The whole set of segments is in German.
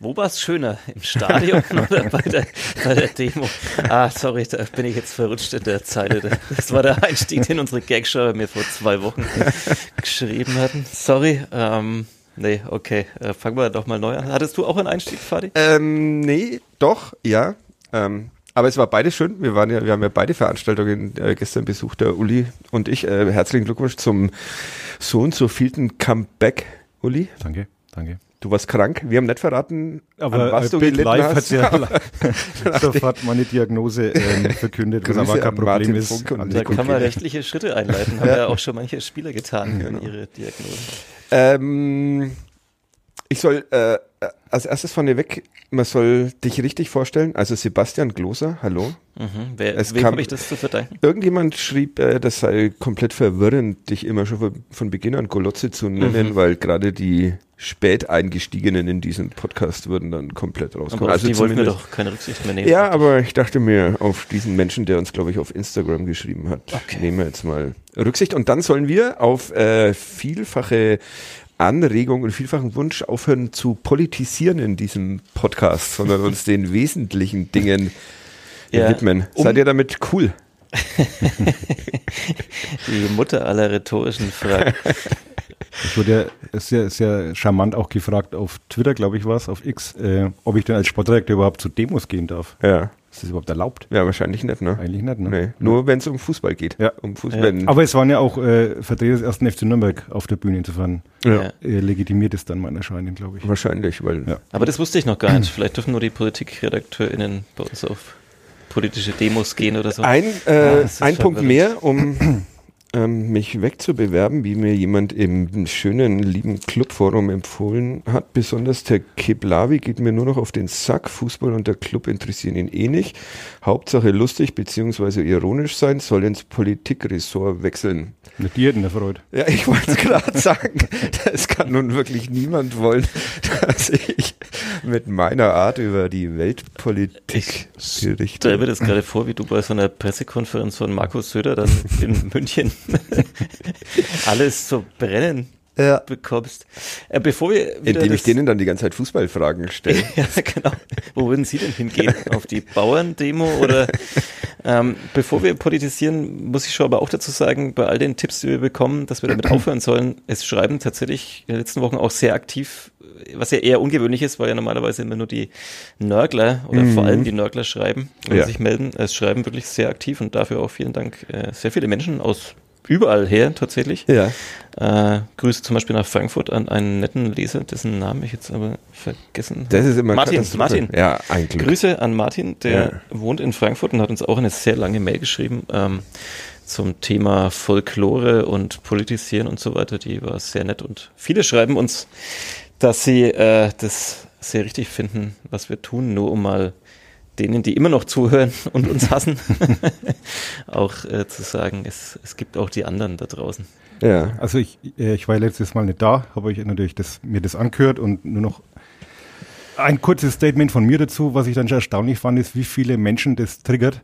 wo war es schöner? Im Stadion oder bei der, bei der Demo? Ah, sorry, da bin ich jetzt verrutscht in der Zeile. Das war der Einstieg, den unsere Gagshow mir vor zwei Wochen geschrieben hatten. Sorry. Ähm, nee, okay. Äh, fangen wir doch mal neu an. Hattest du auch einen Einstieg, Fadi? Ähm, nee, doch, ja. Ähm, aber es war beides schön. Wir waren ja, wir haben ja beide Veranstaltungen äh, gestern besucht, der Uli und ich. Äh, herzlichen Glückwunsch zum so und so vielten Comeback, Uli. Danke, danke. Du warst krank. Wir haben nicht verraten, aber an was äh, du Bild gelitten Live hast. hat ja sofort meine Diagnose ähm, verkündet, was Grüße aber kein Problem ist. Funk und Alles Da kann man rechtliche Schritte einleiten. Haben ja auch schon manche Spieler getan in ihre Diagnose. Ähm, ich soll äh, als erstes vorneweg, man soll dich richtig vorstellen. Also Sebastian Gloser, hallo. Mhm. Wer, Es wem kam- habe ich das zu verdanken? Irgendjemand schrieb, äh, das sei komplett verwirrend, dich immer schon von- von Beginn an Golotze zu nennen, weil gerade die spät eingestiegenen in diesen Podcast würden dann komplett rauskommen. Aber auf die wollten wir doch keine Rücksicht mehr nehmen. Ja, aber ich dachte mir, auf diesen Menschen, der uns, glaube ich, auf Instagram geschrieben hat, Okay. nehmen wir jetzt mal Rücksicht. Und dann sollen wir auf äh, vielfache Anregung und vielfachen Wunsch aufhören zu politisieren in diesem Podcast, sondern uns den wesentlichen Dingen Ja, widmen. um- Seid ihr damit cool? Die Mutter aller rhetorischen Fragen. Ich wurde ja sehr, sehr charmant auch gefragt auf Twitter, glaube ich, war es, auf X, äh, ob ich denn als Sportdirektor überhaupt zu Demos gehen darf. Ja. Ist das überhaupt erlaubt? Ja, wahrscheinlich nicht, ne? Eigentlich nicht, ne? Nee, nur wenn es um Fußball geht. Ja. Um Fußball. Aber es waren ja auch äh, Vertreter des ersten FC Nürnberg auf der Bühne, insofern ja. Ja. äh, legitimiert es dann mein Erscheinen, glaube ich. Wahrscheinlich, weil Ja. Aber das wusste ich noch gar nicht. Vielleicht dürfen nur die PpolitikredakteurInnen bei uns auf politische Demos gehen oder so. Ein, Ah, äh, ist ein Punkt mehr, um ähm, mich wegzubewerben, wie mir jemand im schönen, lieben Clubforum empfohlen hat. Besonders der Keblavi geht mir nur noch auf den Sack. Fußball und der Club interessieren ihn eh nicht. Hauptsache lustig bzw. ironisch sein, soll ins Politikressort wechseln. Mit dir hätten Freude. Ja, ich wollte es gerade sagen. Das kann nun wirklich niemand wollen, dass ich mit meiner Art über die Weltpolitik stelle berichte. mir das gerade vor, wie du bei so einer Pressekonferenz von Markus Söder dann in München alles zu brennen Ja. bekommst. Äh, bevor wir Indem ich denen dann die ganze Zeit Fußballfragen stelle. ja, genau. Wo würden Sie denn hingehen? Auf die Bauerndemo oder ähm, bevor wir politisieren, muss ich schon aber auch dazu sagen, bei all den Tipps, die wir bekommen, dass wir damit aufhören sollen, es schreiben tatsächlich in den letzten Wochen auch sehr aktiv, was ja eher ungewöhnlich ist, weil ja normalerweise immer nur die Nörgler oder vor allem die Nörgler schreiben, wenn Ja. sich melden. Es schreiben wirklich sehr aktiv und dafür auch vielen Dank. Äh, sehr viele Menschen aus überall her tatsächlich. Ja. Äh, Grüße zum Beispiel nach Frankfurt an einen netten Leser, dessen Namen ich jetzt aber vergessen Das ist immer Martin. Martin. Ja, eigentlich. Grüße an Martin, der Ja. wohnt in Frankfurt und hat uns auch eine sehr lange Mail geschrieben ähm, zum Thema Folklore und Politisieren und so weiter. Die war sehr nett und viele schreiben uns, dass sie äh, das sehr richtig finden, was wir tun, nur um mal denen, die immer noch zuhören und uns hassen, auch äh, zu sagen, es, es gibt auch die anderen da draußen. Ja. Also ich, äh, ich war ja letztes Mal nicht da, habe ich natürlich das, mir das angehört und nur noch ein kurzes Statement von mir dazu, was ich dann schon erstaunlich fand, ist, wie viele Menschen das triggert,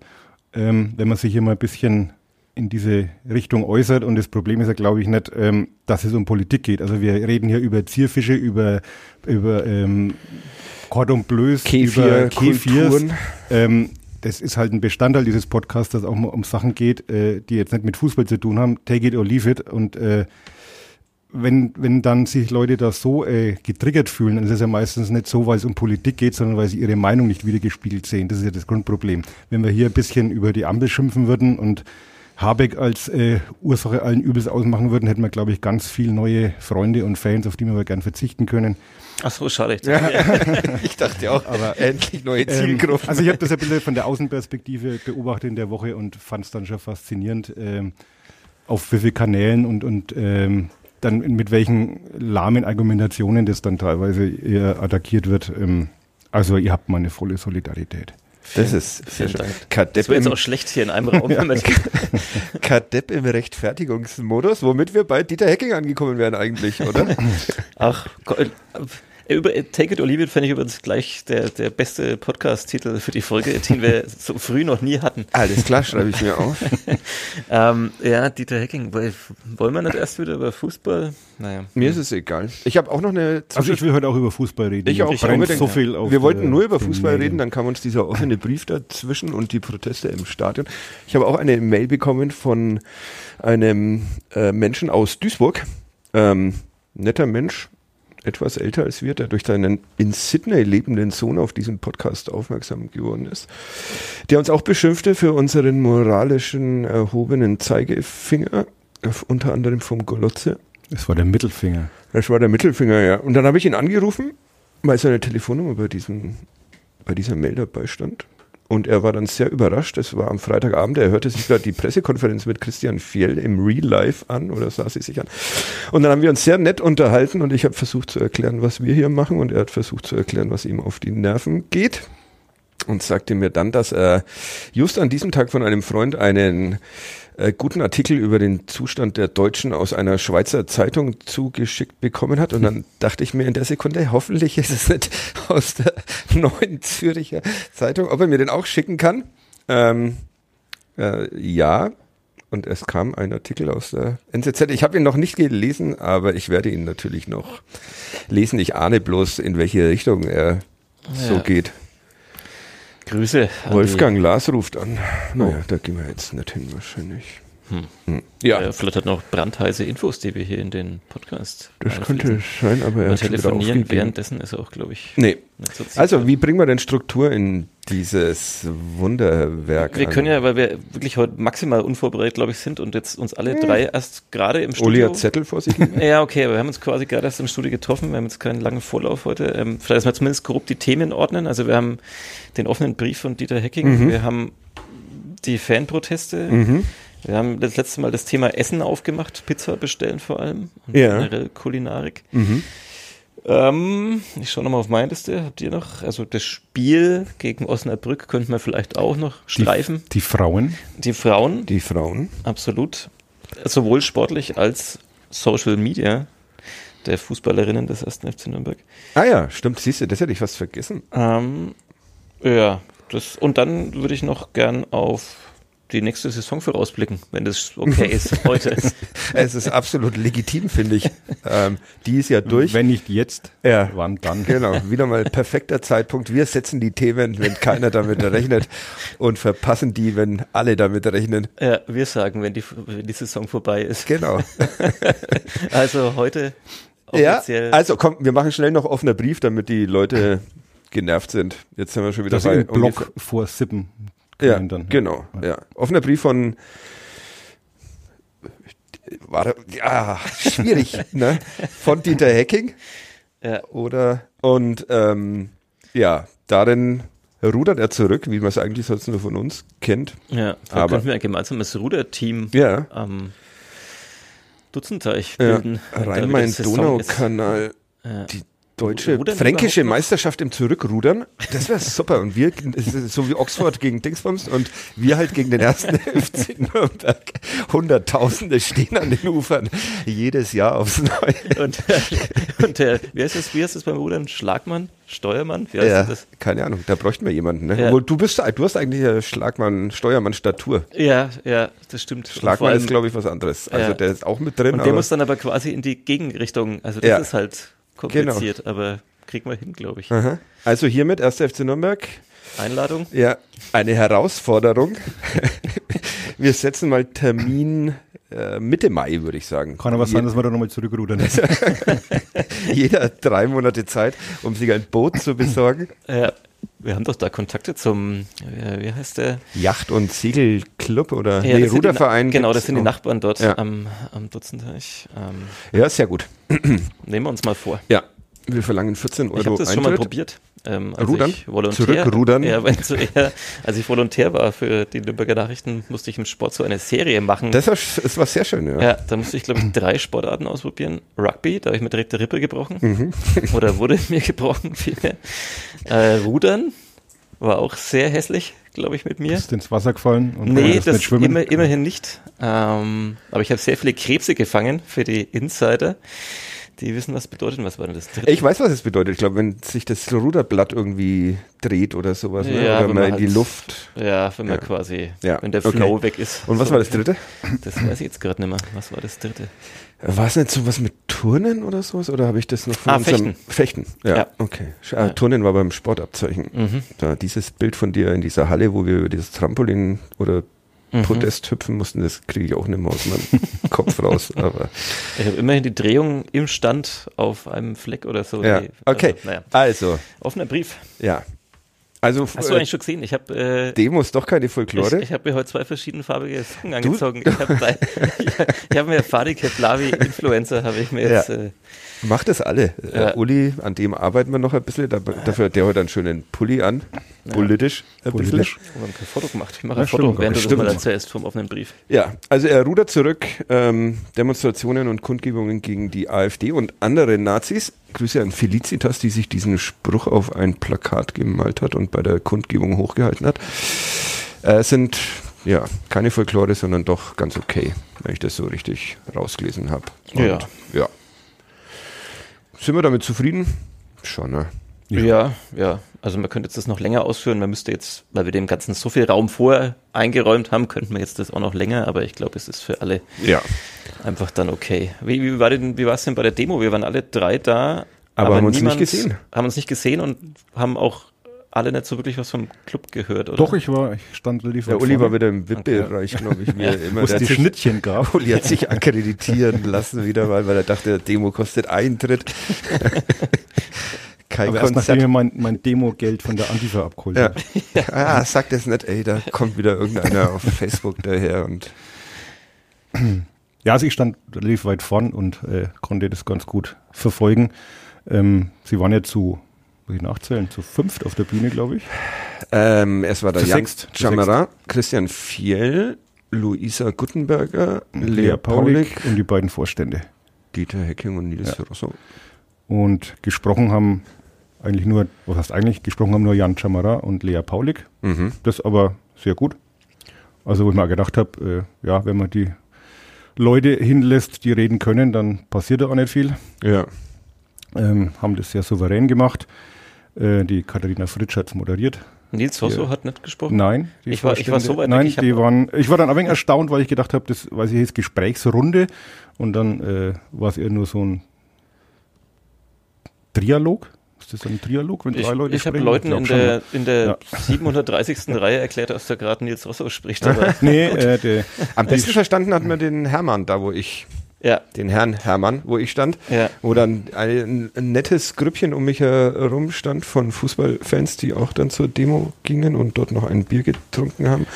ähm, wenn man sich hier mal ein bisschen in diese Richtung äußert. Und das Problem ist ja, glaube ich, nicht, ähm, dass es um Politik geht. Also wir reden hier über Zierfische, über, über ähm, Cordon Bleus, Kefir, über Kefirs. Kulturen. Ähm, das ist halt ein Bestandteil dieses Podcasts, dass auch mal um Sachen geht, äh, die jetzt nicht mit Fußball zu tun haben. Take it or leave it. Und äh, wenn, wenn dann sich Leute da so äh, getriggert fühlen, dann ist es ja meistens nicht so, weil es um Politik geht, sondern weil sie ihre Meinung nicht wiedergespiegelt sehen. Das ist ja das Grundproblem. Wenn wir hier ein bisschen über die Ampel schimpfen würden und Habeck als äh, Ursache allen Übels ausmachen würden, hätten wir, glaube ich, ganz viele neue Freunde und Fans, auf die wir aber gern verzichten können. Ach so, schade. Ich dachte auch, aber endlich neue Zielgruppen. Ähm, also ich habe das ein bisschen von der Außenperspektive beobachtet in der Woche und fand es dann schon faszinierend, ähm, auf wie vielen Kanälen und, und ähm, dann mit welchen lahmen Argumentationen das dann teilweise eher attackiert wird. Ähm, also ihr habt meine volle Solidarität. Das ist sehr schön. Kadepp Das wäre jetzt auch schlecht hier in einem Raum. man- Kadepp im Rechtfertigungsmodus, womit wir bei Dieter Hecking angekommen wären eigentlich, oder? Ach, Take It or Leave It fände ich übrigens gleich der, der beste Podcast-Titel für die Folge, den wir so früh noch nie hatten. Alles klar, schreibe ich mir auf. Ähm, ja, Dieter Hecking, woll- wollen wir nicht erst wieder über Fußball? Naja. Mir ist es egal. Ich habe auch noch eine Also ich will heute auch über Fußball reden. Ich auch. Brennt unbedingt. so viel auf Wir wollten nur über Fußball reden, dann kam uns dieser offene Brief dazwischen und die Proteste im Stadion. Ich habe auch eine Mail bekommen von einem äh, Menschen aus Duisburg. Ähm, netter Mensch, etwas älter als wir, der durch seinen in Sydney lebenden Sohn auf diesen Podcast aufmerksam geworden ist. Der uns auch beschimpfte für unseren moralischen erhobenen Zeigefinger, unter anderem vom Golotze. Das war der Mittelfinger. Das war der Mittelfinger, ja. Und dann habe ich ihn angerufen, weil seine Telefonnummer bei, diesem, bei dieser Mail dabei stand. Und er war dann sehr überrascht. Es war am Freitagabend. Er hörte sich gerade die Pressekonferenz mit Christian Fjell im Real Life an oder sah sie sich an. Und dann haben wir uns sehr nett unterhalten und ich habe versucht zu erklären, was wir hier machen und er hat versucht zu erklären, was ihm auf die Nerven geht. Und sagte mir dann, dass er just an diesem Tag von einem Freund einen äh, guten Artikel über den Zustand der Deutschen aus einer Schweizer Zeitung zugeschickt bekommen hat. Und dann dachte ich mir in der Sekunde, hoffentlich ist es nicht aus der neuen Züricher Zeitung, ob er mir den auch schicken kann. Ähm, äh, ja. Und es kam ein Artikel aus der NZZ. Ich habe ihn noch nicht gelesen, aber ich werde ihn natürlich noch lesen. Ich ahne bloß, in welche Richtung er so Ja. geht. Grüße. an Wolfgang Lars ruft an. Naja, da gehen wir jetzt nicht hin wahrscheinlich. Hm. Hm. Ja, äh, vielleicht hat noch brandheiße Infos, die wir hier in den Podcast das könnte sein, aber er telefonieren währenddessen ist auch, glaube ich, Nee. so Also, wie bringen wir denn Struktur in dieses Wunderwerk Wir an? können ja, weil wir wirklich heute maximal unvorbereitet, glaube ich, sind und jetzt uns alle drei erst gerade im Uli Studio. hat Zettel vor sich. Ja, okay, aber wir haben uns quasi gerade erst im Studio getroffen. Wir haben jetzt keinen langen Vorlauf heute. Ähm, vielleicht erstmal zumindest grob die Themen ordnen. Also wir haben den offenen Brief von Dieter Hecking. Mhm. Wir haben die Fanproteste. mhm. Wir haben das letzte Mal das Thema Essen aufgemacht. Pizza bestellen vor allem. Und Ja. generell Kulinarik. Mhm. Ähm, ich schaue nochmal auf meine Liste. Habt ihr noch? Also das Spiel gegen Osnabrück könnten wir vielleicht auch noch streifen. Die Frauen. Die Frauen, Die Frauen. absolut. Sowohl sportlich als Social Media der Fußballerinnen des 1. FC Nürnberg. Ah ja, stimmt, siehst du, das hätte ich fast vergessen. Ähm, ja, das, und dann würde ich noch gern auf die nächste Saison vorausblicken, wenn das okay ist heute. Es ist absolut legitim, finde ich. Ähm, die ist ja durch. Wenn nicht jetzt, Ja. wann dann? Genau, wieder mal perfekter Zeitpunkt. Wir setzen die Themen, wenn keiner damit rechnet und verpassen die, wenn alle damit rechnen. ja, wir sagen, wenn die, wenn die Saison vorbei ist. Genau. Also heute Ja, offiziell. also komm, wir machen schnell noch offener Brief, damit die Leute genervt sind. Jetzt sind wir schon wieder Das bei Block vor Sippen. Ja, dann- genau. Ja. Offener Brief von war ja schwierig, ne? Von Dieter Hecking ja, oder und ähm, ja, darin rudert er zurück, wie man es eigentlich sonst nur von uns kennt. ja, Aber- könnten wir ein gemeinsames Ruderteam Ja, am Dutzenteich ja. bilden. ist. Rhein-Main-Donau-Kanal, Ja. die deutsche, Rudern fränkische? Meisterschaft im Zurückrudern. Das wäre super. Und wir, so wie Oxford gegen Dingsbums und wir halt gegen den ersten FC Nürnberg. Hunderttausende stehen an den Ufern jedes Jahr aufs Neue. Und, und der, wie heißt das, wie heißt das beim Rudern? Schlagmann? Steuermann? Wie heißt Ja, das? keine Ahnung, da bräuchten wir jemanden. Ne? Ja. Obwohl, du bist, du hast eigentlich eine Schlagmann, Steuermann-Statur. Ja, ja, das stimmt. Schlagmann allem- ist, glaube ich, was anderes. Also Ja. der ist auch mit drin. Und der muss dann aber quasi in die Gegenrichtung. Also das Ja. ist halt kompliziert, aber kriegen wir hin, glaube ich. Aha. Also hiermit 1. FC Nürnberg. Einladung? Ja, eine Herausforderung. wir setzen mal Termin äh, Mitte Mai, würde ich sagen. Kann aber Je- sein, dass wir da nochmal zurückrudern. Jeder hat drei Monate Zeit, um sich ein Boot zu besorgen. Ja, wir haben doch da Kontakte zum, äh, wie heißt der? Yacht- und Segelclub oder Ja, nee, Ruderverein. Na- Genau, das sind die auch. Nachbarn dort Ja. am, am Dutzenteich. Ähm, Ja, sehr gut. nehmen wir uns mal vor. Ja, wir verlangen 14 Euro Ich habe das schon mal Eintritt. probiert. Ähm, als Rudern? Ich Volontär, Zurückrudern? Ja, wenn so eher, als ich Volontär war für die Nürnberger Nachrichten, musste ich im Sport so eine Serie machen. Das war, das war sehr schön, ja. ja, da musste ich, glaube ich, drei Sportarten ausprobieren. Rugby, da habe ich mir direkt der Rippe gebrochen. Mhm. Oder wurde mir gebrochen, vielmehr. Äh, Rudern, war auch sehr hässlich, glaube ich, mit mir. Ist ins Wasser gefallen und Nee, das nicht schwimmen. immer, immerhin nicht. Ähm, aber ich habe sehr viele Krebse gefangen für die Insider. Die wissen, was bedeutet. Was war denn das dritte? Ich weiß, was es bedeutet. Ich glaube, wenn sich das Ruderblatt irgendwie dreht oder sowas, ne? Ja, oder wenn man man in die Luft. Ja, wenn man Ja. quasi, Ja, wenn der okay. Flow weg ist. Und was So. war das dritte? Das weiß ich jetzt gerade nicht mehr. Was war das dritte? War es nicht sowas mit Turnen oder sowas? Oder habe ich das noch von Ah, Fechten. Fechten? Ja, Ja. okay. Ah, Turnen war beim Sportabzeichen. Mhm. Da, dieses Bild von dir in dieser Halle, wo wir über dieses Trampolin oder Mhm. Podest hüpfen mussten, das kriege ich auch nicht mehr aus meinem Kopf raus. Aber Ich habe immerhin die Drehung im Stand auf einem Fleck oder so. ja, Die- okay. Also, naja, Also, offener Brief. ja. Also, Hast du äh, eigentlich schon gesehen? Ich habe äh, Demos doch keine ich, Folklore. ich hab mir heute zwei verschiedenfarbige Socken angezogen. Ich habe ich, ich hab mir Fadi Keplavi Influencer habe ich mir Ja. jetzt äh, Macht das alle. Ja. Äh, Uli, an dem arbeiten wir noch ein bisschen. Da, dafür hat der heute einen schönen Pulli an. Politisch. Ein Politisch. bisschen. wir haben kein Foto gemacht. Ich mache Ja, ein Foto, während du das stimmt. mal erzählst vom offenen Brief. Ja, also er rudert zurück. Ähm, Demonstrationen und Kundgebungen gegen die AfD und andere Nazis. Grüße an Felicitas, die sich diesen Spruch auf ein Plakat gemalt hat und bei der Kundgebung hochgehalten hat. Äh, sind ja keine Folklore, sondern doch ganz okay, wenn ich das so richtig rausgelesen habe. Ja. ja. Sind wir damit zufrieden? Schon, ne? Ja. Ja. ja, Also man könnte jetzt das noch länger ausführen. Man müsste jetzt, weil wir dem Ganzen so viel Raum vorher eingeräumt haben, könnten wir jetzt das auch noch länger. Aber ich glaube, es ist für alle Ja. einfach dann okay. Wie, wie war denn, wie war es denn bei der Demo? Wir waren alle drei da, Aber haben uns nicht gesehen. Haben uns nicht gesehen und haben auch alle nicht so wirklich was vom Club gehört, oder? Doch, ich war, ich stand relativ Der weit Uli war vorne, wieder im VIP-Bereich, glaube ich, er immer. wo es die Schnittchen gab. Uli hat sich akkreditieren lassen wieder mal, weil er dachte, der Demo kostet Eintritt. Kein Aber erst nachdem Konzert. wir mein, mein Demo-Geld von der Antifa abgeholt Ja. haben. Ah, sag das nicht, ey, da kommt wieder irgendeiner auf Facebook daher und Ja, also ich stand relativ weit vorn und äh, konnte das ganz gut verfolgen. Ähm, sie waren ja zu, muss ich nachzählen, zu fünft auf der Bühne, glaube ich. ähm, es war der Jan Chamara, Christian Fiel, Luisa Guttenberger, Lea, Lea Paulik, und die beiden Vorstände. Dieter Hecking und Nils Rosso. Und gesprochen haben eigentlich nur, was heißt eigentlich, gesprochen haben nur Jan Chamara und Lea Paulik. Mhm. Das aber sehr gut. Also wo ich mal gedacht habe, äh, ja, wenn man die Leute hinlässt, die reden können, dann passiert da auch nicht viel. Ja. Ähm, haben das sehr souverän gemacht. Äh, die Katharina Fritsch hat moderiert. Nils Hosso hat nicht gesprochen? Nein, Ich war- ich war so weit weg, Nein, ich hab- die waren. Ich war dann ein wenig erstaunt, weil ich gedacht habe, das, weil sie hieß Gesprächsrunde und dann äh, war es eher nur so ein Trialog. Ist das ein Trialog, wenn Ich, drei Leute ich habe sprechen? Leuten glaub in schon, der, in der Ja. 730. Reihe erklärt, dass da gerade Nils Rosso spricht. Aber, Nee, äh, der, Am besten verstanden hat man den Hermann, da wo ich, ja, den Herrn Hermann, wo ich stand. ja. wo dann ein, ein nettes Grüppchen um mich herum stand von Fußballfans, die auch dann zur Demo gingen und dort noch ein Bier getrunken haben.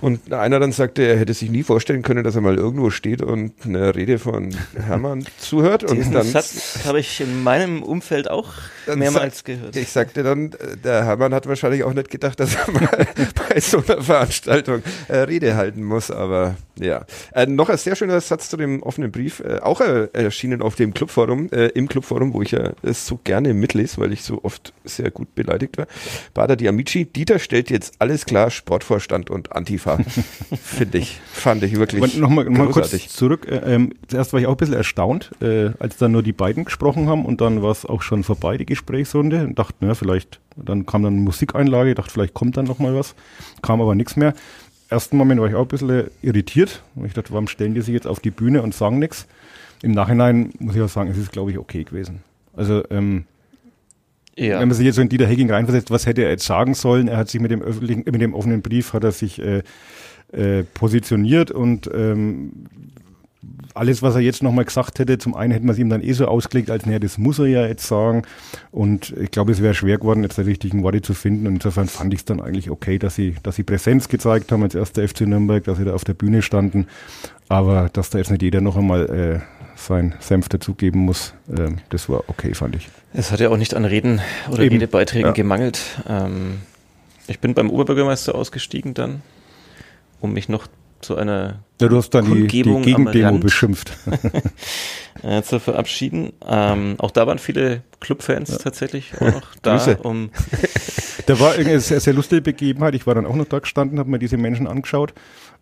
Und einer dann sagte, er hätte sich nie vorstellen können, dass er mal irgendwo steht und eine Rede von Hermann zuhört. Und Diesen dann, Satz habe ich in meinem Umfeld auch mehrmals gehört. ich sagte dann, der Hermann hat wahrscheinlich auch nicht gedacht, dass er mal bei so einer Veranstaltung äh, Rede halten muss, aber ja. Äh, noch ein sehr schöner Satz zu dem offenen Brief, äh, auch äh, erschienen auf dem Clubforum, äh, im Clubforum, wo ich ja es so gerne mitlese, weil ich so oft sehr gut beleidigt war. Bader die Amici, Dieter stellt jetzt alles klar, Sportvorstand und Antifa. Finde ich, fand ich wirklich Aber noch mal, noch mal kurz zurück. Äh, ähm, zuerst war ich auch ein bisschen erstaunt, äh, als dann nur die beiden gesprochen haben und dann war es auch schon vorbei, die Gesprächsrunde. Und dachte, na, vielleicht, dann kam dann Musikeinlage, dachte, vielleicht kommt dann noch mal was. Kam aber nichts mehr. Ersten Moment war ich auch ein bisschen irritiert. Ich dachte, warum stellen die sich jetzt auf die Bühne und sagen nichts? Im Nachhinein muss ich auch sagen, es ist, glaube ich, okay gewesen. Also, ähm, ja. wenn man sich jetzt so in Dieter Hecking reinversetzt, was hätte er jetzt sagen sollen? Er hat sich mit dem öffentlichen, mit dem offenen Brief hat er sich äh, äh, positioniert und ähm, alles, was er jetzt nochmal gesagt hätte, zum einen hätten wir es ihm dann eh so ausgelegt, als naja, das muss er ja jetzt sagen. Und ich glaube, es wäre schwer geworden, jetzt die richtigen Worte zu finden. Und insofern fand ich es dann eigentlich okay, dass sie, dass sie Präsenz gezeigt haben als erster FC Nürnberg, dass sie da auf der Bühne standen. Aber dass da jetzt nicht jeder noch einmal äh, sein Senf dazugeben muss, äh, das war okay, fand ich. Es hat ja auch nicht an Reden oder Eben. Redebeiträgen Ja. gemangelt. Ähm, ich bin beim Oberbürgermeister ausgestiegen dann, um mich noch zu einer Ja, du hast dann die, die Gegendemo beschimpft. äh, zu verabschieden. Ähm, auch da waren viele Clubfans tatsächlich auch noch da, um Da war eine sehr, sehr lustige Begebenheit. Ich war dann auch noch da gestanden, habe mir diese Menschen angeschaut.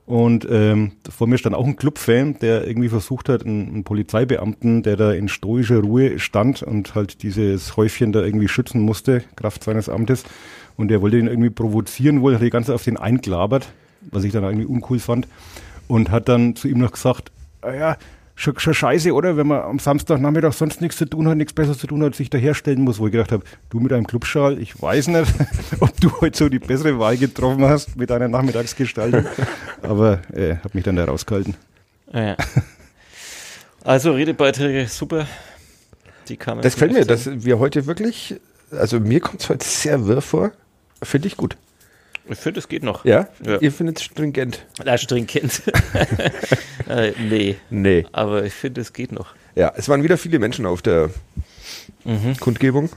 Und ähm, vor mir stand auch ein Clubfan, der irgendwie versucht hat, einen, einen Polizeibeamten, der da in stoischer Ruhe stand und halt dieses Häufchen da irgendwie schützen musste, Kraft seines Amtes. Und der wollte ihn irgendwie provozieren wohl, hat die ganze auf den eingelabert, was ich dann irgendwie uncool fand. Und hat dann zu ihm noch gesagt, ah ja, schon, schon scheiße, oder? Wenn man am Samstagnachmittag sonst nichts zu tun hat, nichts Besseres zu tun hat, sich daherstellen muss, wo ich gedacht habe, du mit einem Clubschal, ich weiß nicht, ob du heute so die bessere Wahl getroffen hast mit deiner Nachmittagsgestaltung. Aber äh, habe mich dann da rausgehalten. Ja. Also Redebeiträge, super. Die kamen. Das gefällt mir, dass wir heute wirklich, also mir kommt es heute sehr wirr vor. Finde ich gut. Ich finde, es geht noch. Ja? Ja. Ihr findet es stringent. Na, stringent. äh, nee. Nee. Aber ich finde, es geht noch. Ja, es waren wieder viele Menschen auf der Mhm. Kundgebung.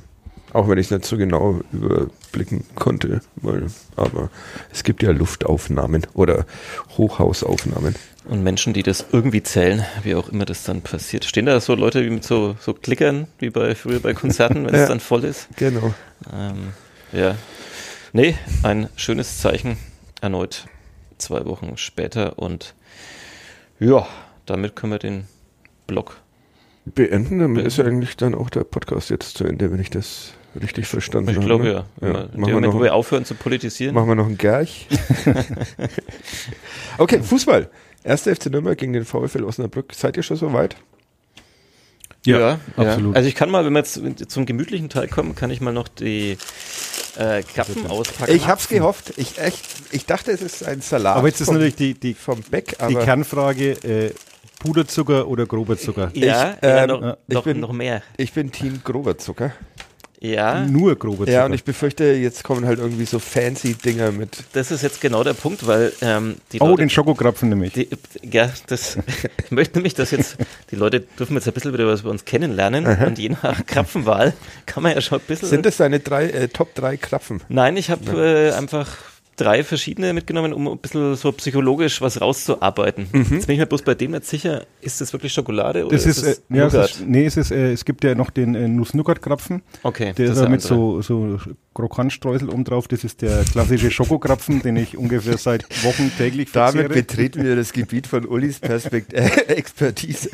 Auch wenn ich es nicht so genau überblicken konnte. Weil, aber es gibt ja Luftaufnahmen oder Hochhausaufnahmen. Und Menschen, die das irgendwie zählen, wie auch immer das dann passiert. Stehen da so Leute wie mit so, so Klickern, wie bei früher bei Konzerten, wenn Ja. es dann voll ist? Genau. Ähm, ja. Nee, ein schönes Zeichen. Erneut zwei Wochen später. Und ja, damit können wir den Blog. Beenden, damit Beenden. ist ja eigentlich dann auch der Podcast jetzt zu Ende, wenn ich das richtig verstanden Ich habe. glaube ne? ja. Wenn wir- In dem Machen, wir Moment, wo wir aufhören zu politisieren. machen wir noch einen Gerch. okay, Fußball. Erster FC Nürnberg gegen den VfL Osnabrück. Seid ihr schon so weit? Ja, absolut. Also ich kann mal, wenn wir jetzt zum gemütlichen Teil kommen, kann ich mal noch die äh, Kappen auspacken. Ich hab's gehofft. Ich, echt, ich dachte, es ist ein Salat. Aber jetzt ist vom, natürlich die, die, vom Beck, die Kernfrage, äh, Puderzucker oder grober Zucker? Ja, Ich, ja, ähm, noch, ich noch, bin- noch mehr. ich bin Team grober Zucker. Ja, Nur grober Zucker. Ja, und ich befürchte, jetzt kommen halt irgendwie so fancy Dinger mit. das ist jetzt genau der Punkt, weil ähm, die oh, Leute, den Schokokrapfen nämlich. die, ja, das, ich möchte nämlich, dass jetzt die Leute dürfen jetzt ein bisschen wieder was über uns kennenlernen und je nach Krapfenwahl kann man ja schon ein bisschen. Sind das deine drei, äh, Top 3 Krapfen? Nein, ich habe äh, einfach drei verschiedene mitgenommen, um ein bisschen so psychologisch was rauszuarbeiten. Jetzt bin ich mir bloß bei dem nicht sicher, ist das wirklich Schokolade oder Das ist, ist äh, ja, es Nougat? ist, nee, es ist, äh, es gibt ja noch den äh, Nuss-Nougat-Krapfen. okay, Der das ist ja mit so, so Krokantstreusel oben drauf. Das ist der klassische Schokokrapfen, den ich ungefähr seit Wochen täglich Damit verzehre. betreten wir das Gebiet von Ulis Perspekt äh, Expertise.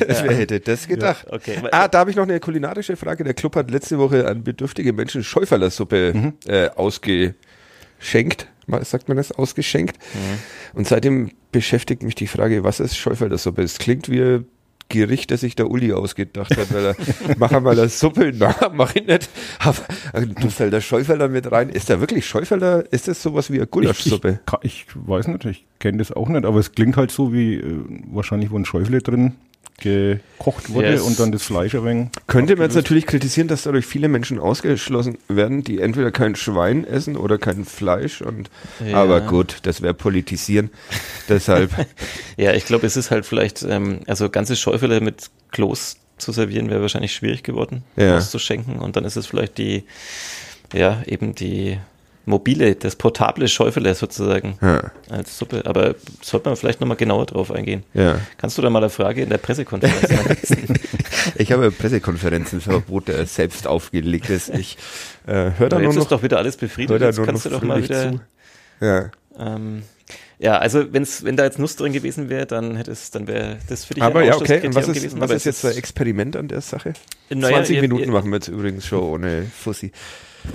Wer hätte das gedacht? Okay, weil- Ah, da habe ich noch eine kulinarische Frage. Der Club hat letzte Woche an bedürftige Menschen Schäuferlersuppe äh, ausgeschenkt. Sagt man das? Ausgeschenkt. Und seitdem beschäftigt mich die Frage, was ist Schäuferlersuppe? Es klingt wie ein Gericht, das sich der Uli ausgedacht hat, weil er, mach mal eine Suppe, na, mach ich nicht, aber äh, du fällt der Schäuferler mit rein. Ist da wirklich Schäuferler, ist das sowas wie eine ich, Gulaschsuppe? ich, ka- ich weiß nicht, ich kenne das auch nicht, aber es klingt halt so wie äh, wahrscheinlich, wo ein Schäufele drin gekocht wurde Yes. und dann das Fleisch ein wenig Könnte man jetzt natürlich kritisieren, dass dadurch viele Menschen ausgeschlossen werden, die entweder kein Schwein essen oder kein Fleisch. Und Ja. aber gut, das wäre politisieren. Deshalb Ja, ich glaube, es ist halt vielleicht, ähm, also ganze Schäufele mit Kloß zu servieren, wäre wahrscheinlich schwierig geworden, Ja. auszuschenken. Und dann ist es vielleicht die, ja, eben die mobile, das portable Schäufele sozusagen ja, als Suppe. Aber sollte man vielleicht nochmal genauer drauf eingehen. ja. Kannst du da mal eine Frage in der Pressekonferenz? Ich habe Pressekonferenzenverbot, selbst aufgelegt ist. Ich äh, höre da nur jetzt ist noch, doch wieder alles hör befriedigt. Jetzt kannst du doch mal wieder. zu. Ja. Ähm, ja, also wenn's, wenn da jetzt Nuss drin gewesen wäre, dann hätte es, dann wäre das für dich Aber ein ja, okay. Und was ist, gewesen. was ist jetzt ein Experiment an der Sache? Naja, 20 ihr- Minuten ihr- machen wir jetzt übrigens schon ohne Fussi.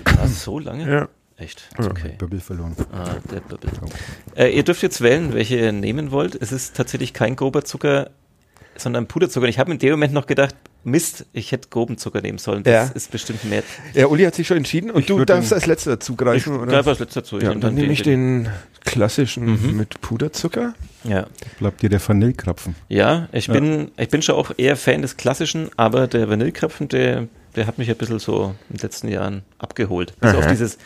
Ah, so lange? Ja. Echt? Okay. Böbbel verloren. Ah, der Bubble. Äh, ihr dürft jetzt wählen, welche ihr nehmen wollt. Es ist tatsächlich kein grober Zucker, sondern Puderzucker. Und ich habe in dem Moment noch gedacht, Mist, ich hätte groben Zucker nehmen sollen. Das Ja. ist bestimmt mehr. Ja, Uli hat sich schon entschieden und Ich du darfst den- als letzter Ich zugreifen, oder? greife als letzter zu. Ich ja, nehm dann nehme ich den klassischen mit Puderzucker. Ja, Bleibt dir der Vanillekrapfen. ja ich, Bin, ich bin schon auch eher Fan des Klassischen, aber der Vanillekrapfen, der, der hat mich ein bisschen so in den letzten Jahren abgeholt. Also Aha. auf dieses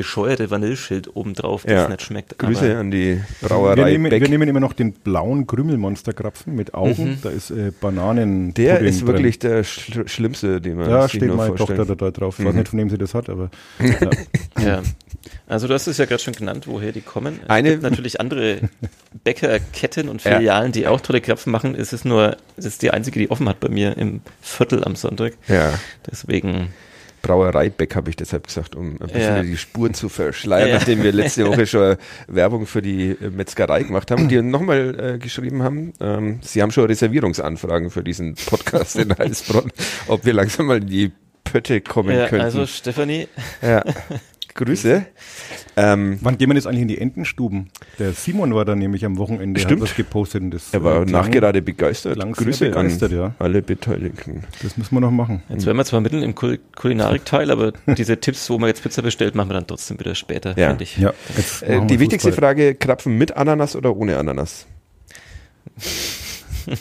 bescheuerte Vanilleschild obendrauf, das Ja. nicht schmeckt. Grüße aber- an die Wir Brauerei nehmen, Beck. wir nehmen immer noch den blauen Krümelmonsterkrapfen mit Augen. Da ist äh, Bananen. Der Pudding ist wirklich der Schl schlimmste, den man Drin. Da sich steht nur meine vorstellen Tochter da drauf. Ich Mhm. weiß nicht, von wem sie das hat, aber ja. Ja. Also du hast es ja gerade schon genannt, woher die kommen. Es Eine- gibt natürlich andere Bäckerketten und Filialen, die auch tolle Krapfen machen. Es ist nur, es ist die einzige, die offen hat bei mir im Viertel am Sonntag. Ja. Deswegen Brauereibeck habe ich deshalb gesagt, um ein bisschen Ja. die Spur zu verschleiern, Ja. nachdem wir letzte Woche schon Werbung für die äh, Metzgerei gemacht haben, die nochmal äh, geschrieben haben, ähm, sie haben schon Reservierungsanfragen für diesen Podcast in Heilsbronn, ob wir langsam mal in die Pötte kommen Ja, könnten. also Stefanie, ja. Grüße. Ähm, Wann gehen wir jetzt eigentlich in die Entenstuben? Der Simon war da nämlich am Wochenende, Stimmt. hat was gepostet. und Das er war äh, klang- nachgerade begeistert. Grüße begeistert, an ja. alle Beteiligten. Das müssen wir noch machen. jetzt wären wir zwar mitten im Kul Kulinarikteil, aber diese Tipps, wo man jetzt Pizza bestellt, machen wir dann trotzdem wieder später, Ja. finde ich. Ja, Äh, die wichtigste Fußball. Frage, Krapfen mit Ananas oder ohne Ananas?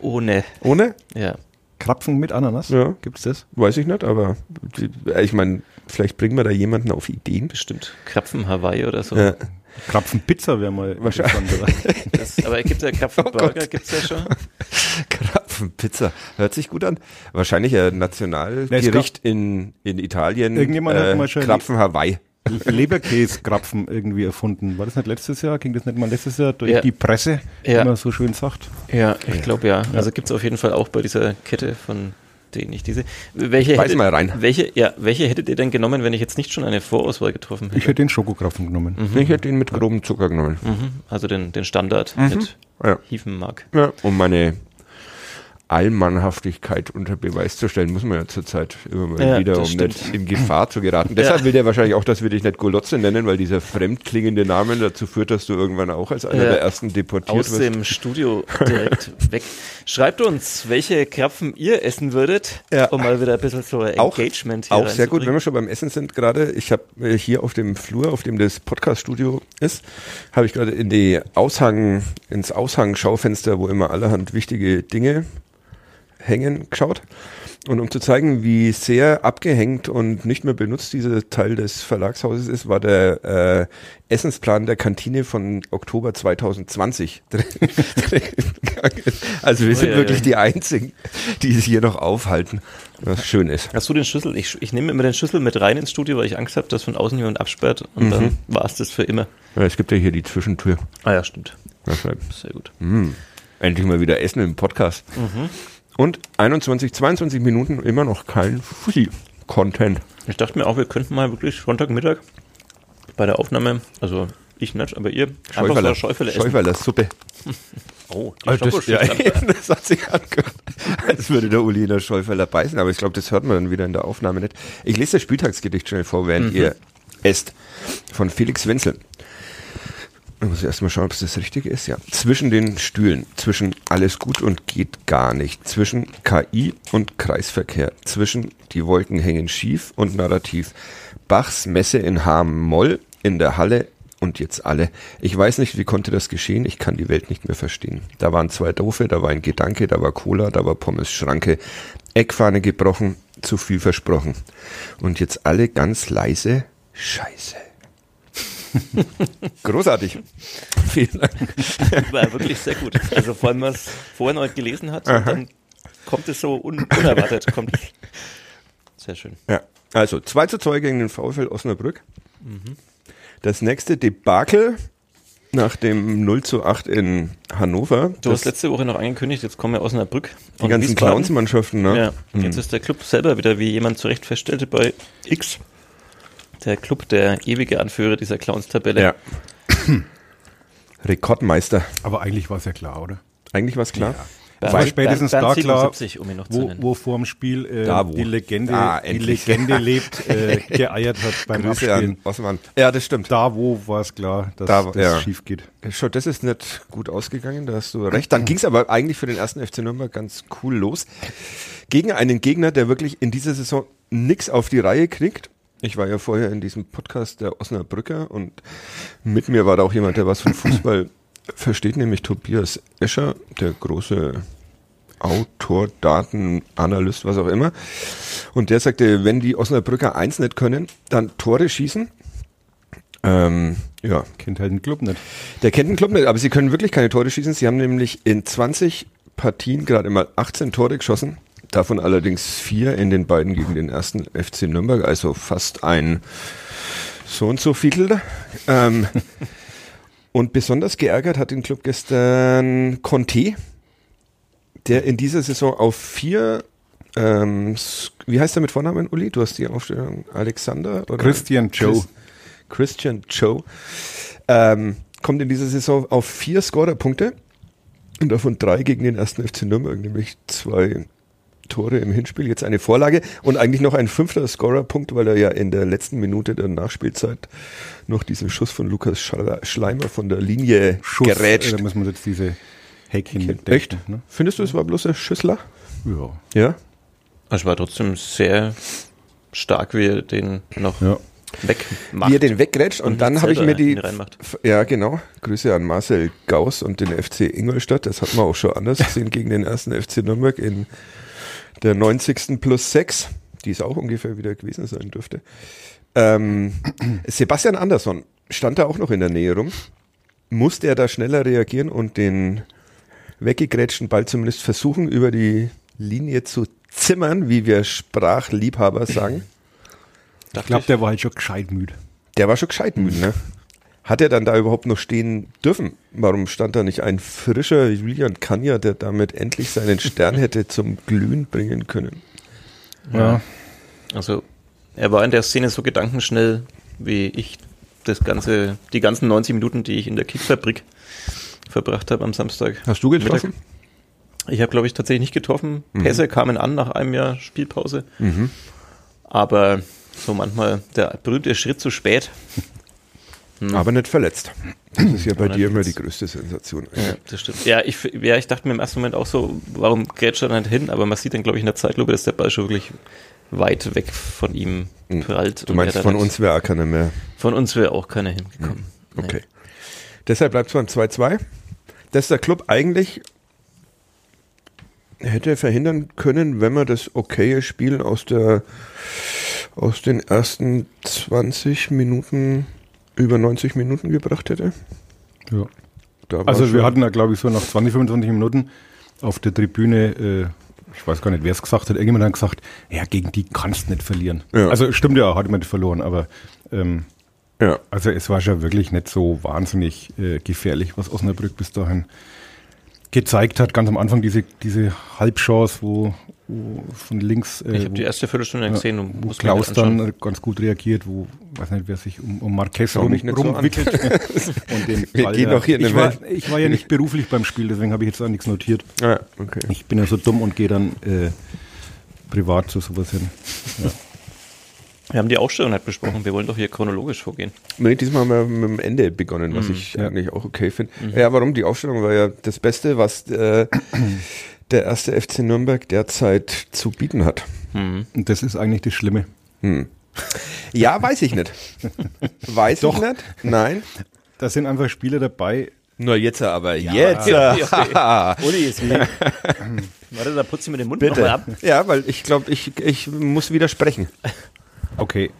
Ohne, Ohne? ja. Krapfen mit Ananas? Ja. Gibt's das? Weiß ich nicht, aber die, äh, ich meine, vielleicht bringen wir da jemanden auf Ideen. Bestimmt Krapfen Hawaii oder so. Ja. Krapfenpizza wäre mal Wahrscheinlich. Das, aber gibt ja Krapfenburger, Oh gibt's ja schon. Krapfenpizza. Hört sich gut an. Wahrscheinlich ein Nationalgericht in, in Italien. Irgendjemand hat mal schon Krapfen Hawaii. Leberkäse-Krapfen irgendwie erfunden. War das nicht letztes Jahr? Ging das nicht mal letztes Jahr durch Ja. die Presse, Ja. wie man so schön sagt? Ja, ich glaube ja. Also gibt's auf jeden Fall auch bei dieser Kette von denen ich diese. Welche Beiß hättet, mal rein. Welche, ja, welche hättet ihr denn genommen, wenn ich jetzt nicht schon eine Vorauswahl getroffen Ich hätte? hätte den Schokokrapfen genommen. Ich hätte ihn mit grobem Zucker genommen. Mhm. Also den, den Standard mit Ja. Hiefenmark. Ja, um meine Allmannhaftigkeit unter Beweis zu stellen, muss man ja zurzeit immer mal Ja, wieder, um stimmt. nicht in Gefahr zu geraten. Deshalb will der wahrscheinlich auch, dass wir dich nicht Golotze nennen, weil dieser fremdklingende Name dazu führt, dass du irgendwann auch als einer Ja. der ersten deportiert Aus wirst. dem Studio direkt weg. Schreibt uns, welche Krapfen ihr essen würdet, Ja. um mal wieder ein bisschen so ein Auch- Engagement hier Auch sehr gut, wenn wir schon beim Essen sind gerade. Ich habe äh, hier auf dem Flur, auf dem das Podcast-Studio ist, habe ich gerade in die Aushang, ins Aushang-Schaufenster, wo immer allerhand wichtige Dinge hängen, geschaut. Und um zu zeigen, wie sehr abgehängt und nicht mehr benutzt dieser Teil des Verlagshauses ist, war der äh, Essensplan der Kantine von Oktober 2020 drin. also wir sind ja, wirklich ja. die Einzigen, die es hier noch aufhalten, was schön ist. Hast du den Schlüssel? Ich, ich nehme immer den Schlüssel mit rein ins Studio, weil ich Angst habe, dass von außen jemand absperrt und Mhm. dann war es das für immer. Ja, es gibt ja hier die Zwischentür. Ah ja, stimmt. Sehr gut. Endlich mal wieder Essen im Podcast. Und 21, 22 Minuten immer noch kein Fussi-Content. Ich dachte mir auch, wir könnten mal wirklich Sonntagmittag bei der Aufnahme, also ich nicht, aber ihr, einfach so Schäufele essen. Schäuferler Suppe. Oh, die Schoko das, ja, das hat sich angehört, als würde der Uli in der Schäuferler beißen, aber ich glaube, das hört man dann wieder in der Aufnahme nicht. Ich lese das Spieltagsgedicht schnell vor, während ihr esst. Von Felix Wenzel. Ich muss erstmal schauen, ob es das Richtige ist. Ja. Zwischen den Stühlen, zwischen alles gut und geht gar nicht, zwischen KI und Kreisverkehr, zwischen die Wolken hängen schief und Narrativ. Bachs Messe in H-Moll in der Halle und jetzt alle. Ich weiß nicht, wie konnte das geschehen? Ich kann die Welt nicht mehr verstehen. Da waren zwei Doofe, da war ein Gedanke, da war Cola, da war Pommes Schranke. Eckfahne gebrochen, zu viel versprochen. Und jetzt alle ganz leise. Scheiße. Großartig. Vielen Dank. War wirklich sehr gut. Also vor allem, wenn man es vorher noch nicht gelesen hat, dann kommt es so un unerwartet. Kommt sehr schön. Ja. Also 2 zu 2 gegen den VfL Osnabrück. Das nächste Debakel nach dem 0 zu 8 in Hannover. Du das, hast letzte Woche noch angekündigt, jetzt kommen wir Osnabrück. die und ganzen. Clownsmannschaften, ne? Ja, und jetzt ist der Club selber wieder, wie jemand zu Recht feststellte, bei X. Der Club, der ewige Anführer dieser Clowns-Tabelle. Ja. Rekordmeister. Aber eigentlich war es ja klar, oder? Eigentlich war es klar. Bernd- war spätestens Bernd- da Bernd klar, 77, um ihn noch zu Wo, wo vor dem Spiel äh, Da wo. die Legende, Ah, die. Legende lebt, äh, geeiert hat beim Grüße Abspielen. an. Ja, das stimmt. Da wo war es klar, dass Da- das ja. schief geht. Schon, das ist nicht gut ausgegangen, da hast du recht. Dann ging es aber eigentlich für den ersten FC Nürnberg ganz cool los. Gegen einen Gegner, der wirklich in dieser Saison nix auf die Reihe kriegt. Ich war ja vorher in diesem Podcast der Osnabrücker und mit mir war da auch jemand, der was von Fußball versteht, nämlich Tobias Escher, der große Autor, Datenanalyst, was auch immer. Und der sagte, wenn die Osnabrücker eins nicht können, dann Tore schießen. Ähm, ja, Kennt halt den Club nicht. der kennt den Club nicht, aber sie können wirklich keine Tore schießen. Sie haben nämlich in 20 Partien gerade mal 18 Tore geschossen. Davon allerdings vier in den beiden gegen den ersten FC Nürnberg, also fast ein so und so Viertel. Ähm, und besonders geärgert hat den Club gestern Conte, der in dieser Saison auf vier ähm, wie heißt er mit Vornamen, Uli? Du hast die Aufstellung Alexander oder Christian Joe. Chris, Christian Joe. Ähm, kommt in dieser Saison auf vier Scorerpunkte und davon drei gegen den ersten FC Nürnberg, nämlich zwei Tore im Hinspiel, jetzt eine Vorlage und eigentlich noch ein fünfter Scorerpunkt, weil er ja in der letzten Minute der Nachspielzeit noch diesen Schuss von Lukas Schleimer von der Linie Schuss, äh, gerätscht. da müssen wir jetzt diese Häkchen mitdenken. Echt? Ne? Findest du, es war bloß ein Schüssler? Ja. Ja. Es war trotzdem sehr stark, wie er den noch ja. wegmacht. Wie er den weggrätscht und, und dann habe ich mir die Ja, genau. Grüße an Marcel Gauss und den FC Ingolstadt. Das hat man auch schon anders gesehen gegen den ersten FC Nürnberg in der 90. plus 6, die es auch ungefähr wieder gewesen sein dürfte. Ähm, Sebastian Andersson stand da auch noch in der Nähe rum. Musste er da schneller reagieren und den weggegrätschten Ball zumindest versuchen, über die Linie zu zimmern, wie wir Sprachliebhaber sagen? Ich glaube, der war halt schon gescheit müde. Der war schon gescheit müde, ne? Hat er dann da überhaupt noch stehen dürfen? Warum stand da nicht ein frischer Julian Kanja, der damit endlich seinen Stern hätte zum Glühen bringen können? Ja. Also er war in der Szene so gedankenschnell, wie ich das ganze, die ganzen 90 Minuten, die ich in der Kickfabrik verbracht habe am Samstag. Hast du getroffen? Ich habe, glaube ich, tatsächlich nicht getroffen. Pässe kamen an nach einem Jahr Spielpause. Mhm. Aber so manchmal der berühmte Schritt zu spät. Aber nicht verletzt. Das ist ja bei Aber dir immer die größte Sensation. Ja, das stimmt. Ja ich, ja, ich dachte mir im ersten Moment auch so, warum grätscht er nicht hin? Aber man sieht dann, glaube ich, in der Zeitlupe, dass der Ball schon wirklich weit weg von ihm prallt. Hm. Du und meinst, von dann uns wäre auch keiner mehr. Von uns wäre auch keiner hingekommen. Nee. Okay. Deshalb bleibt es beim 2-2. Dass der Club eigentlich hätte verhindern können, wenn man das okaye Spiel aus der aus den ersten 20 Minuten über 90 Minuten gebracht hätte. ja. Also wir hatten da, glaube ich, so nach 20, 25 Minuten auf der Tribüne, äh, ich weiß gar nicht, wer es gesagt hat, irgendjemand hat gesagt, ja, gegen die kannst du nicht verlieren. Ja. Also stimmt ja, hat man nicht verloren, aber ähm, ja. also es war schon wirklich nicht so wahnsinnig äh, gefährlich, was Osnabrück bis dahin gezeigt hat. Ganz am Anfang diese, diese Halbchance, wo, wo von links äh, Ich habe die erste Viertelstunde gesehen und wo muss mir Klaus dann ganz gut reagiert, wo, weiß nicht, wer sich um, um Marquez rum, so rumwickelt. und den Wir Ball gehen doch hier in ich, war, Welt. ich war ja nicht beruflich beim Spiel, deswegen habe ich jetzt auch nichts notiert. Ah, okay. Ich bin ja so dumm und gehe dann äh, privat zu sowas hin. Wir haben die Ausstellung nicht besprochen. Wir wollen doch hier chronologisch vorgehen. Nee, diesmal haben wir mit dem Ende begonnen, was ich ja. eigentlich auch okay finde. Ja, warum? Die Aufstellung war ja das Beste, was äh, der erste FC Nürnberg derzeit zu bieten hat. Mhm. Und das ist eigentlich das Schlimme. Ja, weiß ich nicht. Weiß Doch. ich nicht? Nein. Da sind einfach Spieler dabei. Nur jetzt aber. Jetzt. Ja, ja. Uli ist weg. Warte, da putze ich mir den Mund nochmal Bitte. ab. Ja, weil ich glaube, ich, ich muss widersprechen. Okay.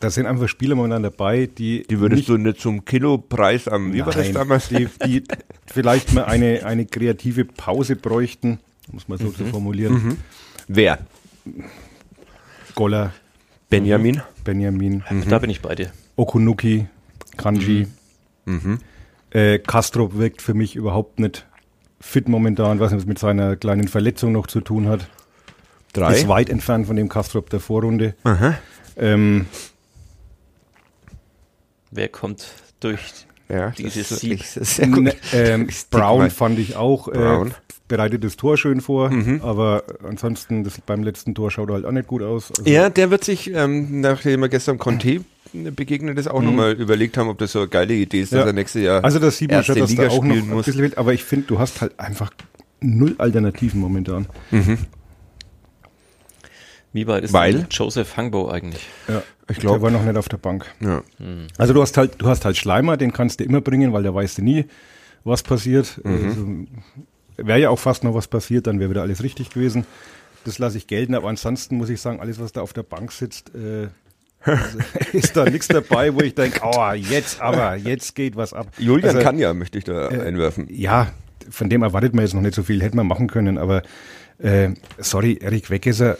Da sind einfach Spieler momentan dabei, die. nicht, du nicht zum Kilopreis am, wie war das Nein, damals? Die, die vielleicht mal eine, eine kreative Pause bräuchten, muss man so, so formulieren. Wer? Goller, Benjamin. Benjamin, Da bin ich bei dir. Okunuki, Kanji. Äh, Castro wirkt für mich überhaupt nicht fit momentan, was mit seiner kleinen Verletzung noch zu tun hat. Drei. Ist weit entfernt von dem Castro der Vorrunde. Ähm, Wer kommt durch Ja, Dieses das ist Sieg. gut. ne, ähm, Brown fand ich auch, äh, Brown. Bereitet das Tor schön vor, aber ansonsten das, beim letzten Tor schaut er halt auch nicht gut aus. Also, Ja, der wird sich, ähm, nachdem wir gestern Conte begegnet ist, auch nochmal überlegt haben, ob das so eine geile Idee ist, dass Ja. er nächstes Jahr Also das sieht man schon, dass Liga da auch noch spielen ein muss. bisschen wird, aber ich finde, du hast halt einfach null Alternativen momentan. Wie weit ist Weil? Joseph Hangbo eigentlich? Ja, Ich Der glaube, war noch nicht auf der Bank. ja. Also du hast halt, du hast halt Schleimer, den kannst du immer bringen, weil da weißt du nie, was passiert. Also, wäre ja auch fast noch was passiert, dann wäre wieder alles richtig gewesen. Das lasse ich gelten, aber ansonsten muss ich sagen, alles, was da auf der Bank sitzt, äh, also, ist da nichts dabei, wo ich denke, oh, jetzt aber, jetzt geht was ab. Julian Also, Kanja möchte ich da äh, einwerfen. Ja, von dem erwartet man jetzt noch nicht so viel, hätte man machen können, aber äh, sorry, Erik Weggesser,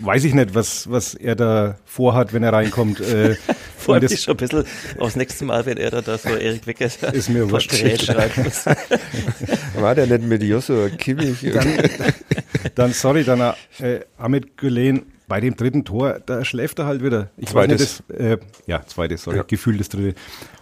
weiß ich nicht, was, was er da vorhat, wenn er reinkommt. Äh, Freut mich schon ein bisschen aufs nächste Mal, wenn er da, da so Erik Wecker Ist mir schreiben muss. War der nicht mit Joshua Kimmich? dann, sorry, dann äh, Ahmed Gülen bei dem dritten Tor, da schläft er halt wieder. Ich zweites. Weiß nicht, das, äh, ja, zweites, sorry, ja. Gefühl das dritte.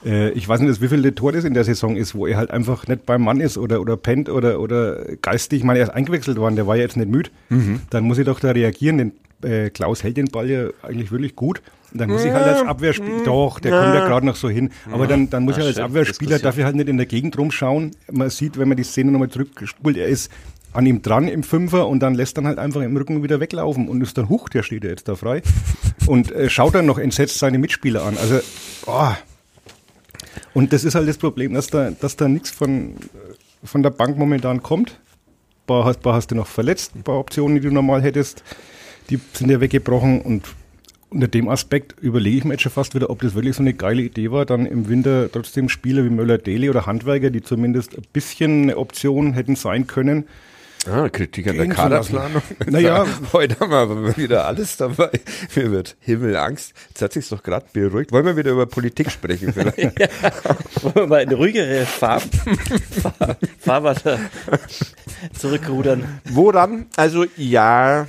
Äh, ich weiß nicht, wie viel Tor das in der Saison ist, wo er halt einfach nicht beim Mann ist oder, oder pennt oder, oder geistig. Ich meine, er ist eingewechselt worden, der war ja jetzt nicht müde. Mhm. Dann muss ich doch da reagieren, denn äh, Klaus hält den Ball ja eigentlich wirklich gut. Und dann muss ich halt als Abwehrspieler, doch, der kommt ja gerade noch so hin. Aber dann, dann muss ich halt als Abwehrspieler, darf ich halt nicht in der Gegend rumschauen. Man sieht, wenn man die Szene nochmal zurückspult, er ist an ihm dran im Fünfer und dann lässt dann halt einfach im Rücken wieder weglaufen und ist dann, huch, der steht ja jetzt da frei. und äh, schaut dann noch entsetzt seine Mitspieler an. Also, oh. Und das ist halt das Problem, dass da, dass da nichts von, von der Bank momentan kommt. Ein paar, hast, paar hast du noch verletzt, ein paar Optionen, die du normal hättest, die sind ja weggebrochen und unter dem Aspekt überlege ich mir jetzt schon fast wieder, ob das wirklich so eine geile Idee war, dann im Winter trotzdem Spieler wie Möller-Deli oder Handwerker, die zumindest ein bisschen eine Option hätten sein können, Ah, Kritik an der Kaderplanung. Naja, heute haben wir wieder alles dabei. Mir wird Himmelangst. Jetzt hat sich's doch gerade beruhigt. Wollen wir wieder über Politik sprechen vielleicht? ja. Wollen wir mal in ruhigere Farb Fahrwasser zurückrudern. Woran? Also ja.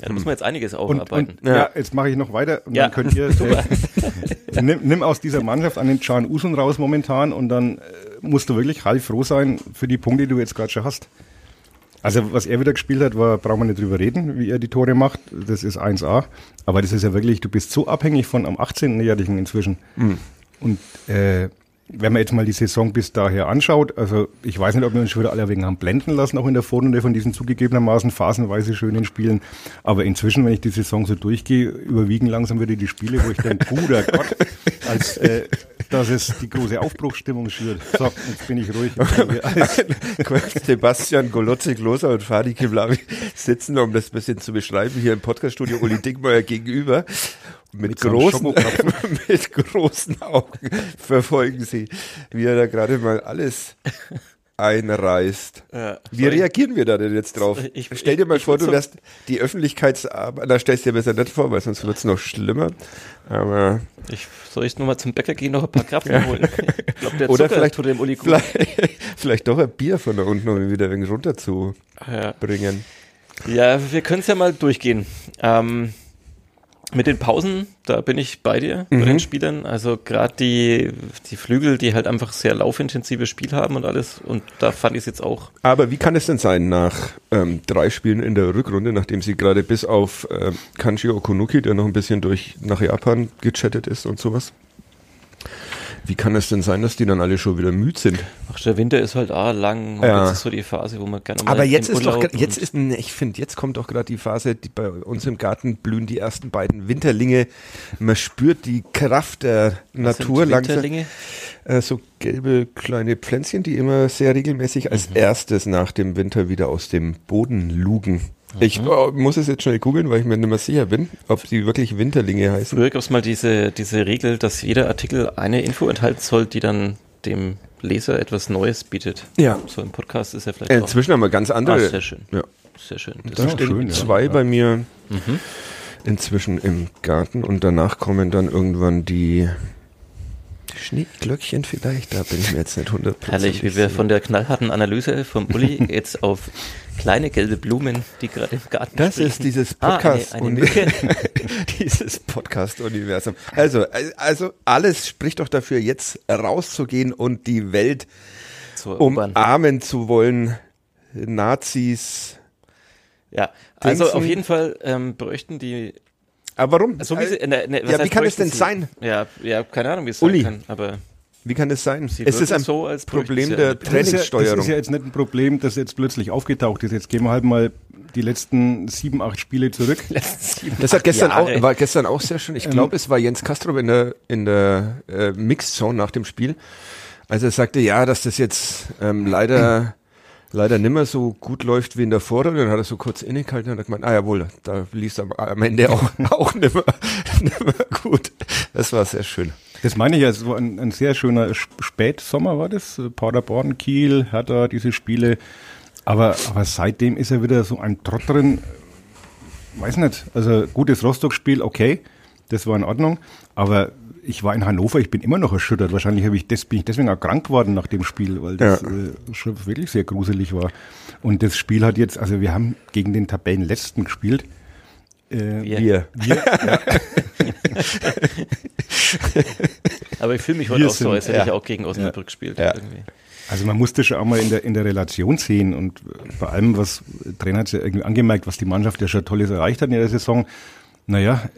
Ja, da muss man jetzt einiges aufarbeiten. Und, und, ja. ja. jetzt mache ich noch weiter und ja. dann könnt ihr äh, nimm, nimm, aus dieser Mannschaft einen Can Usun raus momentan und dann äh, musst du wirklich halb froh sein für die Punkte, die du jetzt gerade schon hast. Also was er wieder gespielt hat, war, brauchen wir nicht drüber reden, wie er die Tore macht. Das ist 1A. Aber das ist ja wirklich, du bist so abhängig von am 18-Jährigen inzwischen. Mhm. Und äh, wenn man jetzt mal die Saison bis daher anschaut, also ich weiß nicht, ob wir uns schon wieder alle wegen haben blenden lassen, auch in der Vorrunde von diesen zugegebenermaßen phasenweise schönen Spielen. Aber inzwischen, wenn ich die Saison so durchgehe, überwiegen langsam wieder die Spiele, wo ich denke, guter Gott, als äh, dass es die große Aufbruchsstimmung schürt. So, jetzt bin ich ruhig. Sebastian Golotze, Gloser und Fadi Kiblavi sitzen, um das ein bisschen zu beschreiben, hier im Podcaststudio Uli Dickmeyer gegenüber. Mit, mit großen, mit großen Augen verfolgen sie, wie er da gerade mal alles einreißt. Ja, Wie reagieren wir da denn jetzt drauf? Ich, Stell dir mal ich, vor, du wärst die Öffentlichkeitsarbeit, da stellst du dir besser nicht vor, weil sonst wird es noch schlimmer. Aber ich soll ich nur mal zum Bäcker gehen, noch ein paar Krapfen ja. holen. Ich glaub, der Oder vielleicht, tut dem Uli vielleicht, vielleicht doch ein Bier von da unten, um ihn wieder ein wenig runter zu ja. bringen. Ja, wir können es ja mal durchgehen. Ähm, mit den Pausen, da bin ich bei dir, mhm. bei den Spielern. Also gerade die, die Flügel, die halt einfach sehr laufintensive Spiel haben und alles. Und da fand ich es jetzt auch. Aber wie kann es denn sein, nach ähm, drei Spielen in der Rückrunde, nachdem sie gerade bis auf äh, Kanji Okunuki, der noch ein bisschen durch nach Japan gechattet ist und sowas, wie kann es denn sein, dass die dann alle schon wieder müde sind? Ach, der Winter ist halt auch lang. Ja. Jetzt ist so die Phase, wo man gerne mal. Aber jetzt ist doch, jetzt ist, ich finde, jetzt kommt doch gerade die Phase, die bei uns im Garten blühen die ersten beiden Winterlinge. Man spürt die Kraft der Was Natur langsam. Äh, so gelbe kleine Pflänzchen, die immer sehr regelmäßig als mhm. erstes nach dem Winter wieder aus dem Boden lugen. Ich oh, muss es jetzt schnell googeln, weil ich mir nicht mehr sicher bin, ob die wirklich Winterlinge heißen. Früher gab es mal diese, diese Regel, dass jeder Artikel eine Info enthalten soll, die dann dem Leser etwas Neues bietet. Ja. So ein Podcast ist ja vielleicht. Äh, inzwischen haben wir ganz andere. Ah, sehr schön. Ja. Sehr schön. Das da stehen schön, zwei ja. bei mir mhm. inzwischen im Garten und danach kommen dann irgendwann die Schneeglöckchen vielleicht, da bin ich mir jetzt nicht 100% Herrlich, wie wir von der knallharten Analyse vom Uli jetzt auf kleine gelbe Blumen, die gerade im Garten Das springen. ist dieses Podcast, ah, eine, eine dieses Podcast-Universum. Also, also alles spricht doch dafür, jetzt rauszugehen und die Welt zu umarmen zu wollen. Nazis. Ja, also Dingsen. auf jeden Fall ähm, bräuchten die aber warum? So wie sie, ne, ne, ja, wie kann es denn sie? sein? Ja, ja, keine Ahnung, wie es Uli. sein kann, aber. Wie kann es sein? Sie es ist ein so, Problem der Trainingssteuerung. Das ist ja jetzt nicht ein Problem, das jetzt plötzlich aufgetaucht ist. Jetzt gehen wir halt mal die letzten sieben, acht Spiele zurück. Sieben, das hat gestern auch, war gestern auch sehr schön. Ich ähm, glaube, es war Jens Castro in der, in der äh, Mixzone nach dem Spiel. Also er sagte, ja, dass das jetzt ähm, leider leider nimmer so gut läuft wie in der Vorrunde. Dann hat er so kurz innegehalten und hat gemeint, ah jawohl, da lief am, am Ende auch, auch nimmer, nimmer gut. Das war sehr schön. Das meine ich ja, so ein, ein sehr schöner Spätsommer war das. Paderborn, Kiel, Hertha, diese Spiele. Aber, aber seitdem ist er wieder so ein Trott drin. Weiß nicht. Also gutes Rostock-Spiel, okay. Das war in Ordnung. Aber ich war in Hannover, ich bin immer noch erschüttert. Wahrscheinlich habe ich des, bin ich deswegen auch krank geworden nach dem Spiel, weil das Ja. äh, schon wirklich sehr gruselig war. Und das Spiel hat jetzt, also wir haben gegen den Tabellenletzten gespielt. Äh, Wir. Wir. Aber ich fühle mich heute Wir auch so, sind- als hätte ja. ich auch gegen Osnabrück gespielt. Ja. Irgendwie. Also man musste schon auch mal in der, in der Relation sehen und vor allem, was der Trainer hat ja irgendwie angemerkt, was die Mannschaft ja schon Tolles erreicht hat in der Saison. Naja,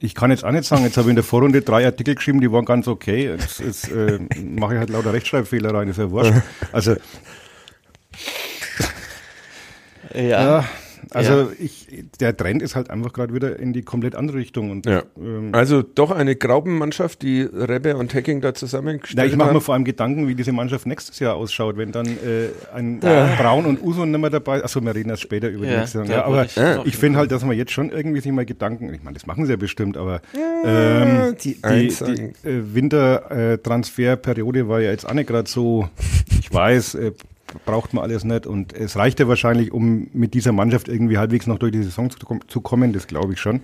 ich kann jetzt auch nicht sagen, jetzt habe ich in der Vorrunde drei Artikel geschrieben, die waren ganz okay. Jetzt, jetzt äh, mache ich halt lauter Rechtschreibfehler rein, ist ja wurscht. Also Ja. ja, also Ja. ich, der Trend ist halt einfach gerade wieder in die komplett andere Richtung. Und Ja. ähm, Also doch eine Graubenmannschaft, die Rebbe und Hacking da zusammengestellt Na, ich mache mir haben. vor allem Gedanken, wie diese Mannschaft nächstes Jahr ausschaut, wenn dann äh, ein Braun und Uso nicht mehr dabei Achso, wir reden erst später über die Ja, nächste Saison. Ja, aber ich ich, finde halt, dass man jetzt schon irgendwie sich mal Gedanken, ich meine, das machen sie ja bestimmt, aber ähm, die die, die äh, Wintertransferperiode war ja jetzt auch nicht gerade so, ich weiß, äh, braucht man alles nicht und es reicht ja wahrscheinlich, um mit dieser Mannschaft irgendwie halbwegs noch durch die Saison zu, zu kommen, das glaube ich schon.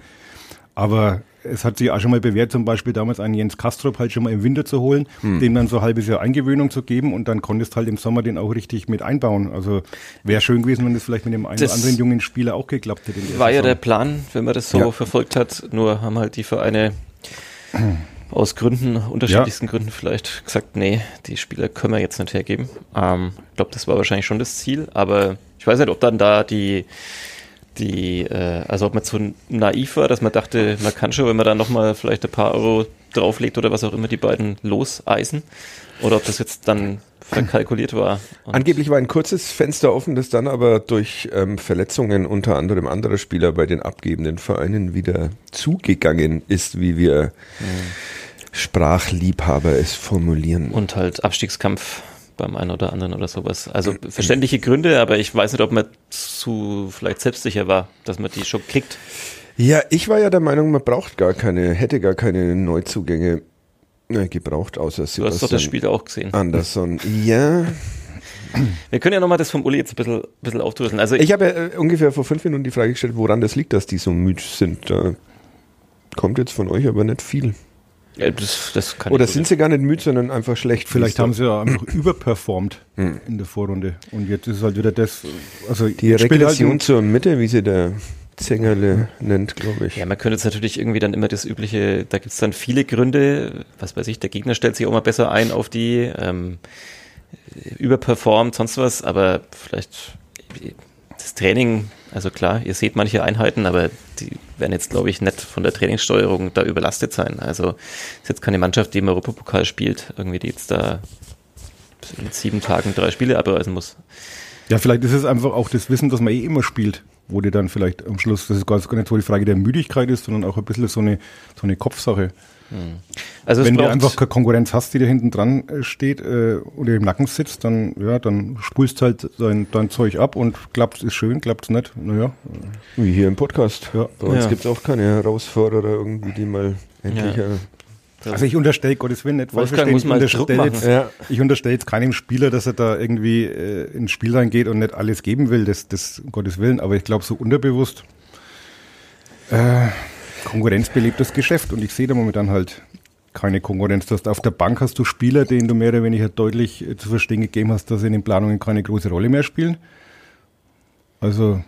Aber es hat sich auch schon mal bewährt, zum Beispiel damals einen Jens Kastrop halt schon mal im Winter zu holen, Hm. dem dann so ein halbes Jahr Eingewöhnung zu geben und dann konntest halt im Sommer den auch richtig mit einbauen. Also wäre schön gewesen, wenn das vielleicht mit dem einen Das oder anderen jungen Spieler auch geklappt hätte. War ja Saison. der Plan, wenn man das so Ja. verfolgt hat. Nur haben halt die Vereine aus Gründen, unterschiedlichsten Gründen vielleicht gesagt, nee, die Spieler können wir jetzt nicht hergeben. Ähm, ich glaube, das war wahrscheinlich schon das Ziel, aber ich weiß nicht, ob dann da die, die, äh, also ob man zu naiv war, dass man dachte, man kann schon, wenn man da nochmal vielleicht ein paar Euro drauflegt oder was auch immer die beiden loseisen, oder ob das jetzt dann verkalkuliert war. Und Angeblich war ein kurzes Fenster offen, das dann aber durch ähm, Verletzungen unter anderem anderer Spieler bei den abgebenden Vereinen wieder zugegangen ist, wie wir Sprachliebhaber es formulieren. Und halt Abstiegskampf beim einen oder anderen oder sowas. Also verständliche Gründe, aber ich weiß nicht, ob man zu vielleicht selbstsicher war, dass man die schon kriegt. Ja, ich war ja der Meinung, man braucht gar keine, hätte gar keine Neuzugänge äh, gebraucht, außer Du hast doch das Spiel auch gesehen. Anderson. Ja, Wir können ja nochmal das vom Uli jetzt ein bisschen, bisschen aufdröseln. Also ich habe äh, ungefähr vor fünf Minuten die Frage gestellt, woran das liegt, dass die so müde sind. Da kommt jetzt von euch aber nicht viel. ja, das, das kann Oder sind sie gar nicht müde, sondern einfach schlecht? Vielleicht haben sie ja einfach überperformt in der Vorrunde. Und jetzt ist halt wieder das, also die spielt Regression halt zur Mitte, wie sie der Zengerle nennt, glaube ich. Ja, man könnte jetzt natürlich irgendwie dann immer das übliche, da gibt's dann viele Gründe, was weiß ich, der Gegner stellt sich auch mal besser ein auf die, ähm, überperformt, sonst was, aber vielleicht das Training, also klar, ihr seht manche Einheiten, aber die werden jetzt, glaube ich, nicht von der Trainingssteuerung da überlastet sein. Also ist jetzt keine Mannschaft, die im Europapokal spielt, irgendwie, die jetzt da in sieben Tagen drei Spiele abreisen muss. Ja, vielleicht ist es einfach auch das Wissen, dass man eh immer spielt, wo dir dann vielleicht am Schluss, das ist gar nicht so die Frage der Müdigkeit ist, sondern auch ein bisschen so eine, so eine Kopfsache. Also es Wenn du einfach keine Konkurrenz hast, die da hinten dran äh, steht äh, oder im Nacken sitzt, dann, ja, dann spulst halt dein, dein Zeug ab und klappt ist schön, klappt nicht. Naja, Wie hier im Podcast. Ja. Bei uns Ja. gibt's auch keine Herausforderer irgendwie, die mal endlich... Ja. Also ich unterstelle, Gottes Willen nicht, Wolfgang muss ich mal unterstelle Druck machen. jetzt, Ja. ich unterstelle jetzt keinem Spieler, dass er da irgendwie äh, ins Spiel reingeht und nicht alles geben will, das, das um Gottes Willen, aber ich glaube so unterbewusst, äh, Konkurrenz belebt das Geschäft und ich sehe da momentan halt keine Konkurrenz. Du hast auf der Bank hast du Spieler, denen du mehr oder weniger deutlich äh, zu verstehen gegeben hast, dass sie in den Planungen keine große Rolle mehr spielen. Also,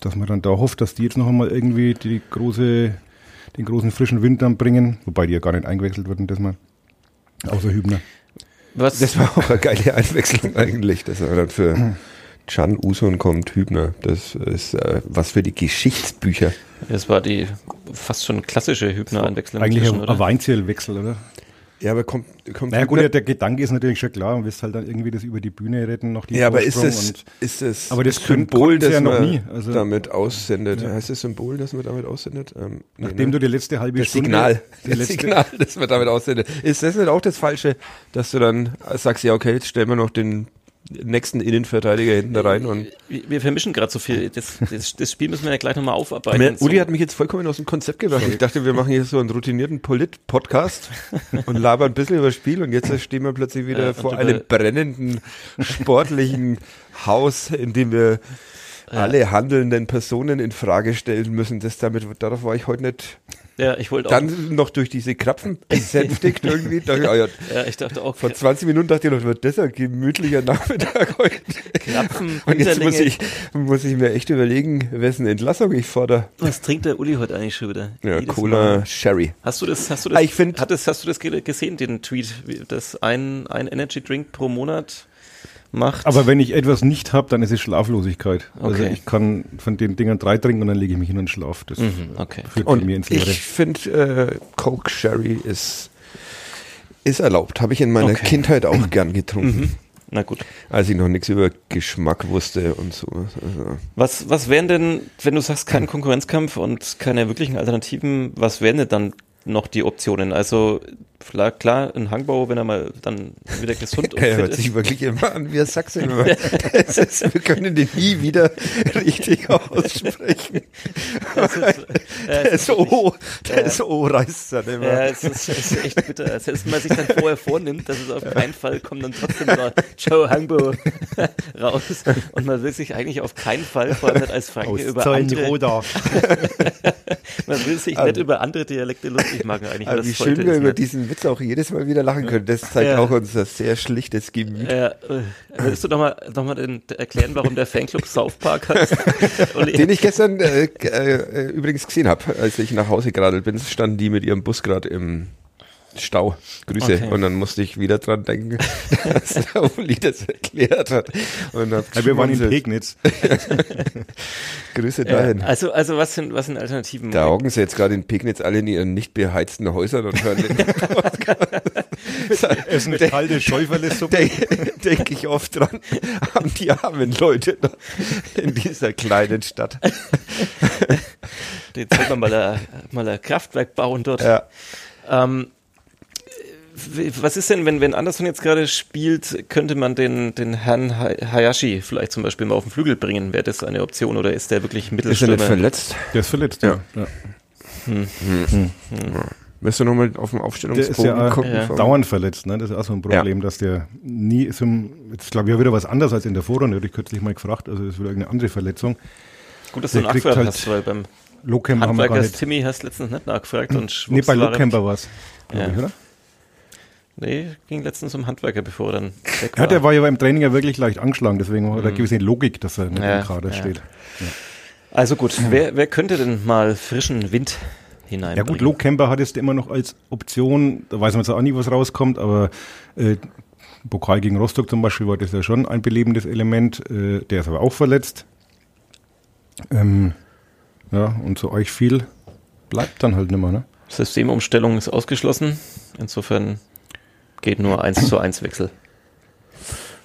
dass man dann da hofft, dass die jetzt noch einmal irgendwie die große, den großen frischen Wind dann bringen, wobei die ja gar nicht eingewechselt wurden, das mal. Außer Hübner. was, Das war auch eine geile Einwechslung eigentlich, dass er dann für Can Uson kommt, Hübner. Das ist äh, was für die Geschichtsbücher. das war die fast schon klassische Hübner-Einwechslung. Eigentlich ein, oder? ein Weinzierwechsel, oder? Ja, aber kommt, kommt Naja gut, Hübner- der, Gedanke ist natürlich schon klar und wirst halt dann irgendwie das über die Bühne retten, noch die ja, aber ist Vorsprung es, und ist es Aber das Symbol, das ja noch man nie, also- damit aussendet? Ja. Heißt das Symbol, das man damit aussendet? Ähm, nee, nachdem ne? du die letzte halbe das Stunde Signal, das letzte, Signal, das man damit aussendet. Ist das nicht auch das Falsche, dass du dann sagst, ja okay, jetzt stellen wir noch den nächsten Innenverteidiger hinten da rein und Wir, wir vermischen gerade so viel. Das, das, das Spiel müssen wir ja gleich nochmal aufarbeiten. Mir- Uli so. hat mich jetzt vollkommen aus dem Konzept gebracht. Ich dachte, wir machen hier so einen routinierten Polit-Podcast und labern ein bisschen über das Spiel und jetzt stehen wir plötzlich wieder Ja, vor einem brennenden, sportlichen Haus, in dem wir alle handelnden Personen in Frage stellen müssen. Das damit, darauf war ich heute nicht. Ja, ich wollte auch. Dann noch durch diese Krapfen besänftigt irgendwie. Da, ja, ja, Ja, ich dachte auch, vor 20 Minuten dachte ich noch, wird das ein gemütlicher Nachmittag heute. Krapfen, Und jetzt muss ich, muss ich mir echt überlegen, wessen Entlassung ich fordere. Was trinkt der Uli heute eigentlich schon wieder? Ja, Jedes Cola Mal. Sherry. Hast du das, hast du das, Ah, ich find- hattest, hast du das ge- gesehen, den Tweet, dass ein, ein Energy Drink pro Monat macht? Aber wenn ich etwas nicht habe, dann ist es Schlaflosigkeit. Also Okay. ich kann von den Dingern drei trinken und dann lege ich mich hin und schlafe. Das Mhm, okay. führt Und mir ins Leere. ich finde, äh, Coke Sherry ist, ist erlaubt. Habe ich in meiner Okay. Kindheit auch gern getrunken, Mhm. Na gut. als ich noch nichts über Geschmack wusste und so. Also, Was, was wären denn, wenn du sagst, kein Konkurrenzkampf und keine wirklichen Alternativen, was wären denn dann noch die Optionen? Also klar, ein Hangbau, wenn er mal dann wieder gesund und er hört sich wirklich immer an wie ein Sachse. Das ist, wir können den nie wieder richtig aussprechen. Das ist, äh, Der es ist O, der Ja. ist O reißt dann immer. Ja, es ist, es ist echt bitter. Also, wenn man sich dann vorher vornimmt, dass es auf keinen Fall kommt, dann trotzdem noch Joe Hangbo raus. Und man will sich eigentlich auf keinen Fall, vor allem nicht als Franke, über andere, man will sich nicht über andere Dialekte lustig machen eigentlich. weil Aber das wie schön wir es über diesen Witz auch jedes Mal wieder lachen können. Das zeigt Ja. auch unser sehr schlichtes Gemüt. Äh, äh, willst du nochmal noch mal erklären, warum der Fanclub South Park heißt? Den ich gestern äh, äh, übrigens gesehen habe, als ich nach Hause geradelt bin, standen die mit ihrem Bus gerade im Stau. Grüße. Okay. Und dann musste ich wieder dran denken, dass der Uli das erklärt hat. Und Ja, wir waren in. Pegnitz. Grüße ja, dahin. also, also was sind, was sind Alternativen? Da hocken sie jetzt gerade in Pegnitz alle in ihren nicht beheizten Häusern und hören den Essen eine kalte Schäuferle-Suppe. Denke denk ich oft dran, haben die armen Leute in dieser kleinen Stadt. Jetzt soll man mal ein, mal ein Kraftwerk bauen dort. Ja. Ähm, was ist denn, wenn, wenn Anderson jetzt gerade spielt, könnte man den, den Herrn Ha- Hayashi vielleicht zum Beispiel mal auf den Flügel bringen? Wäre das eine Option oder ist der wirklich Ist er Mittelstürmer? nicht verletzt? Der ist verletzt, ja. ja. Wirst du nochmal auf dem Der ist Aufstellungsbogen ja, gucken? Ja. dauernd verletzt, ne? Das ist auch so ein Problem, dass der nie so ein, jetzt glaube ich ja wieder was anderes als in der Vorrunde, hatte ich kürzlich mal gefragt, also das ist wieder irgendeine andere Verletzung. Gut, dass du Der kriegt nachgefragt halt hast, weil beim Lowcamper haben wir gar Handwerker nicht. Timmy hast letztens nicht nachgefragt und Nee, schwupps bei war er Lowcamper war es, glaube Ja. ich, oder? Nee, ging letztens um Handwerker, bevor er dann weg Ja, der war ja beim Training ja wirklich leicht angeschlagen, deswegen hat er eine gewisse Logik, dass er nicht Mhm. Ja, im Kader ja. steht. Also gut, wer, wer könnte denn mal frischen Wind hinein? Ja gut, Lowcamper hat jetzt immer noch als Option, da weiß man zwar auch nie, was rauskommt, aber äh, Pokal gegen Rostock zum Beispiel war das ja schon ein belebendes Element, äh, der ist aber auch verletzt. Ähm, ja, und so euch viel bleibt dann halt nicht mehr, ne? Systemumstellung ist ausgeschlossen. Insofern geht nur 1 zu 1 Wechsel.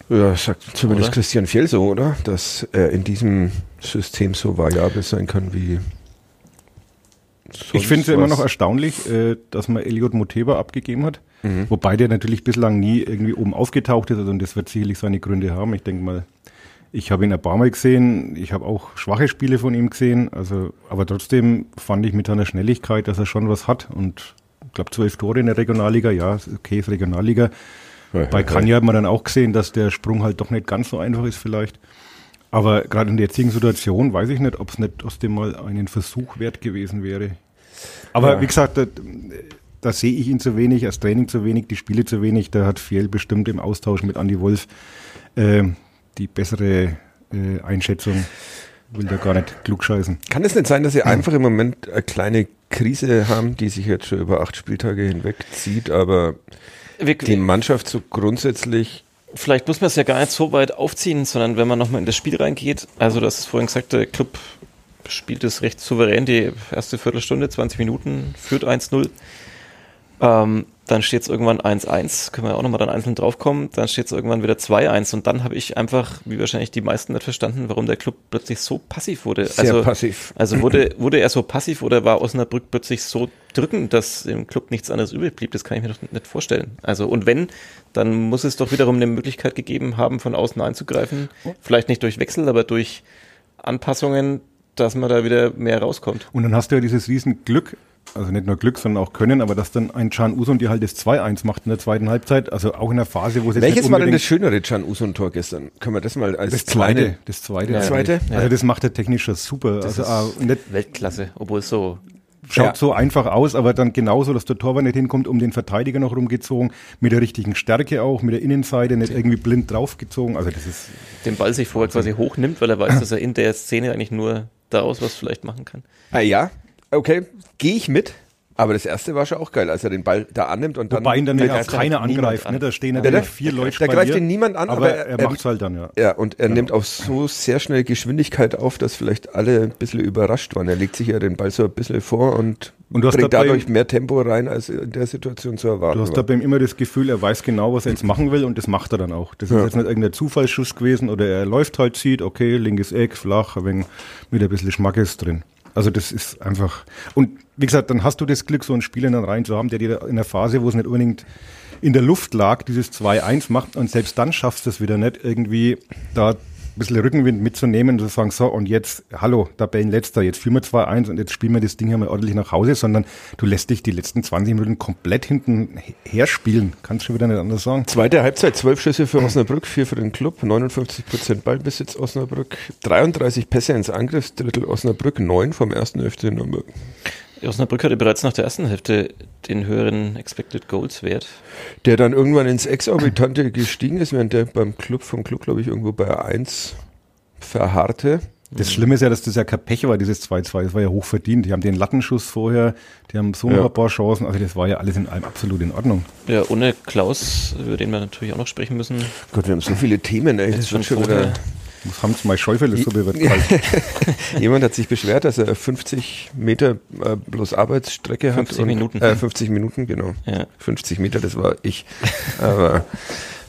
Ja, sagt zumindest Oder? Christian Fjell so, oder? Dass er in diesem System so variabel sein kann wie. Ich finde es ja immer noch erstaunlich, äh, dass man Elliot Moteba abgegeben hat. Mhm. Wobei der natürlich bislang nie irgendwie oben aufgetaucht ist. Also, und das wird sicherlich seine Gründe haben. Ich denke mal, ich habe ihn ein paar Mal gesehen. Ich habe auch schwache Spiele von ihm gesehen. Also, aber trotzdem fand ich mit seiner Schnelligkeit, dass er schon was hat. Und glaube, zwölf Tore in der Regionalliga. Ja, okay, ist Regionalliga. Ja, Bei ja, Kanja hat man dann auch gesehen, dass der Sprung halt doch nicht ganz so einfach ist vielleicht. Aber gerade in der jetzigen Situation weiß ich nicht, ob es nicht aus dem mal einen Versuch wert gewesen wäre. Aber Ja. wie gesagt, da, da sehe ich ihn zu wenig, das Training zu wenig, die Spiele zu wenig. Da hat Fjell bestimmt im Austausch mit Andy Wolf äh, die bessere äh, Einschätzung. Will da gar nicht klugscheißen. Kann es nicht sein, dass sie einfach im Moment eine kleine Krise haben, die sich jetzt schon über acht Spieltage hinweg zieht, aber Wir, die Mannschaft so grundsätzlich. vielleicht muss man es ja gar nicht so weit aufziehen, sondern wenn man nochmal in das Spiel reingeht, also das ist vorhin gesagt, der Club spielt es recht souverän, die erste Viertelstunde, 20 Minuten, führt 1-0. Ähm, dann steht es irgendwann 1-1, können wir ja auch nochmal dann einzeln draufkommen, dann steht es irgendwann wieder 2-1 und dann habe ich einfach, wie wahrscheinlich die meisten nicht verstanden, warum der Club plötzlich so passiv wurde. Sehr also, passiv. Also wurde, wurde er so passiv oder war Osnabrück plötzlich so drückend, dass im Club nichts anderes übrig blieb? Das kann ich mir doch nicht vorstellen. Also, und wenn, dann muss es doch wiederum eine Möglichkeit gegeben haben, von außen einzugreifen. Vielleicht nicht durch Wechsel, aber durch Anpassungen, dass man da wieder mehr rauskommt. Und dann hast du ja dieses Riesenglück, also nicht nur Glück, sondern auch Können, aber dass dann ein Can Usun die halt das 2-1 macht in der zweiten Halbzeit, also auch in der Phase, wo es Welches war denn das schönere Can Usun-Tor gestern? Können wir das mal als das zweite, das zweite. Ja, zweite? Also ja. das macht er technisch super. Das also ist nicht Weltklasse, obwohl es so Schaut Ja. so einfach aus, aber dann genauso, dass der Torwart nicht hinkommt, um den Verteidiger noch rumgezogen, mit der richtigen Stärke auch, mit der Innenseite, nicht irgendwie blind draufgezogen. Also das ist den Ball sich vorher quasi hochnimmt, weil er weiß, dass er in der Szene eigentlich nur daraus was vielleicht machen kann. Ah, ja, okay, gehe ich mit. Aber das erste war schon auch geil, als er den Ball da annimmt und dann. Wobei ihn dann Da nicht auch keiner angreift. an. Ne? Da stehen Ja, da- vier Leute da greift ihn niemand an, aber, aber er er- macht's halt dann, ja. Ja, und er nimmt auf so sehr schnell Geschwindigkeit auf, dass vielleicht alle ein bisschen überrascht waren. Er legt sich ja den Ball so ein bisschen vor und, Und du hast bringt dabei- dadurch mehr Tempo rein, als in der Situation zu erwarten Du hast war. dabei immer das Gefühl, er weiß genau, was er jetzt machen will und das macht er dann auch. Das ist Ja. jetzt nicht irgendein Zufallsschuss gewesen oder er läuft halt, sieht, okay, linkes Eck, flach, wenig mit ein bisschen Schmackes drin. Also das ist einfach, und wie gesagt, dann hast du das Glück, so einen Spieler dann haben, der dir in der Phase, wo es nicht unbedingt in der Luft lag, dieses 2-1 macht und selbst dann schaffst du es wieder nicht, irgendwie da bisschen Rückenwind mitzunehmen und zu sagen, so und jetzt, hallo, Tabellenletzter, jetzt führen wir 2-1 und jetzt spielen wir das Ding hier mal ordentlich nach Hause, sondern du lässt dich die letzten 20 Minuten komplett hinten her spielen. Kannst schon wieder nicht anders sagen. Zweite Halbzeit, 12 Schüsse für Osnabrück, 4 für den Club, 59% Ballbesitz Osnabrück, 33 Pässe ins Angriffsdrittel Osnabrück, 9 vom ersten FC Nürnberg. Osnabrück hatte bereits nach der ersten Hälfte den höheren Expected Goals Wert. Der dann irgendwann ins Exorbitante gestiegen ist, während der beim Club, vom Club, glaube ich, irgendwo bei 1 verharrte. Das Schlimme ist ja, dass das ja kein Pech war, dieses 2-2. Das war ja hoch verdient. Die haben den Lattenschuss vorher, die haben so Ja. ein paar Chancen. Also das war ja alles in allem absolut in Ordnung. Ja, ohne Klaus, über den wir natürlich auch noch sprechen müssen. Gott, wir haben so viele Themen, ey. Das Ist schon wieder. Das haben sie mal Schäufelsuppe wird kalt. Jemand hat sich beschwert, dass er 50 Meter äh, bloß Arbeitsstrecke 50 hat. und- Minuten. Äh, 50 Minuten, genau. Ja. 50 Meter, das war ich. Aber,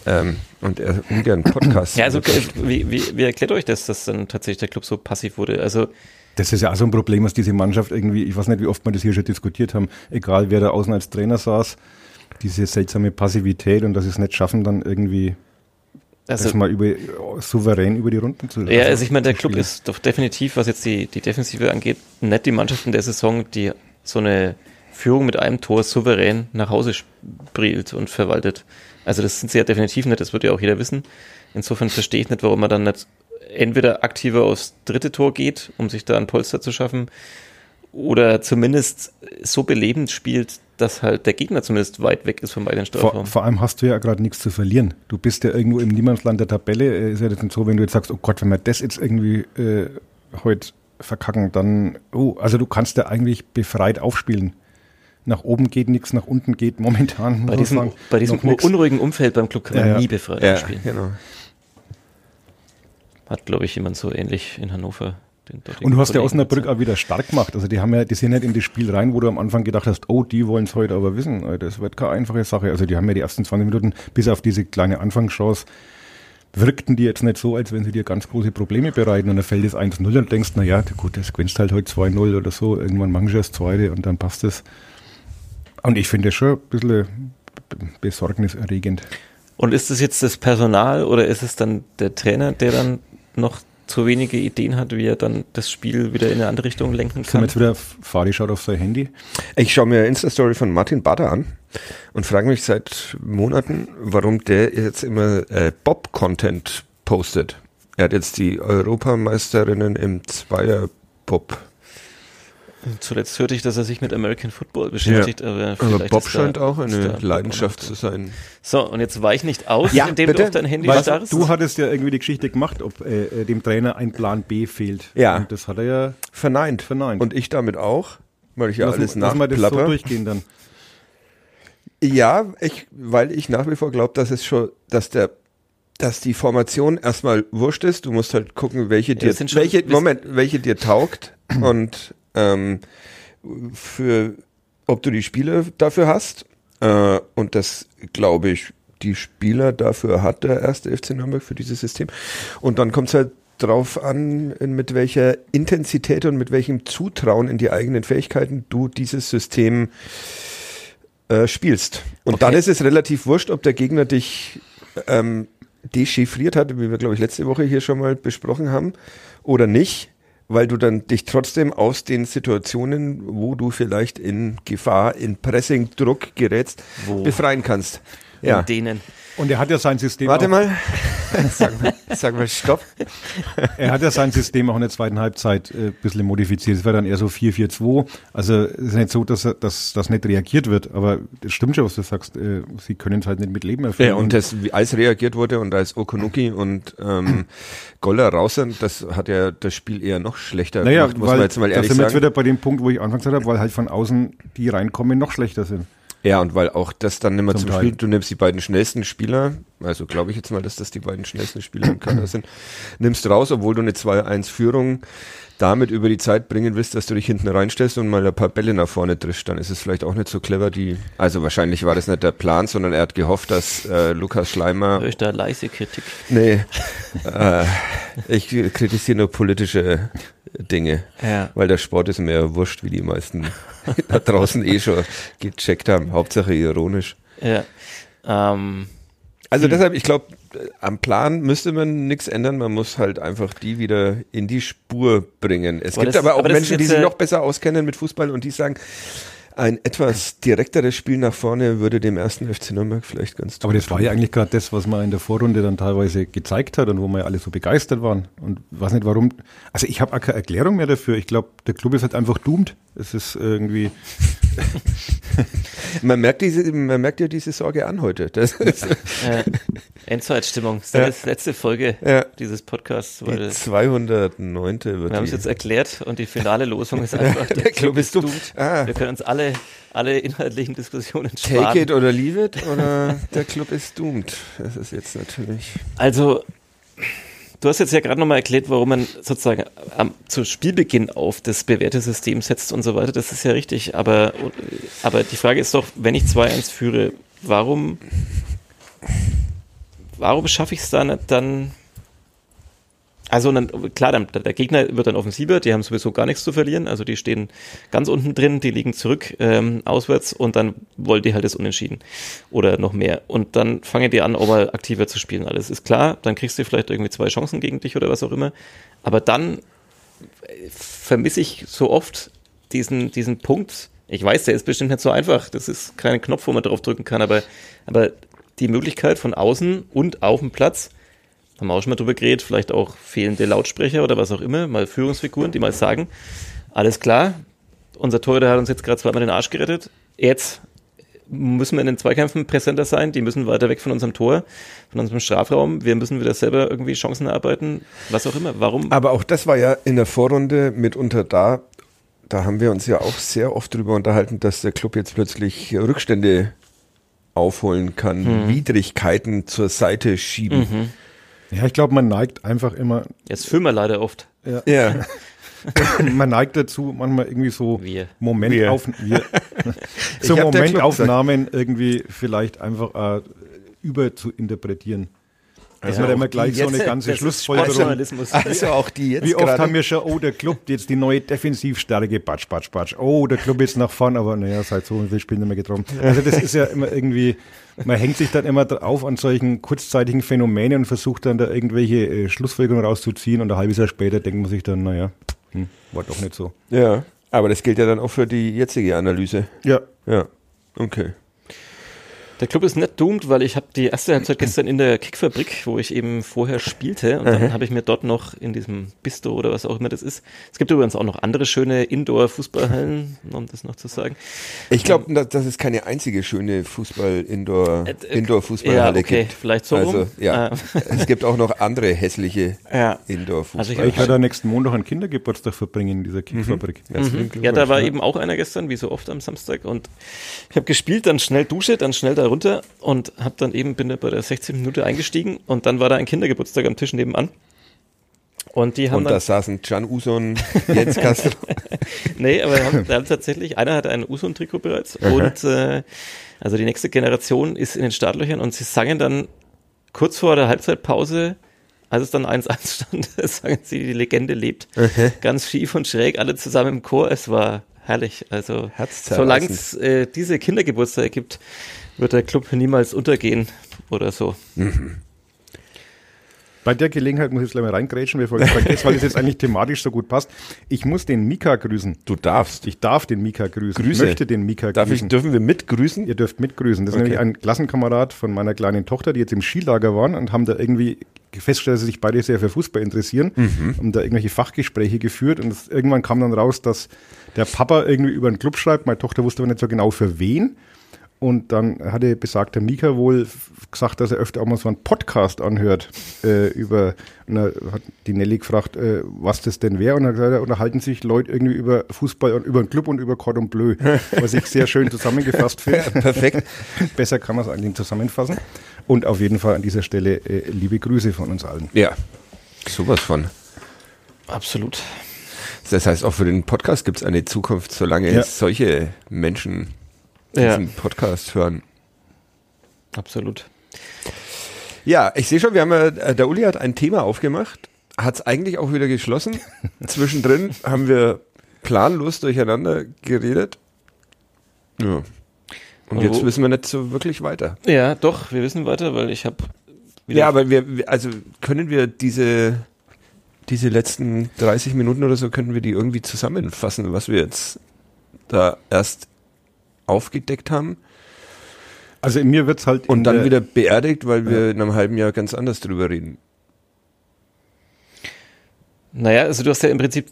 ähm, und er ungern Podcast. Ja, also äh, wie, wie, wie erklärt euch das, dass dann tatsächlich der Club so passiv wurde? Also Das ist ja auch so ein Problem, was diese Mannschaft irgendwie, ich weiß nicht, wie oft wir das hier schon diskutiert haben, egal wer da außen als Trainer saß, diese seltsame Passivität und dass sie es nicht schaffen, dann irgendwie Also, das mal über, souverän über die Runden zu ja, also ich meine, der Club ist doch definitiv, was jetzt die, die Defensive angeht, nicht die Mannschaft in der Saison, die so eine Führung mit einem Tor souverän nach Hause spielt und verwaltet. Also das sind sie ja definitiv nicht, das wird ja auch jeder wissen. Insofern verstehe ich nicht, warum man dann nicht entweder aktiver aufs dritte Tor geht, um sich da ein Polster zu schaffen, oder zumindest so belebend spielt, dass halt der Gegner zumindest weit weg ist vom eigenen Vor, Strafraum. vor allem hast du ja gerade nichts zu verlieren. Du bist ja irgendwo im Niemandsland der Tabelle. Äh, Ist ja das nicht so, wenn du jetzt sagst, oh Gott, wenn wir das jetzt irgendwie äh, heute verkacken, dann, oh, also du kannst ja eigentlich befreit aufspielen. Nach oben geht nichts, nach unten geht momentan. Bei diesem, sagen, bei diesem unruhigen Umfeld beim Club kann man Ja, nie befreit ja, spielen. genau. Hat, glaube ich, jemand so ähnlich in Hannover. Den dortigen Und du hast ja Osnabrück auch wieder stark gemacht. Also die haben ja, die sind nicht in das Spiel rein, wo du am Anfang gedacht hast, oh, die wollen es heute aber wissen. Äh, Das wird keine einfache Sache. Also die haben ja die ersten 20 Minuten, bis auf diese kleine Anfangschance, wirkten die jetzt nicht so, als wenn sie dir ganz große Probleme bereiten. Und dann fällt es 1-0 und denkst, na ja, gut, das gewinnst halt heute 2-0 oder so. Irgendwann machen sie das zweite und dann passt es. Und ich finde das schon ein bisschen besorgniserregend. Und ist es jetzt das Personal oder ist es dann der Trainer, der dann noch zu wenige Ideen hat, wie er dann das Spiel wieder in eine andere Richtung lenken kann? jetzt wieder, Fari schaut auf sein Handy. Ich schaue mir Insta-Story von Martin Bader an und frage mich seit Monaten, warum der jetzt immer äh, Bob-Content postet. Er hat jetzt die Europameisterinnen im Zweier-Bob. Zuletzt hörte ich, dass er sich mit American Football beschäftigt, aber Aber vielleicht Bob ist da- scheint auch eine Leidenschaft zu sein. So, und jetzt weich nicht aus, Ja, indem bitte? du auf dein Handy Weil starrst. du hattest ja irgendwie die Geschichte gemacht, ob äh, äh, dem Trainer ein Plan B fehlt. Ja. Und das hat er ja Verneint. verneint. Und ich damit auch, weil ich ja Lass- alles lass mal das so durchgehen dann. Ja, ich, weil ich nach wie vor glaube, dass es schon, dass der, dass die Formation erstmal wurscht ist. Du musst halt gucken, welche dir, schon- welche, Moment, welche dir taugt und ähm, für, ob du die Spiele dafür hast. Äh, und das glaube ich, die Spieler dafür hat der erste FC Nürnberg für dieses System. Und dann kommt es halt drauf an, mit welcher Intensität und mit welchem Zutrauen in die eigenen Fähigkeiten du dieses System äh, spielst. Und Okay. dann ist es relativ wurscht, ob der Gegner dich ähm, dechiffriert hat, wie wir, glaube ich, letzte Woche hier schon mal besprochen haben, oder nicht. Weil du dann dich trotzdem aus den Situationen, wo du vielleicht in Gefahr, in Pressing, Druck gerätst, Wo? befreien kannst. Ja. In denen. Und er hat ja sein System Warte auch, mal. sag mal. Sag mal Stopp. er hat ja sein System auch in der zweiten Halbzeit äh, ein bisschen modifiziert. Es war dann eher so 4-4-2. Also es ist nicht so, dass er- dass das nicht reagiert wird, aber das stimmt schon, was du sagst. Äh, sie können es halt nicht mit Leben erfüllen. Ja, und das, wie als reagiert wurde und als Okunuki und ähm, Goller raus sind, das hat ja das Spiel eher noch schlechter naja, gemacht, muss weil, man jetzt mal da ehrlich sind wir jetzt sagen. wieder bei dem Punkt, wo ich anfangs gesagt habe, weil halt von außen die reinkommen noch schlechter sind. Ja, und weil auch das dann mehr Zum zum. Spiel, du nimmst die beiden schnellsten Spieler, also glaube ich jetzt mal, dass das die beiden schnellsten Spieler im Kader sind, nimmst raus, obwohl du eine 2-1-Führung damit über die Zeit bringen willst, dass du dich hinten reinstellst und mal ein paar Bälle nach vorne triffst, dann ist es vielleicht auch nicht so clever, die, also wahrscheinlich war das nicht der Plan, sondern er hat gehofft, dass äh, Lukas Schleimer Höre ich da leise Kritik. Nee, äh, ich kritisiere nur politische Dinge, Ja. weil der Sport ist mir wurscht, wie die meisten da draußen eh schon gecheckt haben. Hauptsache ironisch. Ja. Ähm, Also deshalb, ich glaube, am Plan müsste man nichts ändern. Man muss halt einfach die wieder in die Spur bringen. Es Aber gibt das- aber auch aber Menschen, die sich äh, noch besser auskennen mit Fußball und die sagen, ein etwas direkteres Spiel nach vorne würde dem ersten FC Nürnberg vielleicht ganz Aber gut das war ja eigentlich gerade das, was man in der Vorrunde dann teilweise gezeigt hat und wo wir ja alle so begeistert waren. Und weiß nicht warum. Also ich habe auch keine Erklärung mehr dafür. Ich glaube, der Club ist halt einfach doomed. Es ist irgendwie. Man merkt diese, man merkt ja diese Sorge an heute. Das ist äh, Endzeitstimmung. Das ist Ja. die letzte Folge Ja. dieses Podcasts. Weil die 209. wird wir haben es jetzt erklärt und die finale Losung ist einfach, Der Club ist dumm. Ah, Wir können uns alle, alle inhaltlichen Diskussionen sparen. take it oder leave it oder der Club ist doomed. Das ist jetzt natürlich. Also, du hast jetzt ja gerade nochmal erklärt, warum man sozusagen am, zu Spielbeginn auf das bewährte System setzt und so weiter. Das ist ja richtig. Aber, aber die Frage ist doch, wenn ich 2-1 führe, warum, warum schaffe ich es dann, dann also dann, klar, dann, der Gegner wird dann offensiver, die haben sowieso gar nichts zu verlieren, also die stehen ganz unten drin, die liegen zurück ähm, auswärts und dann wollen die halt das Unentschieden oder noch mehr. Und dann fangen die an, auch mal aktiver zu spielen. Alles ist klar, dann kriegst du vielleicht irgendwie zwei Chancen gegen dich oder was auch immer. Aber dann äh, vermisse ich so oft diesen, diesen Punkt. Ich weiß, der ist bestimmt nicht so einfach. Das ist kein Knopf, wo man drauf drücken kann, aber, aber die Möglichkeit von außen und auf dem Platz, haben wir auch schon mal drüber geredet, vielleicht auch fehlende Lautsprecher oder was auch immer, mal Führungsfiguren, die mal sagen, alles klar, unser Torhüter hat uns jetzt gerade zweimal den Arsch gerettet, jetzt müssen wir in den Zweikämpfen präsenter sein, die müssen weiter weg von unserem Tor, von unserem Strafraum, wir müssen wieder selber irgendwie Chancen erarbeiten, was auch immer. Warum? Aber auch das war ja in der Vorrunde mitunter da. Da haben wir uns ja auch sehr oft drüber unterhalten, dass der Club jetzt plötzlich Rückstände aufholen kann, Widrigkeiten zur Seite schieben. Ja, ich glaube, man neigt einfach immer. Jetzt fühlen wir leider oft. Ja. man neigt dazu, manchmal irgendwie so Wir. Momentauf wir. so Momentaufnahmen irgendwie vielleicht einfach äh, über zu interpretieren. Dass Ja, man immer gleich so eine ganze das ist Schlussfolgerung. Also auch die jetzt Wie oft gerade- haben wir schon, oh, der Club jetzt die neue Defensivstärke, batsch, batsch, batsch. Oh, der Club ist nach vorn, aber naja, seit so und viel Spielen nicht mehr getroffen. Also das ist ja immer irgendwie, man hängt sich dann immer auf an solchen kurzzeitigen Phänomenen und versucht dann da irgendwelche äh, Schlussfolgerungen rauszuziehen und ein halbes Jahr später denkt man sich dann, naja, hm, war doch nicht so. Ja, aber das gilt ja dann auch für die jetzige Analyse. Ja, Ja, okay. Der Club ist nicht doomed, weil ich habe die erste Halbzeit gestern in der Kickfabrik, wo ich eben vorher spielte und dann habe ich mir dort noch in diesem Bistro oder was auch immer das ist. Es gibt übrigens auch noch andere schöne Indoor-Fußballhallen, um das noch zu sagen. Ich glaube, dass, dass es keine einzige schöne Fußball-Indoor- Äh, äh, Indoor-Fußballhalle ja, okay, gibt. vielleicht so Also, rum. ja. Äh. es gibt auch noch andere hässliche Ja. Indoor-Fußball. Also ich werde am nächsten Montag einen Kindergeburtstag verbringen in dieser Kickfabrik. Herzlichen Mhm. Ja, da war eben auch einer gestern, wie so oft am Samstag. Und ich habe gespielt, dann schnell Dusche, dann schnell da runter und habe dann eben, bin da bei der 16. Minute eingestiegen und dann war da ein Kindergeburtstag am Tisch nebenan. Und die haben Und da saßen Can Uson, Jens Castro. nee, aber haben, da haben tatsächlich, einer hatte ein Usun-Trikot bereits und äh, also die nächste Generation ist in den Startlöchern und sie sangen dann kurz vor der Halbzeitpause, als es dann 1-1 stand, sangen sie, die Legende lebt. Ganz schief und schräg, alle zusammen im Chor. Es war herrlich. Also, solange es äh, diese Kindergeburtstage gibt, wird der Club niemals untergehen oder so. Bei der Gelegenheit muss ich jetzt gleich mal reingrätschen, bevor ich vergesse, weil es jetzt eigentlich thematisch so gut passt. Ich muss den Mika grüßen. Du darfst. Ich darf den Mika grüßen. Grüße. Ich möchte den Mika Darf ich, grüßen. dürfen wir mitgrüßen? Ihr dürft mitgrüßen. Das ist Okay. nämlich ein Klassenkamerad von meiner kleinen Tochter, die jetzt im Skilager waren und haben da irgendwie festgestellt, dass sie sich beide sehr für Fußball interessieren, haben da irgendwelche Fachgespräche geführt und es, irgendwann kam dann raus, dass der Papa irgendwie über einen Club schreibt. Meine Tochter wusste aber nicht so genau für wen. Und dann hatte besagter Mika wohl gesagt, dass er öfter auch mal so einen Podcast anhört äh, über, und da hat die Nelly gefragt, äh, was das denn wäre. Und dann hat er gesagt, da unterhalten sich Leute irgendwie über Fußball und über den Club und über Cordon Bleu, was ich sehr schön zusammengefasst finde. Perfekt. Besser kann man es eigentlich zusammenfassen. Und auf jeden Fall an dieser Stelle äh, liebe Grüße von uns allen. Ja. Sowas von. Absolut. Das heißt, auch für den Podcast gibt es eine Zukunft, solange Ja. es solche Menschen Ja, diesen Podcast hören. absolut. Ja, ich sehe schon, wir haben ja, äh, der Uli hat ein Thema aufgemacht, hat es eigentlich auch wieder geschlossen. Zwischendrin haben wir planlos durcheinander geredet. Ja. Und jetzt wo- wissen wir nicht so wirklich weiter. Ja, doch, wir wissen weiter, weil ich habe Ja, aber wir, wir- also können wir diese, diese letzten 30 Minuten oder so, können wir die irgendwie zusammenfassen, was wir jetzt da erst aufgedeckt haben Also in mir wird es halt und dann der- wieder beerdigt, weil wir in einem halben Jahr ganz anders drüber reden. Naja, also du hast ja im Prinzip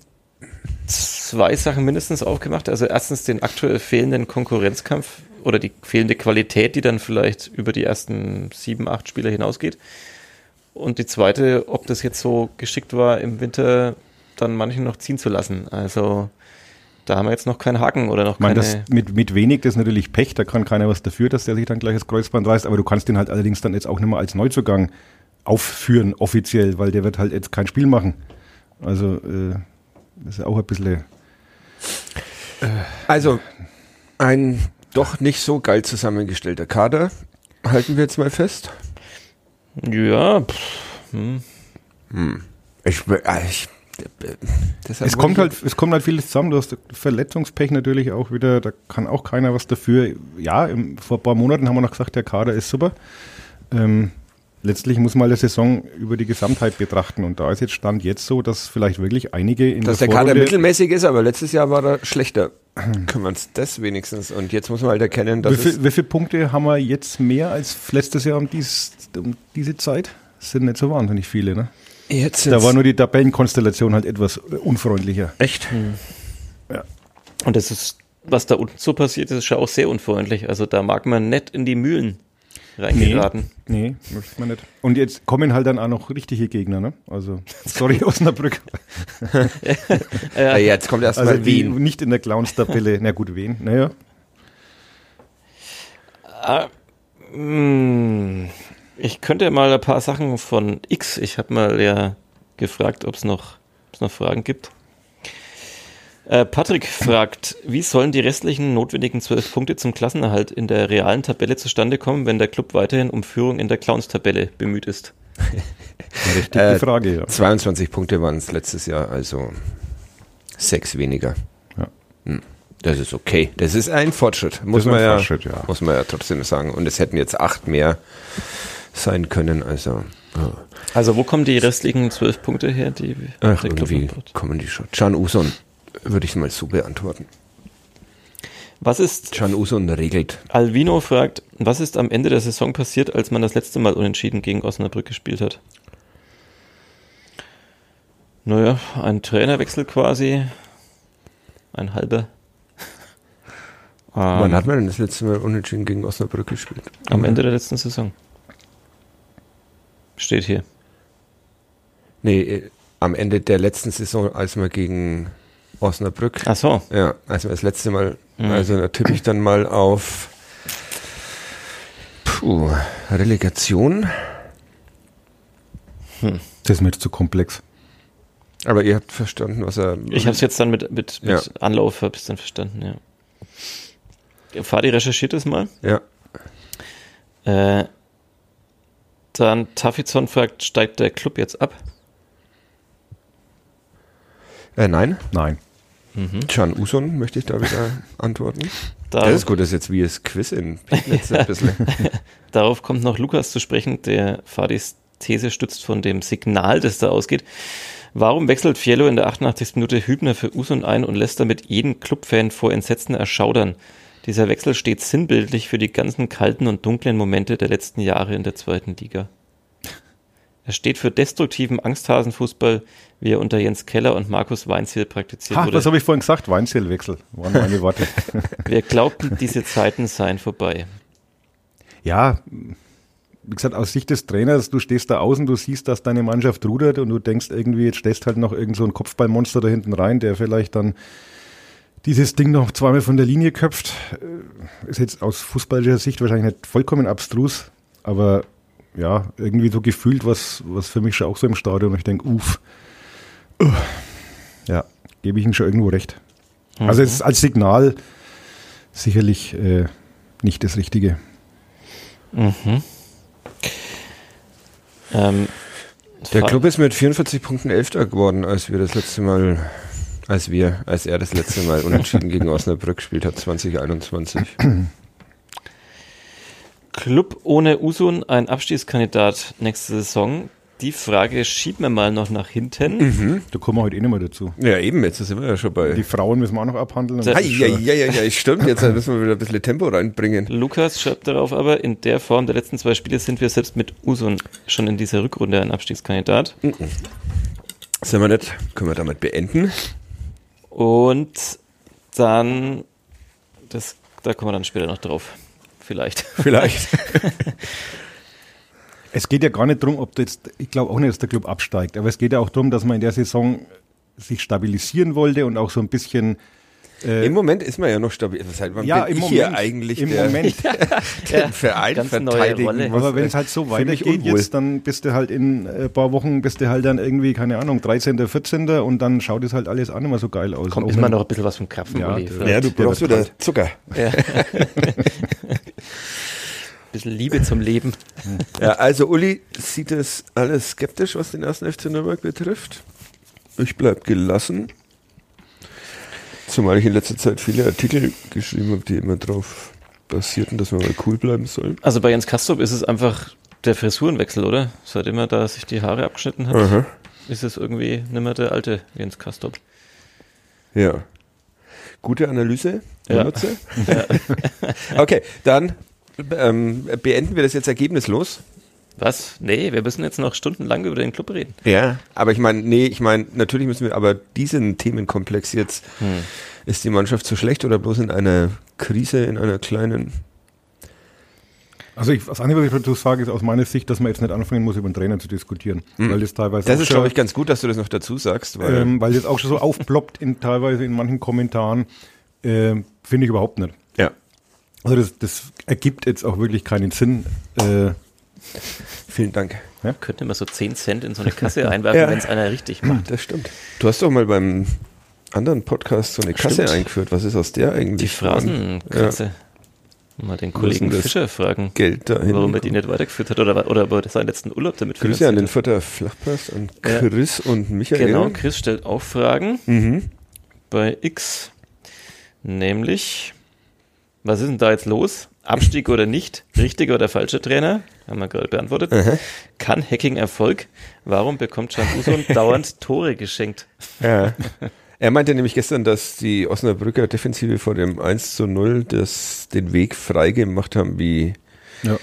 zwei Sachen mindestens aufgemacht. Also erstens den aktuell fehlenden Konkurrenzkampf oder die fehlende Qualität, die dann vielleicht über die ersten sieben, acht Spieler hinausgeht. Und die zweite, ob das jetzt so geschickt war, im Winter dann manchen noch ziehen zu lassen. Also da haben wir jetzt noch keinen Haken oder noch Ich meine, keine. das mit, mit wenig, das ist natürlich Pech, da kann keiner was dafür, dass der sich dann gleich das Kreuzband reißt, aber du kannst den halt allerdings dann jetzt auch nicht mehr als Neuzugang aufführen, offiziell, weil der wird halt jetzt kein Spiel machen. Also, äh, das ist auch ein bisschen, Also, ein doch nicht so geil zusammengestellter Kader, halten wir jetzt mal fest. Ja, pff, hm. Ich, äh, ich, es kommt halt, es kommt halt vieles zusammen, du hast Verletzungspech natürlich auch wieder, da kann auch keiner was dafür. Ja, im, vor ein paar Monaten haben wir noch gesagt, der Kader ist super. Ähm, letztlich muss man die Saison über die Gesamtheit betrachten und da ist jetzt Stand jetzt so, dass vielleicht wirklich einige in dass der der Kader Vorrunde mittelmäßig ist, aber letztes Jahr war er schlechter. Können wir uns das wenigstens. Und jetzt muss man halt erkennen, dass Wie, viel, wie viele Punkte haben wir jetzt mehr als letztes Jahr um, dies, um diese Zeit? Das sind nicht so wahnsinnig viele, ne? Jetzt Da war nur die Tabellenkonstellation halt etwas unfreundlicher. echt. Und das ist, was da unten so passiert, ist schon auch sehr unfreundlich. Also da mag man nicht in die Mühlen reingeraten. Nee, möchte man nicht. Und jetzt kommen halt dann auch noch richtige Gegner, ne? Also, sorry, Osnabrück. Ja, jetzt kommt erstmal Also, Wien. nicht in der Clowns-Tabelle. Na gut, wen? Naja. Ah, mm, ich könnte mal ein paar Sachen von X. Ich habe mal ja gefragt, ob es noch, ob's noch Fragen gibt. Äh, Patrick fragt, wie sollen die restlichen notwendigen zwölf Punkte zum Klassenerhalt in der realen Tabelle zustande kommen, wenn der Club weiterhin um Führung in der Clowns-Tabelle bemüht ist? Richtige Äh, Frage, ja. 22 Punkte waren es letztes Jahr, also sechs weniger. Ja. Hm. Das ist okay. Das ist ein Fortschritt, muss man ja, Fortschritt, ja. muss man ja trotzdem sagen. Und es hätten jetzt acht mehr sein können. Also Also wo kommen die restlichen zwölf Punkte her, die ach, irgendwie kommen die schon. Can Uson würde ich mal so beantworten. Was ist Can Uson regelt. Alvino fragt, was ist am Ende der Saison passiert, als man das letzte Mal unentschieden gegen Osnabrück gespielt hat? Naja, ein Trainerwechsel quasi. Ein halber. Wann Ähm, hat man denn das letzte Mal unentschieden gegen Osnabrück gespielt? am Ende der letzten Saison. Steht hier. Nee, äh, am Ende der letzten Saison, als wir gegen Osnabrück Ach so. Ja, also das letzte Mal, Mhm. also da tippe ich dann mal auf puh, Relegation. Das ist mir jetzt zu komplex. Aber ihr habt verstanden, was er. Ich habe es jetzt dann mit, mit, mit Ja. Anlauf hab ich's dann verstanden, ja. Fadi recherchiert es mal. Ja. Äh, dann Tafizon fragt, steigt der Club jetzt ab? Äh, nein, Nein. Can Uson möchte ich da wieder antworten. Darauf, Das ist gut, das ist jetzt wie das Quiz in Pegnitz ein bisschen. darauf kommt noch Lukas zu sprechen, der Fadis These stützt von dem Signal, das da ausgeht. Warum wechselt Fiello in der 88. Minute Hübner für Usun ein und lässt damit jeden Clubfan vor Entsetzen erschaudern? Dieser Wechsel steht sinnbildlich für die ganzen kalten und dunklen Momente der letzten Jahre in der zweiten Liga. Er steht für destruktiven Angsthasenfußball, wie er unter Jens Keller und Markus Weinziel praktiziert Ha, wurde. was habe ich vorhin gesagt? Weinzellwechsel waren meine Worte. Wir glaubten, diese Zeiten seien vorbei. ja, wie gesagt, aus Sicht des Trainers, du stehst da außen, du siehst, dass deine Mannschaft rudert und du denkst irgendwie, jetzt stehst halt noch irgend so ein Kopfballmonster da hinten rein, der vielleicht dann dieses Ding noch zweimal von der Linie köpft. Äh, Ist jetzt aus fußballischer Sicht wahrscheinlich nicht vollkommen abstrus, aber ja, irgendwie so gefühlt was, was für mich schon auch so im Stadion. Und ich denke, uff, uh, ja, gebe ich ihm schon irgendwo recht. Also es ist als Signal sicherlich äh, nicht das Richtige. Mhm. Ähm, Der Club ist mit 44 Punkten Elfter geworden, als wir das letzte Mal, als wir, als er das letzte Mal unentschieden gegen Osnabrück gespielt hat, 2021. Club ohne Usun, ein Abstiegskandidat nächste Saison. Die Frage schieben wir mal noch nach hinten. Da kommen wir heute eh nicht mehr dazu. Ja, eben, jetzt sind wir ja schon bei. Die Frauen müssen wir auch noch abhandeln. Ja, ja, ja, ja, ja, stimmt. Jetzt müssen wir wieder ein bisschen Tempo reinbringen. Lukas schreibt darauf aber, in der Form der letzten zwei Spiele sind wir selbst mit Usun schon in dieser Rückrunde ein Abstiegskandidat. Sind wir nicht? Können wir damit beenden? Und dann, das, da kommen wir dann später noch drauf. Vielleicht. Vielleicht. Es geht ja gar nicht darum, ob jetzt, ich glaube auch nicht, dass der Club absteigt, aber es geht ja auch darum, dass man in der Saison sich stabilisieren wollte und auch so ein bisschen. Äh, Im Moment ist man ja noch stabil. Das heißt, man ja, bin im ich hier Moment. eigentlich Im der, Moment. der Verein ganz neue verteidigen. Rolle. muss. Aber wenn es halt so weitergeht jetzt, dann bist du halt in ein paar Wochen, bist du halt dann irgendwie, keine Ahnung, 13., 14. und dann schaut es halt alles auch nicht mehr so geil aus. Kommt immer noch ein bisschen was vom Krapfen, Ja, Ja, du brauchst wieder kalt. Zucker. ein bisschen Liebe zum Leben. Ja, also Uli sieht es alles skeptisch, was den ersten FC Nürnberg betrifft. Ich bleib gelassen. Zumal ich in letzter Zeit viele Artikel geschrieben habe, die immer drauf basierten, dass man mal cool bleiben soll. Also bei Jens Kastrop ist es einfach der Frisurenwechsel, oder? Seitdem er da sich die Haare abgeschnitten hat, Aha. ist es irgendwie nicht mehr der alte Jens Kastrop. Ja. Gute Analyse. Ja. Benutze. okay, dann ähm, beenden wir das jetzt ergebnislos. Was? Nee, wir müssen jetzt noch stundenlang über den Club reden. Ja. Aber ich meine, nee, ich meine, natürlich müssen wir aber diesen Themenkomplex jetzt, ist die Mannschaft so schlecht oder bloß in einer Krise, in einer kleinen Also ich, das Einzige, was ich dazu sage, ist aus meiner Sicht, dass man jetzt nicht anfangen muss, über den Trainer zu diskutieren. Weil das teilweise Das ist, schon- glaube ich, ganz gut, dass du das noch dazu sagst, weil ähm, weil das auch schon so aufploppt in teilweise in manchen Kommentaren, ähm, finde ich überhaupt nicht. ja. Also das, das ergibt jetzt auch wirklich keinen Sinn. Äh, Vielen Dank. Könnte man so 10 Cent in so eine Kasse einwerfen, Ja. wenn es einer richtig macht. Das stimmt. Du hast doch mal beim anderen Podcast so eine Kasse Stimmt. eingeführt. Was ist aus der eigentlich? Die Phrasenkasse. Mal den Kollegen Fischer fragen, Geld dahin. warum er die nicht weitergeführt hat oder, oder ob er seinen letzten Urlaub damit Grüße an den finanziert Vierter Flachpass, an Ja. Chris und Michael. hat. Genau, Chris stellt auch Fragen Mhm. bei X. Nämlich, was ist denn da jetzt los? Abstieg oder nicht? Richtiger oder falscher Trainer? Haben wir gerade beantwortet. Kann Hacking Erfolg? Warum bekommt Can Usun dauernd Tore geschenkt? Ja. Er meinte nämlich gestern, dass die Osnabrücker Defensive vor dem 1 zu 0 das, den Weg frei gemacht haben, wie ja.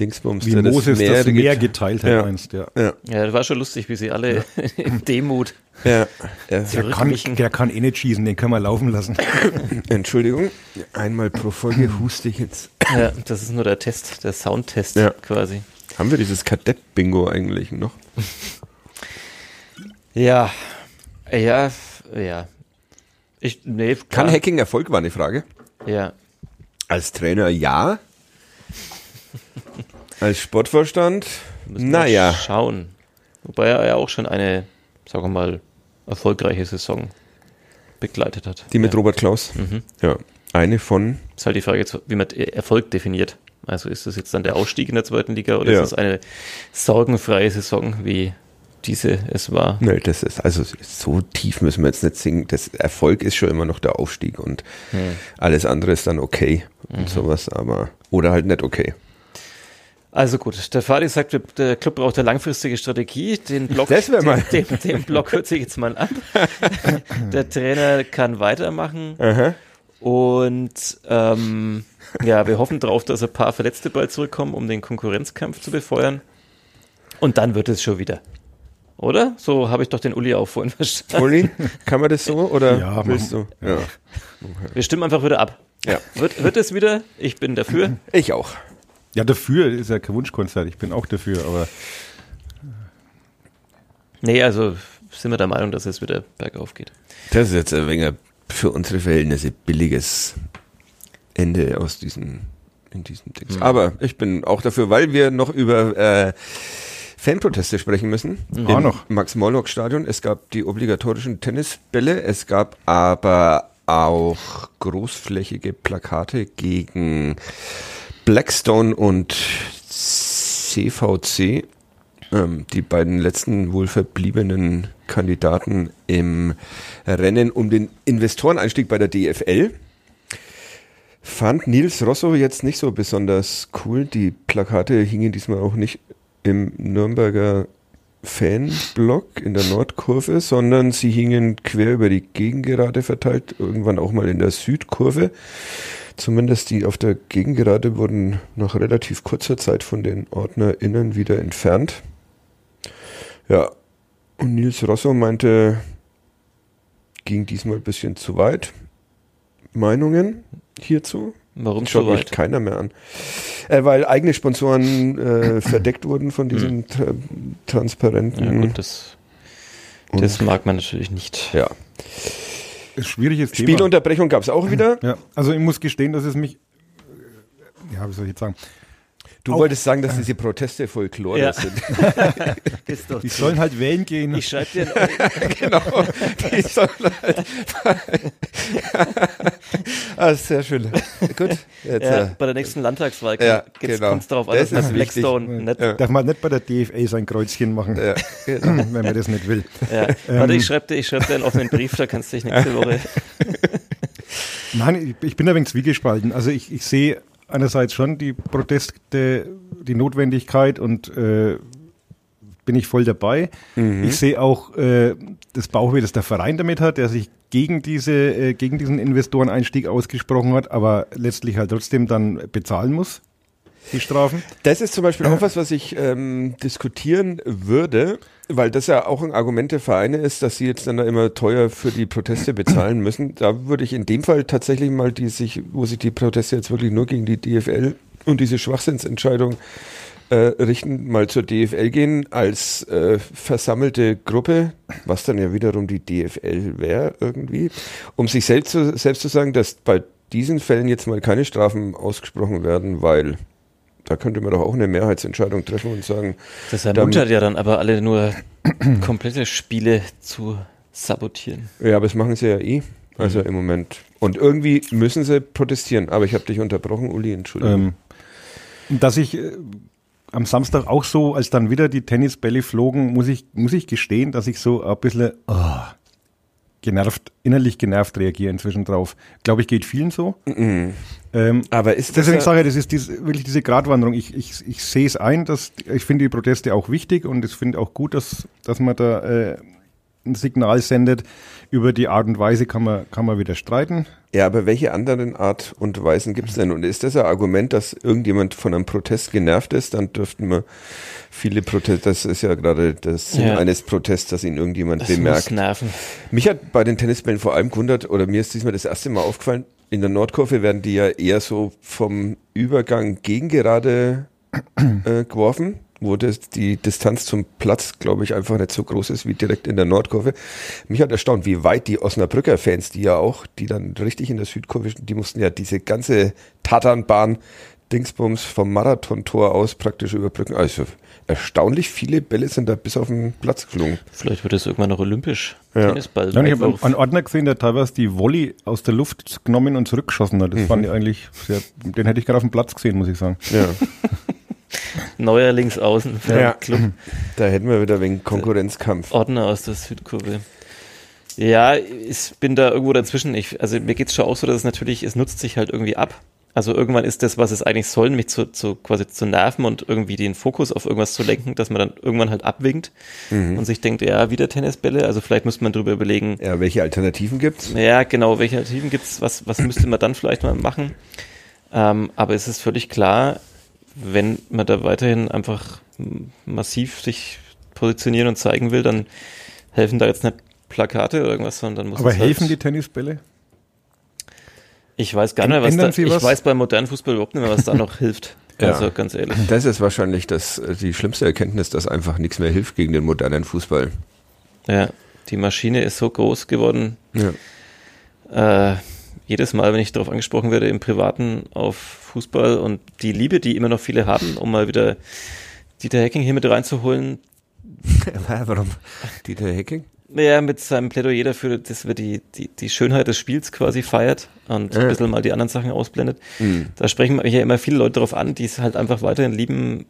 Dingsbums, Wie Moses das Meer get- geteilt hat, Ja. meinst ja. Ja, Ja, das war schon lustig, wie sie alle in Demut ja, ja. Der kann, der kann eh nicht schießen, den können wir laufen lassen. Entschuldigung, einmal pro Folge huste ich jetzt. Ja, das ist nur der Test, der Soundtest Ja. quasi. Haben wir dieses Kadett-Bingo eigentlich noch? Ja, ja, ja. Ich, nee, Kann. Hacking Erfolg, war eine Frage. Ja, Als Trainer ja. Als Sportvorstand, müssen wir naja. schauen. Wobei er ja auch schon eine, sagen wir mal, erfolgreiche Saison begleitet hat. Die mit ja. Robert Klaus. Mhm. Ja. Eine von, Ist halt die Frage, wie man Erfolg definiert. Also ist das jetzt dann der Ausstieg in der zweiten Liga oder Ja. ist es eine sorgenfreie Saison, wie diese es war? ne, das ist, also so tief müssen wir jetzt nicht singen. Das Erfolg ist schon immer noch der Aufstieg und alles andere ist dann okay und sowas, aber, oder halt nicht okay. Also gut, der Fadi sagt, der Club braucht eine langfristige Strategie. Den Block, Das Den, den, den Block hört sich jetzt mal ab. der Trainer kann weitermachen. Aha. Und ähm, ja, wir hoffen darauf, dass ein paar Verletzte bald zurückkommen, um den Konkurrenzkampf zu befeuern. Und dann wird es schon wieder. Oder? So habe ich doch den Uli auch vorhin verstanden. Uli, kann man das so oder Ja, willst du? Ja. Wir stimmen einfach wieder ab. ja. Wird, wird es wieder? Ich bin dafür. Ich auch. Ja, dafür ist ja kein Wunschkonzert. Ich bin auch dafür, aber Nee, also sind wir der Meinung, dass es wieder bergauf geht. Das ist jetzt ein wenig für unsere Verhältnisse billiges Ende aus diesem, in diesem Text. Aber ich bin auch dafür, weil wir noch über äh, Fanproteste sprechen müssen. Auch Im noch. Max-Morlock-Stadion. Es gab die obligatorischen Tennisbälle. Es gab aber auch großflächige Plakate gegen Blackstone und CVC ähm, die beiden letzten wohl verbliebenen Kandidaten im Rennen um den Investoreneinstieg bei der DFL. Fand Nils Rosso jetzt nicht so besonders cool. Die Plakate hingen diesmal auch nicht im Nürnberger Fanblock in der Nordkurve, sondern sie hingen quer über die Gegengerade verteilt, irgendwann auch mal in der Südkurve. Zumindest die auf der Gegengerade wurden nach relativ kurzer Zeit von den OrdnerInnen wieder entfernt. Ja, und Nils Rosso meinte, ging diesmal ein bisschen zu weit. Meinungen hierzu? Warum Schaut so weit? keiner mehr an. Äh, weil eigene Sponsoren äh, verdeckt wurden von diesen tra transparenten. Ja, gut, das, das mag man natürlich nicht. ja. Schwieriges Thema. Spielunterbrechung gab es auch wieder. Ja, also ich muss gestehen, dass es mich, äh, ja, wie soll ich jetzt sagen, Du wolltest sagen, dass diese Proteste Folklore Ja. sind. Ist doch die sollen halt wählen gehen. ich schreibe dir, genau. Die sollen halt ah, sehr schön. Gut. Jetzt, ja, äh, bei der nächsten Landtagswahl Ja, kommt genau. es darauf an, Das dass wichtig. Blackstone nicht. Ja. Darf man nicht bei der DFA sein Kreuzchen machen, ja, genau. wenn man das nicht will. Ja. Warte, ich schreibe dir, ich schreib dir einen offenen Brief, da kannst du dich nächste Woche. Nein, ich, bin ein wenig zwiegespalten. Also ich, ich sehe einerseits schon die Proteste, die Notwendigkeit und äh, bin ich voll dabei. Ich sehe auch äh, das Bauchweh, das der Verein damit hat, der sich gegen diese äh, gegen diesen Investoreneinstieg ausgesprochen hat, aber letztlich halt trotzdem dann bezahlen muss die Strafen. Das ist zum Beispiel auch was, was ich ähm, diskutieren würde, weil das ja auch ein Argument der Vereine ist, dass sie jetzt dann da immer teuer für die Proteste bezahlen müssen. Da würde ich in dem Fall tatsächlich mal die sich, wo sich die Proteste jetzt wirklich nur gegen die DFL und diese Schwachsinnsentscheidung äh, richten, mal zur DFL gehen als äh, versammelte Gruppe, was dann ja wiederum die DFL wäre irgendwie, um sich selbst zu, selbst zu sagen, dass bei diesen Fällen jetzt mal keine Strafen ausgesprochen werden, weil da könnte man doch auch eine Mehrheitsentscheidung treffen und sagen, Das ermuntert ja dann aber alle nur komplette Spiele zu sabotieren. ja, aber das machen sie ja eh. Also Mhm. im Moment. Und irgendwie müssen sie protestieren. Aber ich habe dich unterbrochen, Uli, Entschuldigung. Ähm, dass ich äh, am Samstag auch so, als dann wieder die Tennisbälle flogen, muss ich, muss ich gestehen, dass ich so ein bisschen oh, genervt, innerlich genervt reagiere inzwischen drauf. Glaube ich, geht vielen so. Ähm, aber ist das Deswegen sage ich, das ist dies, wirklich diese Gratwanderung. Ich, ich, ich sehe es ein, dass ich finde die Proteste auch wichtig und ich finde auch gut, dass, dass man da äh, ein Signal sendet. Über die Art und Weise kann man, kann man wieder streiten. ja, aber welche anderen Art und Weisen gibt es denn? Und ist das ein Argument, dass irgendjemand von einem Protest genervt ist? Dann dürften wir viele Proteste, das ist ja gerade das Sinn Ja. eines Protests, dass ihn irgendjemand Das muss bemerkt. nerven. Mich hat bei den Tennisbällen vor allem gewundert, oder mir ist diesmal das erste Mal aufgefallen, in der Nordkurve werden die ja eher so vom Übergang gegen gerade äh, geworfen, wo das, die Distanz zum Platz, glaube ich, einfach nicht so groß ist wie direkt in der Nordkurve. Mich hat erstaunt, wie weit die Osnabrücker Fans, die ja auch, die dann richtig in der Südkurve, die mussten ja diese ganze Tatanbahn Dingsbums vom Marathontor aus praktisch überbrücken. Also erstaunlich viele Bälle sind da bis auf den Platz geflogen. Vielleicht wird es irgendwann noch olympisch. Ja. Tennisball. Ja, ich habe einen Ordner gesehen, der teilweise die Volley aus der Luft genommen und zurückgeschossen hat. Das fand ich eigentlich sehr, den hätte ich gerade auf dem Platz gesehen, muss ich sagen. Ja. Neuer Linksaußen für Ja. den Club. Da hätten wir wieder wegen Konkurrenzkampf. Ordner aus der Südkurve. Ja, ich bin da irgendwo dazwischen. Ich, also mir geht's schon auch so, dass es natürlich, es nutzt sich halt irgendwie ab. Also irgendwann ist das, was es eigentlich soll, mich zu, zu quasi zu nerven und irgendwie den Fokus auf irgendwas zu lenken, dass man dann irgendwann halt abwinkt Mhm. und sich denkt, ja, wieder Tennisbälle. Also vielleicht müsste man drüber überlegen, Ja, welche Alternativen gibt's? ja, genau, welche Alternativen gibt's, was, was müsste man dann vielleicht mal machen? Ähm, aber es ist völlig klar, wenn man da weiterhin einfach massiv sich positionieren und zeigen will, dann helfen da jetzt nicht Plakate oder irgendwas, sondern muss Aber es helfen die halt, Tennisbälle? Ich weiß gar nicht, was Ändern da, Sie ich was? weiß beim modernen Fußball überhaupt nicht mehr, was da noch hilft. Ja. Also ganz ehrlich. Das ist wahrscheinlich das, äh, die schlimmste Erkenntnis, dass einfach nichts mehr hilft gegen den modernen Fußball. Ja, die Maschine ist so groß geworden. Ja. Äh, jedes Mal, wenn ich darauf angesprochen werde im Privaten auf Fußball und die Liebe, die immer noch viele haben, um mal wieder Dieter Hecking hier mit reinzuholen, Warum? Dieter Hecking? Naja, mit seinem Plädoyer dafür, dass wir die, die, die Schönheit des Spiels quasi feiert und Ja. ein bisschen mal die anderen Sachen ausblendet. Mhm. Da sprechen mich ja immer viele Leute darauf an, die es halt einfach weiterhin lieben,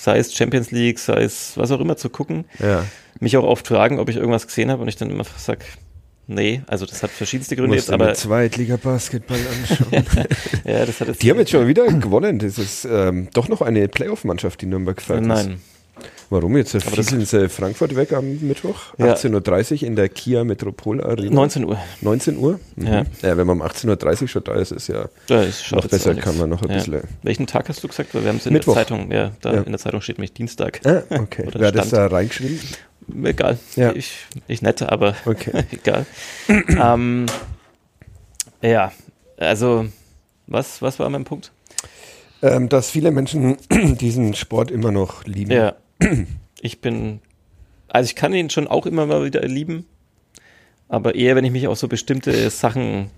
sei es Champions League, sei es was auch immer zu gucken. Ja. Mich auch oft fragen, ob ich irgendwas gesehen habe und ich dann immer sag, nee, also das hat verschiedenste Gründe Musst jetzt, aber mir Zweitliga-Basketball anschauen. ja, das hat jetzt die haben jetzt schon wieder gewonnen. Das ist ähm, doch noch eine Playoff-Mannschaft, die Nürnberg gefeiert ist. Warum jetzt? Fieseln sie Frankfurt weg am Mittwoch? Ja. 18.30 Uhr in der Kia Metropol Arena. 19 Uhr. 19 Uhr? Mhm. Ja. ja. Wenn man um 18.30 Uhr schon da ist, ist ja Ja, noch besser, kann man noch ein Ja. bisschen. Welchen Tag hast du gesagt? Weil wir haben es in Mittwoch. der Zeitung. Ja, da in der Zeitung steht nämlich Dienstag. Ah, okay. Oder Wer hat das da reingeschrieben? Egal. Ja. Ich, ich nett, aber Okay. egal. ähm, ja, also was, was war mein Punkt? Ähm, dass viele Menschen diesen Sport immer noch lieben. Ja, ich bin, also ich kann ihn schon auch immer mal wieder lieben, aber eher, wenn ich mich auf so bestimmte Sachen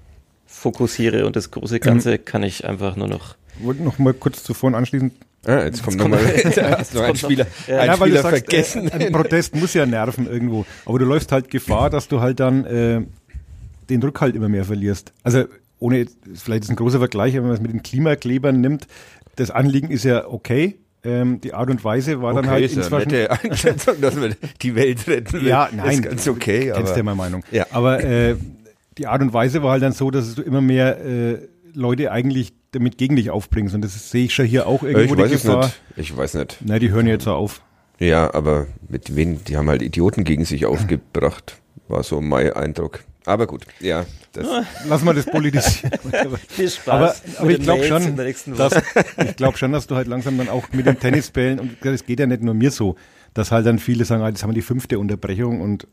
fokussiere und das große Ganze kann ich einfach nur noch. wollte noch mal kurz zuvor anschließen. Ah, jetzt kommt kommt nochmal noch- noch- Spieler, Ja. einen Ja, weil du Spieler sagst, vergessen. Äh, ein Protest muss ja nerven irgendwo. Aber du läufst halt Gefahr, dass du halt dann äh, den Rückhalt immer mehr verlierst. Also ohne, vielleicht ist ein großer Vergleich, wenn man es mit den Klimaklebern nimmt. Das Anliegen ist ja okay. Ähm, die Art und Weise war dann okay, halt ist ja eine inzwischen. nette Einschätzung, dass wir die Welt retten. Ja, nein. Ist ganz okay, Kennst aber ja meine Meinung. Ja. Aber äh, die Art und Weise war halt dann so, dass du immer mehr äh, Leute eigentlich damit gegen dich aufbringst. Und das sehe ich schon hier auch Äh, irgendwo ich weiß die Gefahr. nicht. Ich weiß nicht. Na, die hören ja jetzt auf. Ja, aber mit wen? Die haben halt Idioten gegen sich aufgebracht. War so mein Eindruck. Aber gut, ja. Das, Lass mal das politisieren. Viel Spaß. aber, aber ich glaube schon, dass, ich glaube schon, dass du halt langsam dann auch mit den Tennisbällen, und das geht ja nicht nur mir so, dass halt dann viele sagen, ah, jetzt haben wir die fünfte Unterbrechung und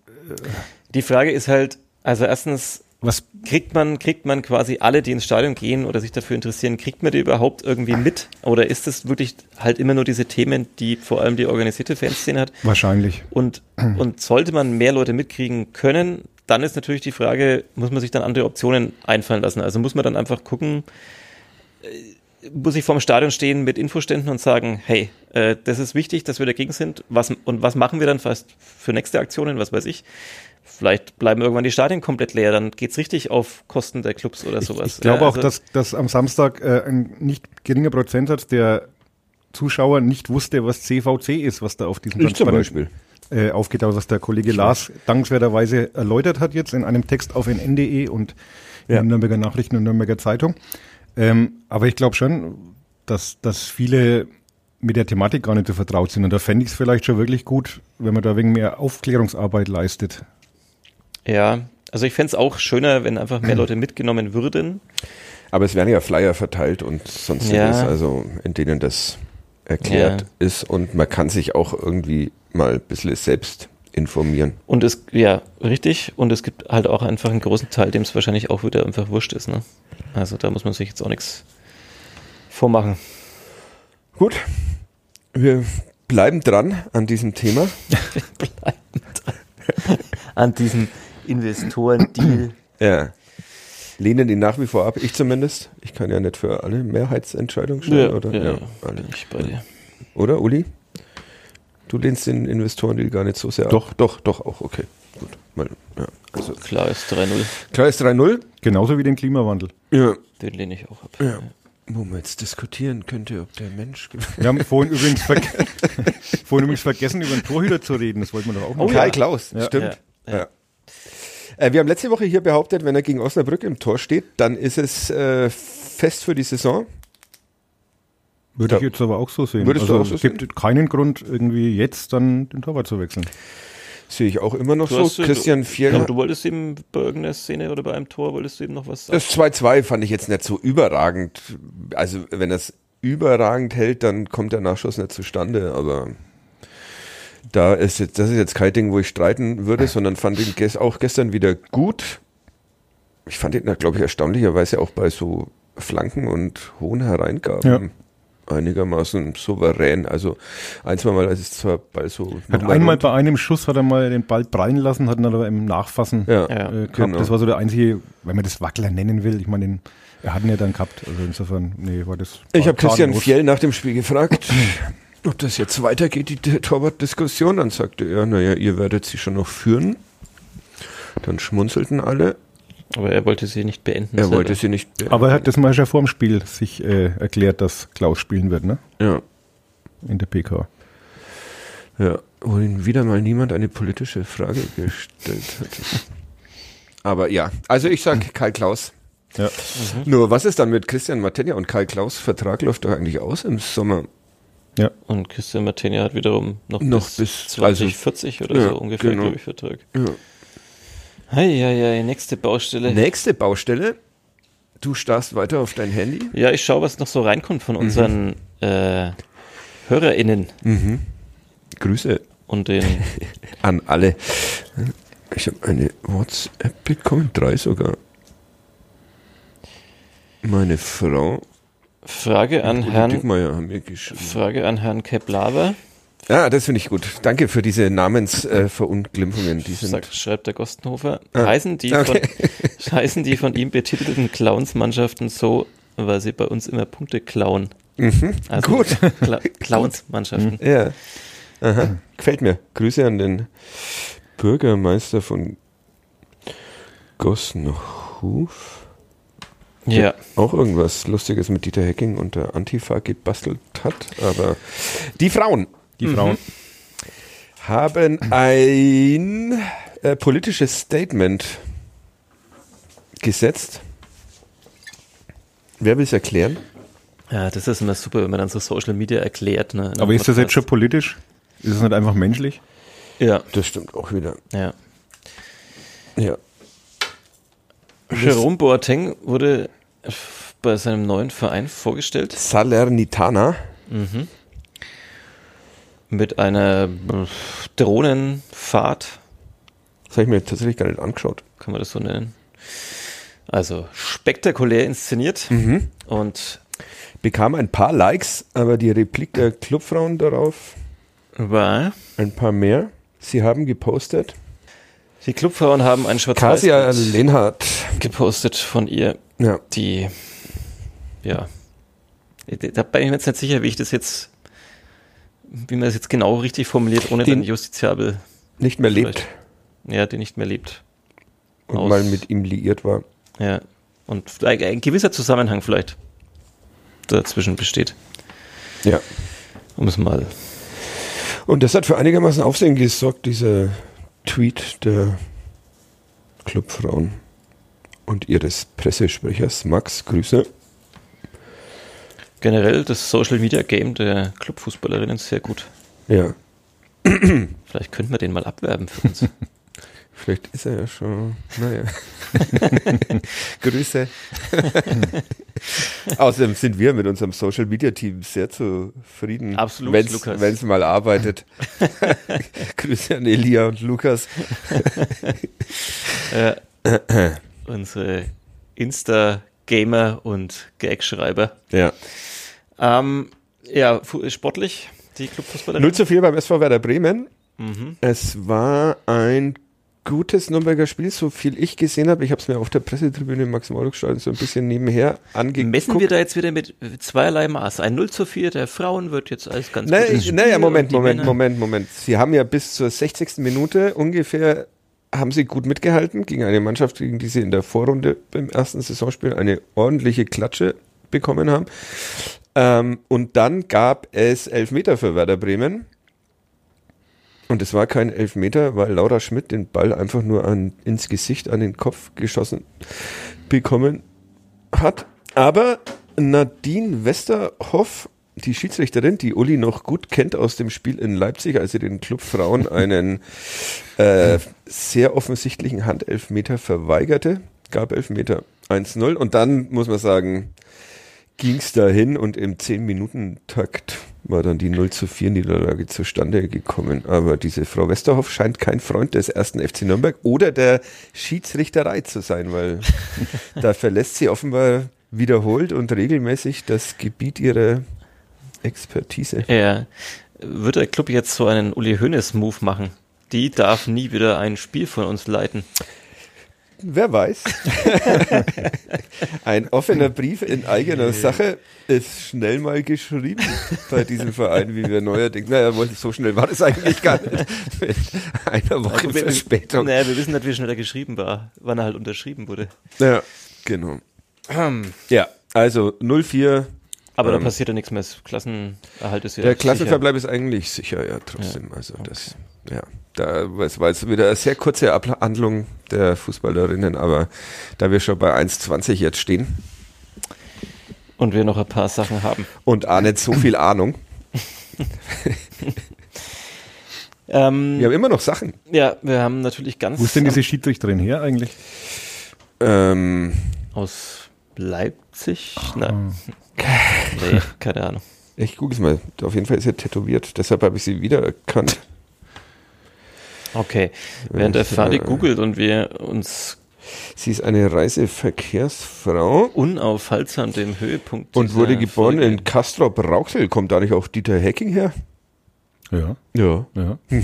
Die Frage ist halt, also erstens, was, kriegt man, kriegt man quasi alle, die ins Stadion gehen oder sich dafür interessieren, kriegt man die überhaupt irgendwie mit? Oder ist es wirklich halt immer nur diese Themen, die vor allem die organisierte Fanszene hat? wahrscheinlich. Und, und sollte man mehr Leute mitkriegen können, dann ist natürlich die Frage, muss man sich dann andere Optionen einfallen lassen? Also muss man dann einfach gucken, äh, muss ich vorm Stadion stehen mit Infoständen und sagen, hey, äh, das ist wichtig, dass wir dagegen sind. Was, und was machen wir dann fast für nächste Aktionen, was weiß ich? Vielleicht bleiben irgendwann die Stadien komplett leer, dann geht's richtig auf Kosten der Clubs oder sowas. Ich glaube Ja, auch, also- dass, dass am Samstag äh, ein nicht geringer Prozentsatz der Zuschauer nicht wusste, was CVC ist, was da auf diesem ich zum Beispiel. äh, aufgetaucht, was der Kollege Lars dankenswerterweise erläutert hat jetzt in einem Text auf nn.de und in Ja. den Nürnberger Nachrichten und Nürnberger Zeitung. Ähm, aber ich glaube schon, dass, dass viele mit der Thematik gar nicht so vertraut sind. Und da fände ich es vielleicht schon wirklich gut, wenn man da wegen mehr Aufklärungsarbeit leistet. Ja, also ich fänd's auch schöner, wenn einfach mehr Leute mitgenommen würden. Aber es werden ja Flyer verteilt und sonstiges, Ja. also in denen das erklärt Ja. ist und man kann sich auch irgendwie mal ein bisschen selbst informieren. Und es, ja, richtig. Und es gibt halt auch einfach einen großen Teil, dem es wahrscheinlich auch wieder einfach wurscht ist. Ne? Also da muss man sich jetzt auch nichts vormachen. Gut, wir bleiben dran an diesem Thema. An diesem Investoren-Deal. Ja. Lehnen ihn nach wie vor ab, ich zumindest. Ich kann ja nicht für alle Mehrheitsentscheidungen stellen, oder? ja, alle. bin ich bei dir. Oder, Uli? Du lehnst den Investoren gar nicht so sehr Doch. ab. Doch, doch, auch, okay. Gut. Mal, ja. Also, Klar ist 3-0. klar ist 3-0. Genauso wie den Klimawandel. Ja. Den lehne ich auch ab. ja. Wo man jetzt diskutieren könnte, ob der Mensch. Wir haben vorhin übrigens, ver vorhin übrigens vergessen, über den Torhüter zu reden. Das wollten wir doch auch noch. Oh ja. Kai Klaus, Ja. stimmt. Ja, ja. Wir haben letzte Woche hier behauptet, wenn er gegen Osnabrück im Tor steht, dann ist es äh, fest für die Saison. Würde Ja. ich jetzt aber auch so sehen. Würdest du also auch so es gibt keinen Grund, irgendwie jetzt dann den Torwart zu wechseln. Sehe ich auch immer noch Du so. hast, äh, Christian Ich Fjell. glaube, du wolltest ihm bei irgendeiner Szene oder bei einem Tor wolltest du ihm noch was sagen. Das 2-2 fand ich jetzt nicht so überragend. Also, wenn er es überragend hält, dann kommt der Nachschuss nicht zustande, aber da ist jetzt, das ist jetzt kein Ding, wo ich streiten würde, sondern fand ihn ges auch gestern wieder gut. Ich fand ihn, glaube ich, erstaunlicherweise auch bei so Flanken und hohen Hereingaben einigermaßen souverän. Also, ein, zwei Mal ist es zwar bei so. Hat einmal bei einem Schuss hat er mal den Ball prallen lassen, hat ihn aber im Nachfassen Ja, Ja. äh, gehabt. genau. Das war so der einzige, wenn man das Wackler nennen will. Ich meine, er hat ihn ja dann gehabt. Also insofern, nee, war das. Ich habe Christian. Fjell nach dem Spiel gefragt, ob das jetzt weitergeht, die Torwart-Diskussion. Dann sagte er, naja, ihr werdet sie schon noch führen. Dann schmunzelten alle. Aber er wollte sie nicht beenden. Er selber. wollte sie nicht. beenden. Aber er hat das mal schon vor dem Spiel sich äh, erklärt, dass Klaus spielen wird, ne? ja, In der PK. ja, wo ihn wieder mal niemand eine politische Frage gestellt hat. Aber ja, also ich sag Karl Klaus. Ja. Nur was ist dann mit Christian Martenja und Karl Klaus? Vertrag läuft doch eigentlich aus im Sommer. Ja. Und Christian Martini hat wiederum noch, Noch bis, bis- 2040 oder Ja, so ungefähr, genau. glaube ich, Vertrag. Ja. Heieiei, nächste Baustelle. Nächste Baustelle. Du starrst weiter auf dein Handy. Ja, ich schaue, was noch so reinkommt Mhm. von unseren äh, HörerInnen Grüße und den. an alle. Ich habe eine WhatsApp bekommen, drei sogar. Meine Frau Frage an Herrn. Frage an Herrn Keplaver. Ja, das finde ich gut. Danke für diese Namensverunglimpfungen. Äh, die sind schreibt der Gostenhofer. Ah, Heißen, die okay. von, heißen die von ihm betitelten Clownsmannschaften so, weil sie bei uns immer Punkte klauen? Also Gut. Kla Clownsmannschaften. ja. Aha. Gefällt mir. Grüße an den Bürgermeister von Gossenhof. Ja. Auch irgendwas Lustiges mit Dieter Hecking und der Antifa gebastelt hat. Aber die Frauen Die Frauen. haben ein äh, politisches Statement gesetzt. Wer will es erklären? ja, das ist immer super, wenn man dann so Social Media erklärt. Ne, Aber ist das jetzt schon politisch? Ist es nicht einfach menschlich? Ja, Das stimmt auch wieder. ja. Ja. Jerome Boateng wurde bei seinem neuen Verein vorgestellt Salernitana. mit einer Drohnenfahrt, Das habe ich mir tatsächlich gar nicht angeschaut. kann man das so nennen. Also spektakulär inszeniert und Bekam ein paar Likes, aber die Replik der Clubfrauen darauf war, ein paar mehr. Sie haben gepostet. Die Clubfrauen haben ein schwarz Kasia Lenhardt. gepostet von ihr, Ja. die, ja, da bin ich mir jetzt nicht sicher, wie ich das jetzt, wie man das jetzt genau richtig formuliert, ohne Den- dann justiziabel, Nicht mehr lebt ja, die nicht mehr lebt. und aus- mal mit ihm liiert war. Ja. Und ein, ein gewisser Zusammenhang vielleicht dazwischen besteht, Ja. um es mal. Und das hat für einigermaßen Aufsehen gesorgt, dieser Tweet der Clubfrauen und ihres Pressesprechers Max. Grüße. Generell das Social Media Game der Clubfußballerinnen sehr gut. Ja, Vielleicht könnten wir den mal abwerben für uns. vielleicht ist er ja schon. Naja. Grüße. Außerdem sind wir mit unserem Social Media Team sehr zufrieden. Absolut, wenn's, Lukas. Wenn es mal arbeitet. Grüße an Elia und Lukas. äh, unsere Insta-Gamer und Gagschreiber. Ja. Ähm, ja, sportlich, die Clubfußballerin. 0 zu 4 beim SV Werder Bremen. Mhm. Es war ein gutes Nürnberger Spiel, so viel ich gesehen habe. Ich habe es mir auf der Pressetribüne im Max-Morlock-Stadion so ein bisschen nebenher angeguckt. Messen wir da jetzt wieder mit zweierlei Maß. Ein 0 zu 4 der Frauen wird jetzt als ganz Naja, gutes Spiel naja, Moment, Moment, Männer- Moment, Moment. Sie haben ja bis zur 60. Minute ungefähr haben sie gut mitgehalten gegen eine Mannschaft, gegen die sie in der Vorrunde beim ersten Saisonspiel eine ordentliche Klatsche bekommen haben. Ähm, und dann gab es Elfmeter für Werder Bremen. Und es war kein Elfmeter, weil Laura Schmidt den Ball einfach nur an, ins Gesicht, an den Kopf geschossen bekommen hat. Aber Nadine Westerhoff, die Schiedsrichterin, die Uli noch gut kennt aus dem Spiel in Leipzig, als sie den Club Frauen einen äh, sehr offensichtlichen Handelfmeter verweigerte, gab Elfmeter 1-0. Und dann muss man sagen, ging es dahin und im 10-Minuten-Takt war dann die 0 zu 4 Niederlage zustande gekommen. Aber diese Frau Westerhoff scheint kein Freund des ersten FC Nürnberg oder der Schiedsrichterei zu sein, weil da verlässt sie offenbar wiederholt und regelmäßig das Gebiet ihrer Expertise. Ja. Wird der Club jetzt so einen Uli Hoeneß-Move machen? Die darf nie wieder ein Spiel von uns leiten. Wer weiß. Ein offener Brief in eigener Sache ist schnell mal geschrieben bei diesem Verein, wie wir neuerdings. Naja, so schnell war das eigentlich gar nicht. Mit einer Woche wir, Verspätung. Naja, wir wissen nicht, wie schnell er geschrieben war, wann er halt unterschrieben wurde. Ja, genau. Ja, also 04. Aber da Ähm, passiert ja nichts mehr. Das Klassenerhalt ist ja Der sicher. Klassenverbleib ist eigentlich sicher, ja, trotzdem. Also das, ja, da es war jetzt wieder eine sehr kurze Abhandlung der Fußballerinnen, aber da wir schon bei 1,20 jetzt stehen Und wir noch ein paar Sachen haben. und auch nicht so viel Ahnung, Ähm, wir haben immer noch Sachen. ja, wir haben natürlich ganz Wo ist denn diese Schiedsrichterin her eigentlich? Ähm, aus Leipzig? Nein. Nee, keine Ahnung. ich gucke es mal. Auf jeden Fall ist sie tätowiert, deshalb habe ich sie wiedererkannt. Okay. Während der Fadi äh, googelt und wir uns Sie ist eine Reiseverkehrsfrau unaufhaltsam dem Höhepunkt und wurde geboren Folge- in Castrop Rauxel. Kommt da nicht auch Dieter Hecking her? Ja, Ja. ja.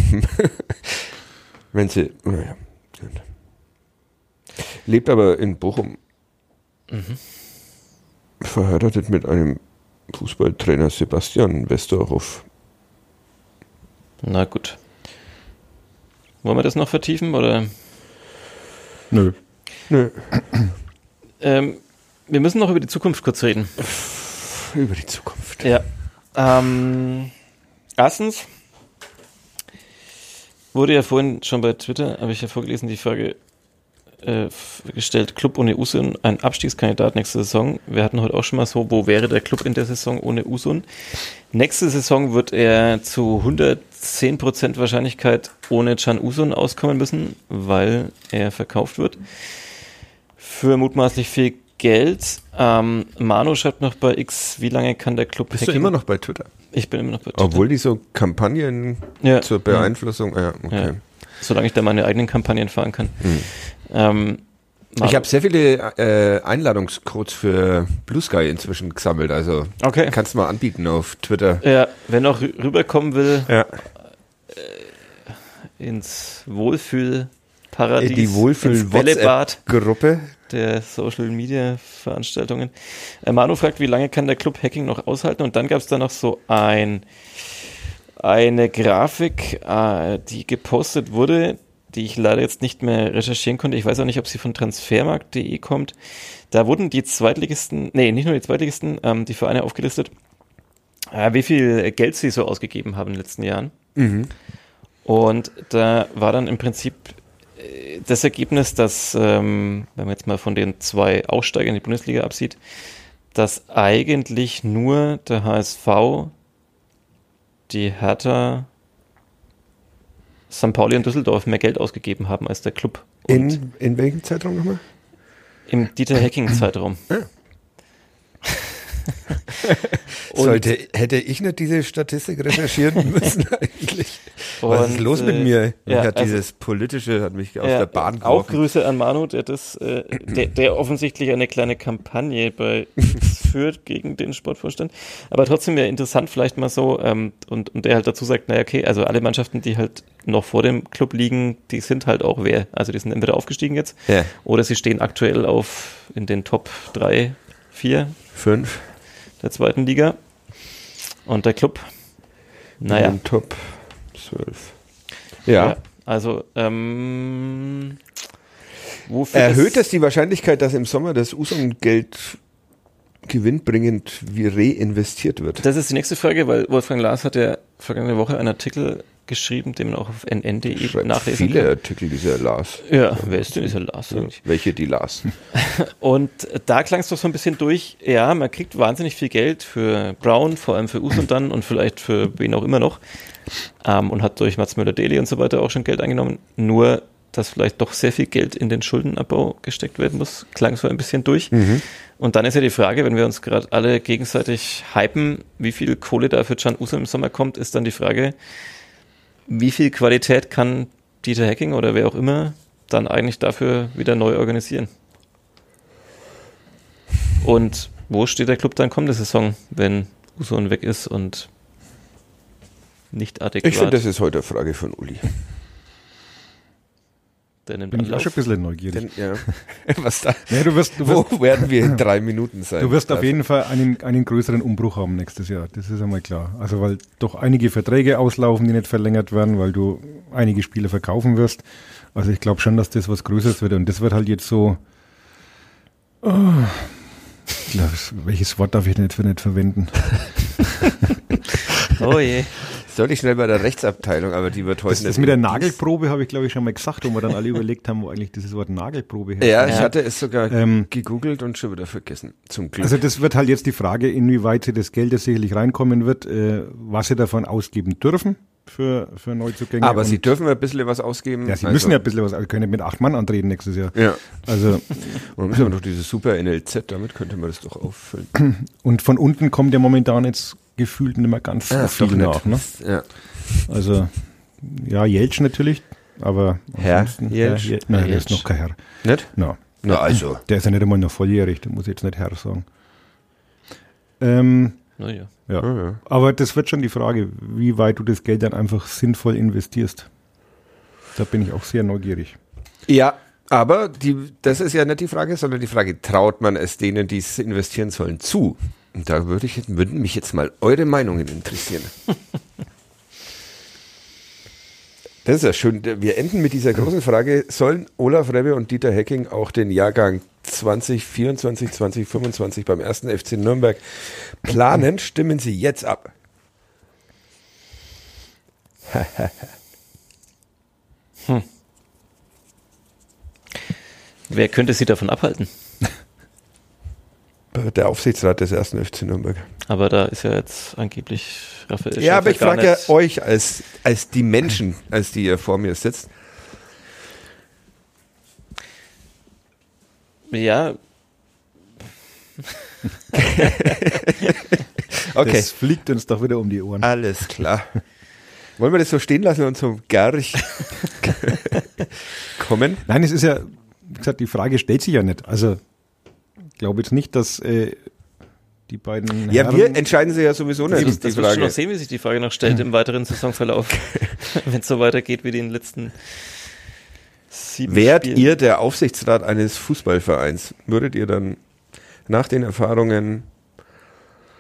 Wenn sie, naja. Lebt aber in Bochum. Verheiratet mit einem Fußballtrainer Sebastian Westerhoff. Na gut. Wollen wir das noch vertiefen oder? Nö. Nö, Ähm, wir müssen noch über die Zukunft kurz reden. über die Zukunft. Ja. Ähm, erstens wurde ja vorhin schon bei Twitter, habe ich ja vorgelesen, die Frage äh, gestellt, Club ohne Usun, ein Abstiegskandidat nächste Saison. Wir hatten heute auch schon mal so, wo wäre der Club in der Saison ohne Usun? Nächste Saison wird er zu 110% Wahrscheinlichkeit ohne Can Usun auskommen müssen, weil er verkauft wird. Für mutmaßlich viel Geld. Ähm, Manu schreibt noch bei X, wie lange kann der Club Bist du hacken? immer noch bei Twitter? Ich bin immer noch bei Twitter. Obwohl die so Kampagnen ja, zur Beeinflussung, ja, okay. Ja. solange ich da meine eigenen Kampagnen fahren kann. Ähm, Ich habe sehr viele äh, Einladungscodes für Blue Sky inzwischen gesammelt, also okay. kannst du mal anbieten auf Twitter. Ja, wer noch rü- rüberkommen will Ja. ins Wohlfühlparadies, Die ins Wohlfühl Bällebad Gruppe. der Social Media Veranstaltungen. Äh, Manu fragt, wie lange kann der Club Hacking noch aushalten? Und dann gab es da noch so ein eine Grafik, äh, die gepostet wurde, die ich leider jetzt nicht mehr recherchieren konnte. Ich weiß auch nicht, ob sie von transfermarkt.de kommt. Da wurden die Zweitligisten, nee, nicht nur die Zweitligisten, ähm, die Vereine aufgelistet, äh, wie viel Geld sie so ausgegeben haben in den letzten Jahren. Und da war dann im Prinzip äh, das Ergebnis, dass, ähm, wenn man jetzt mal von den zwei Aussteigern in die Bundesliga absieht, dass eigentlich nur der HSV, die Hertha, St. Pauli und Düsseldorf mehr Geld ausgegeben haben als der Club. Und In, in welchem Zeitraum nochmal? im Dieter Hecking-Zeitraum. Und- Sollte, hätte ich nicht diese Statistik recherchieren müssen eigentlich? Was ist los mit äh, mir? Ja, hat also- dieses politische hat mich aus Ja, der Bahn Auch geworfen. Grüße an Manu, der das, äh, der, der offensichtlich eine kleine Kampagne bei führt gegen den Sportvorstand. Aber trotzdem ja interessant vielleicht mal so, ähm, und, und der halt dazu sagt, naja, okay, also alle Mannschaften, die halt noch vor dem Club liegen, die sind halt auch wer. Also die sind entweder aufgestiegen jetzt Ja. oder sie stehen aktuell auf in den Top 3, 4 Fünf. Der zweiten Liga. Und der Club, naja. In den Top 12. Ja. also, ähm, Erhöht es die Wahrscheinlichkeit, dass im Sommer das Usum-Geld gewinnbringend wie reinvestiert wird? Das ist die nächste Frage, weil Wolfgang Lars hat ja vergangene Woche einen Artikel geschrieben, den man auch auf nn.de nachlesen viele kann. Artikel, dieser Lars. Ja, wer ist denn dieser Lars Ja. eigentlich? Welche die Lars? Und da klang es doch so ein bisschen durch, ja, man kriegt wahnsinnig viel Geld für Brown, vor allem für Us und dann und vielleicht für wen auch immer noch. Ähm, und hat durch Mats Müller-Deli und so weiter auch schon Geld eingenommen. Nur, dass vielleicht doch sehr viel Geld in den Schuldenabbau gesteckt werden muss, klang so ein bisschen durch. Und dann ist ja die Frage, wenn wir uns gerade alle gegenseitig hypen, wie viel Kohle da für Can Uso im Sommer kommt, ist dann die Frage, wie viel Qualität kann Dieter Hacking oder wer auch immer dann eigentlich dafür wieder neu organisieren? Und wo steht der Club dann kommende Saison, wenn Uson weg ist und nicht adäquat Ich finde, das ist heute eine Frage von Uli. Der nimmt Bin ich auch Anlauf? schon ein bisschen neugierig. Denn, ja. Was da? Ja, du wirst, du wirst, Wo werden wir in drei Minuten sein? du wirst auf Also, jeden Fall einen, einen größeren Umbruch haben nächstes Jahr. Das ist einmal klar. Also, weil doch einige Verträge auslaufen, die nicht verlängert werden, weil du einige Spiele verkaufen wirst. Also, ich glaube schon, dass das was Größeres wird. Und das wird halt jetzt so. Oh, ich glaub, welches Wort darf ich denn jetzt für nicht verwenden? Oh je. Soll ich schnell bei der Rechtsabteilung, aber die wird heute Das, das mit der Nagelprobe habe ich, glaube ich, schon mal gesagt, wo wir dann alle überlegt haben, wo eigentlich dieses Wort Nagelprobe Ja, herkommt. ich Ja. hatte es sogar Ähm, gegoogelt und schon wieder vergessen. Zum Glück. Also das wird halt jetzt die Frage, inwieweit sie das Geld, das sicherlich reinkommen wird, äh, was sie davon ausgeben dürfen für, für Neuzugänge. aber sie dürfen ein bisschen was ausgeben. Ja, sie Also- müssen ja ein bisschen was, also können mit acht Mann antreten nächstes Jahr. Ja. Also, Und dann müssen wir noch dieses super NLZ, damit könnte man das doch auffüllen. und von unten kommt ja momentan jetzt gefühlt nicht mehr ganz so Ah, viel nach. Ne? Ja. Also, ja, Jeltsch natürlich, aber Herr ansonsten- Jeltsch? Herr Jel- Nein, der ist Jeltsch. noch kein Herr. Nicht? No. Na also. Der ist ja nicht einmal noch volljährig, der muss ich jetzt nicht Herr sagen. Ähm, Naja. ja. Ja, ja. Aber das wird schon die Frage, wie weit du das Geld dann einfach sinnvoll investierst. Da bin ich auch sehr neugierig. Ja, aber die, das ist ja nicht die Frage, sondern die Frage, traut man es denen, die es investieren sollen, zu? Und da würde ich, würden mich jetzt mal eure Meinungen interessieren. Das ist ja schön. Wir enden mit dieser großen Frage, sollen Olaf Rebbe und Dieter Hecking auch den Jahrgang 2024, 2025 beim ersten FC Nürnberg planen? Stimmen Sie jetzt ab. Wer könnte sie davon abhalten? Der Aufsichtsrat des ersten FC Nürnberg. Aber da ist ja jetzt angeblich Raphael Ja, aber ich gar frage ja nicht- euch als, als die Menschen, als die ihr vor mir sitzt. Ja, Okay, Das fliegt uns doch wieder um die Ohren. alles klar. Wollen wir das so stehen lassen und zum Gerch kommen? Nein, es ist ja, wie gesagt, die Frage stellt sich ja nicht. Also, glaube jetzt nicht, dass äh, die beiden Ja, Herren, wir entscheiden sie ja sowieso nicht. das, Das wirst du noch sehen, wie sich die Frage noch stellt im weiteren Saisonverlauf. Wenn es so weitergeht wie den letzten sieben Wärt Spielen. ihr der Aufsichtsrat eines Fußballvereins? Würdet ihr dann nach den Erfahrungen,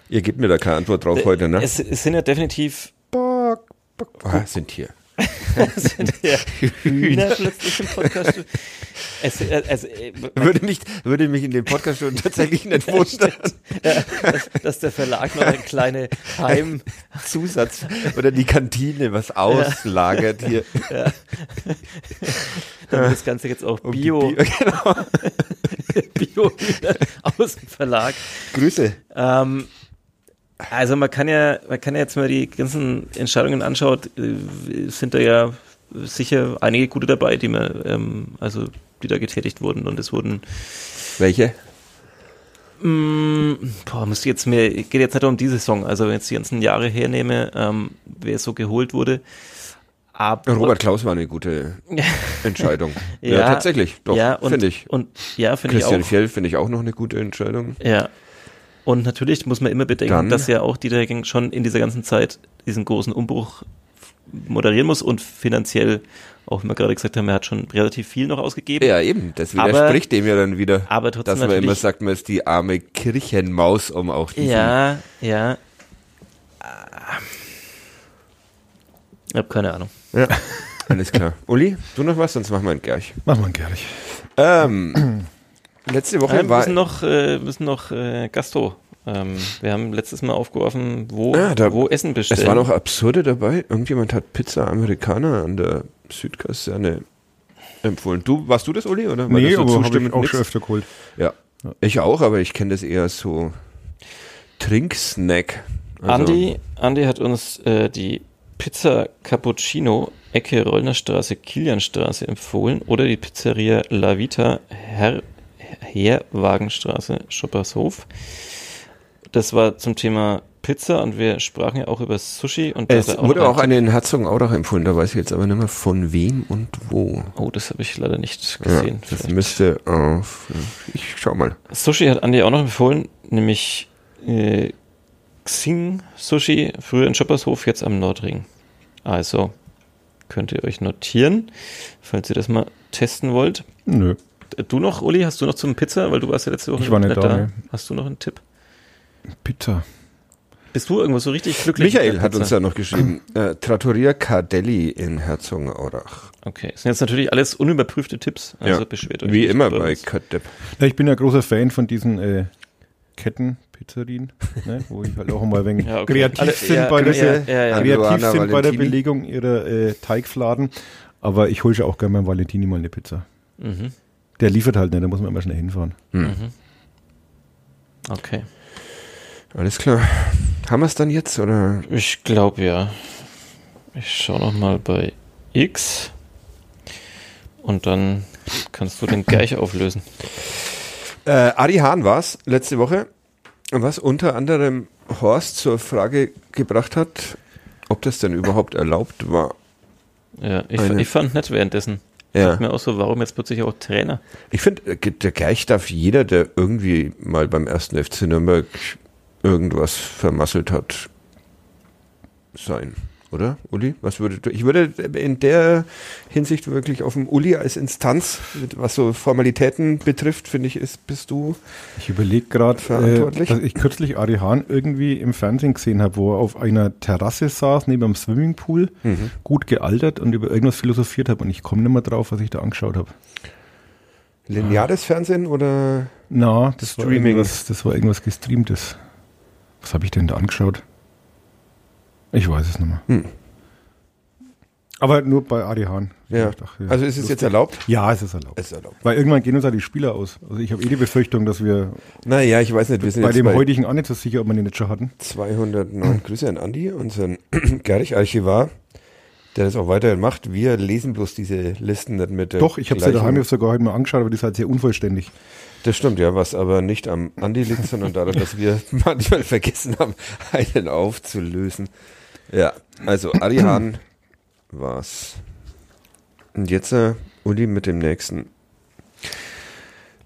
ihr gebt mir da keine Antwort drauf heute, ne? Es, es sind ja definitiv Ah, sind hier. Sind ja Hühner plötzlich im Podcast. Es, äh, äh, Würde mich, würde mich in dem Podcast schon tatsächlich nicht wundern. ja, dass, dass der Verlag noch eine kleine Heim, Zusatz oder die Kantine was auslagert hier. damit das Ganze jetzt auch Um Bio, Bio- genau. Bio aus dem Verlag. Grüße. Ähm, also man kann ja, man kann ja jetzt mal die ganzen Entscheidungen anschaut, äh, sind da ja sicher einige gute dabei, die man, ähm, also die da getätigt wurden und es wurden Welche? Mm, boah, müsste jetzt mir, geht jetzt nicht um die Saison, also wenn ich jetzt die ganzen Jahre hernehme, ähm, wer so geholt wurde. Aber, Robert Klaus war eine gute Entscheidung. ja, Ja, tatsächlich. Doch, ja, finde ich. Und ja, finde ich Christian auch. Fjell finde ich auch noch eine gute Entscheidung. Ja. Und natürlich muss man immer bedenken, Dann- dass ja auch Dieter Hecking schon in dieser ganzen Zeit diesen großen Umbruch moderieren muss und finanziell, auch wie wir gerade gesagt haben, er hat schon relativ viel noch ausgegeben. Ja, eben. Das Aber- widerspricht dem ja dann wieder. aber trotzdem dass man immer sagt, man ist die arme Kirchenmaus, um auch diesen Ja, ja. Ich habe keine Ahnung. Ja, alles klar. Uli, du noch was? Sonst machen wir einen Gerch. Mach mal gleich. Ähm, letzte Woche Ja, wir war. müssen noch, äh, müssen noch äh, Gastro Ähm, wir haben letztes Mal aufgeworfen, wo, Ja, da- wo Essen bestellen. Es war noch absurde dabei. Irgendjemand hat Pizza Amerikaner an der Südkaserne empfohlen. Du, warst du das, Uli? Oder? War Nee, das so aber habe ich auch nix? schon öfter geholt. Ja. Ich auch, aber ich kenne das eher so Trinksnack. Also, Andi, Andi hat uns äh, die Pizza Cappuccino Ecke Rollnerstraße, Kilianstraße empfohlen oder die Pizzeria La Vita Herr, Herwagenstraße, Schoppershof. Das war zum Thema Pizza und wir sprachen ja auch über Sushi und Es er wurde auch eine in Herzogenaurach empfohlen, da weiß ich jetzt aber nicht mehr von wem und wo. Oh, das habe ich leider nicht Ja, gesehen. das Vielleicht. müsste auf. Ich schau mal. Sushi hat Andi auch noch empfohlen, nämlich äh, Xing Sushi, früher in Schoppershof, jetzt am Nordring. Also könnt ihr euch notieren, falls ihr das mal testen wollt. Nö. Du noch, Uli, hast du noch zum Pizza, weil du warst ja letzte Woche Ich war nicht da, nee. Hast du noch einen Tipp? Pizza. Bist du irgendwo so richtig glücklich? Michael hat uns ja noch geschrieben. Äh, Trattoria Cardelli in Herzogenaurach. Okay, das sind jetzt natürlich alles unüberprüfte Tipps, also Ja, beschwert euch Wie immer bei. Kadepp. Ja, ich bin ja großer Fan von diesen äh, Kettenpizzerien, ne, wo ich halt auch mal ein wenig Ja, okay. kreativ Alle- sind, ja, bei, der, ja, ja, ja. kreativ Luana sind bei der Valentini. Belegung ihrer äh, Teigfladen. Aber ich hole schon auch gerne beim Valentini mal eine Pizza. Mhm. Der liefert halt nicht, da muss man immer schnell hinfahren. Mhm. Okay. Alles klar. Haben wir es dann jetzt oder? Ich glaube ja. Ich schaue noch mal bei X und dann kannst du den gleich auflösen. Äh, Adi Hahn war es letzte Woche, was unter anderem Horst zur Frage gebracht hat, ob das denn überhaupt erlaubt war. Ja, ich, ich fand nett währenddessen. Ja. Dachte mir auch so, warum jetzt plötzlich auch Trainer? Ich finde, äh, der gleich darf jeder, der irgendwie mal beim ersten FC Nürnberg irgendwas vermasselt hat, sein. Oder, Uli? Was würdet du? Ich würde in der Hinsicht wirklich auf den Uli als Instanz, was so Formalitäten betrifft, finde ich, ist, bist du. Ich überlege gerade, äh, Verantwortlich? dass ich kürzlich Ari Hahn irgendwie im Fernsehen gesehen habe, wo er auf einer Terrasse saß, neben einem Swimmingpool, gut gealtert und über irgendwas philosophiert hat. Und ich komme nicht mehr drauf, was ich da angeschaut habe. Lineares Fernsehen oder? Na, das war, Streaming. irgendwas, das war irgendwas gestreamtes. Was habe ich denn da angeschaut? Ich weiß es nicht mehr. Hm. Aber nur bei Ari Hahn. Ja. Ich dachte, Also ist es jetzt lustig. erlaubt? Ja, es ist erlaubt. Es ist erlaubt. Weil irgendwann gehen uns ja die Spieler aus. Also ich habe eh die Befürchtung, dass wir Naja, ich weiß nicht, wir sind bei jetzt dem bei heutigen auch nicht so sicher, ob wir den nicht schon hatten. 209 Grüße an Andi, unseren Gerich-Archivar, der das auch weiterhin macht. Wir lesen bloß diese Listen nicht mit der Doch, ich habe sie daheim sogar heute mal angeschaut, aber die ist halt sehr unvollständig. Das stimmt, ja, was aber nicht am Andi liegt, sondern daran, dass wir manchmal vergessen haben, einen aufzulösen. Ja, also Adi Hahn war's. Und jetzt äh, Uli mit dem nächsten.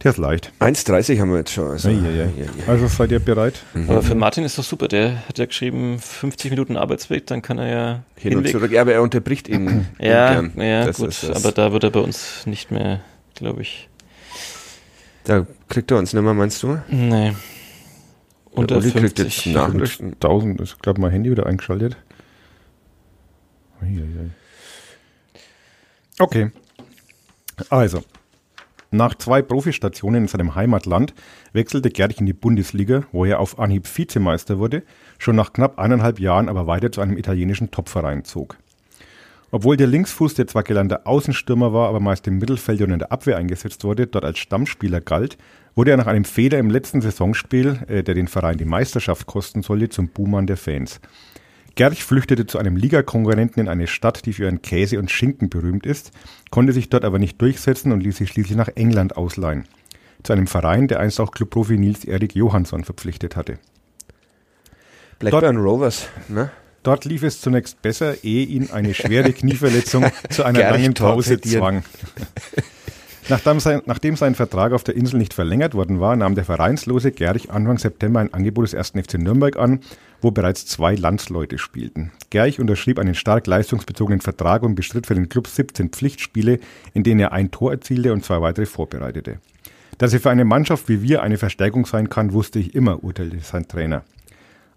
Der ist leicht. 1,30 haben wir jetzt schon. Also, Ja, ja, ja. Also seid ihr bereit? Aber für Martin ist doch super, der hat ja geschrieben, 50 Minuten Arbeitsweg, dann kann er ja Hin und zurück. Ja, aber er unterbricht ihn. Ja, ungern. ja Das gut, ist das. aber da wird er bei uns nicht mehr, glaube ich. Da kriegt er uns nicht mehr, meinst du? Nee. Unter Uli kriegt 50. jetzt Nachrichten. 1000 ist, glaube mein Handy wieder eingeschaltet. Okay. Also, nach zwei Profistationen in seinem Heimatland wechselte Gerd in die Bundesliga, wo er auf Anhieb Vizemeister wurde, schon nach knapp eineinhalb Jahren aber weiter zu einem italienischen Topverein zog. Obwohl der Linksfuß, der zwar gelernter Außenstürmer war, aber meist im Mittelfeld und in der Abwehr eingesetzt wurde, dort als Stammspieler galt, wurde er nach einem Fehler im letzten Saisonspiel, äh, der den Verein die Meisterschaft kosten sollte, zum Buhmann der Fans. Gerch flüchtete zu einem Ligakonkurrenten in eine Stadt, die für ihren Käse und Schinken berühmt ist, konnte sich dort aber nicht durchsetzen und ließ sich schließlich nach England ausleihen. Zu einem Verein, der einst auch Clubprofi Nils Erik Johansson verpflichtet hatte. Blackburn Rovers, ne? Dort lief es zunächst besser, ehe ihn eine schwere Knieverletzung zu einer Gerch langen Pause zwang. Nachdem sein, nachdem sein Vertrag auf der Insel nicht verlängert worden war, nahm der vereinslose Gerch Anfang September ein Angebot des 1. FC Nürnberg an, wo bereits zwei Landsleute spielten. Gerch unterschrieb einen stark leistungsbezogenen Vertrag und bestritt für den Club 17 Pflichtspiele, in denen er ein Tor erzielte und zwei weitere vorbereitete. Dass er für eine Mannschaft wie wir eine Verstärkung sein kann, wusste ich immer, urteilte sein Trainer.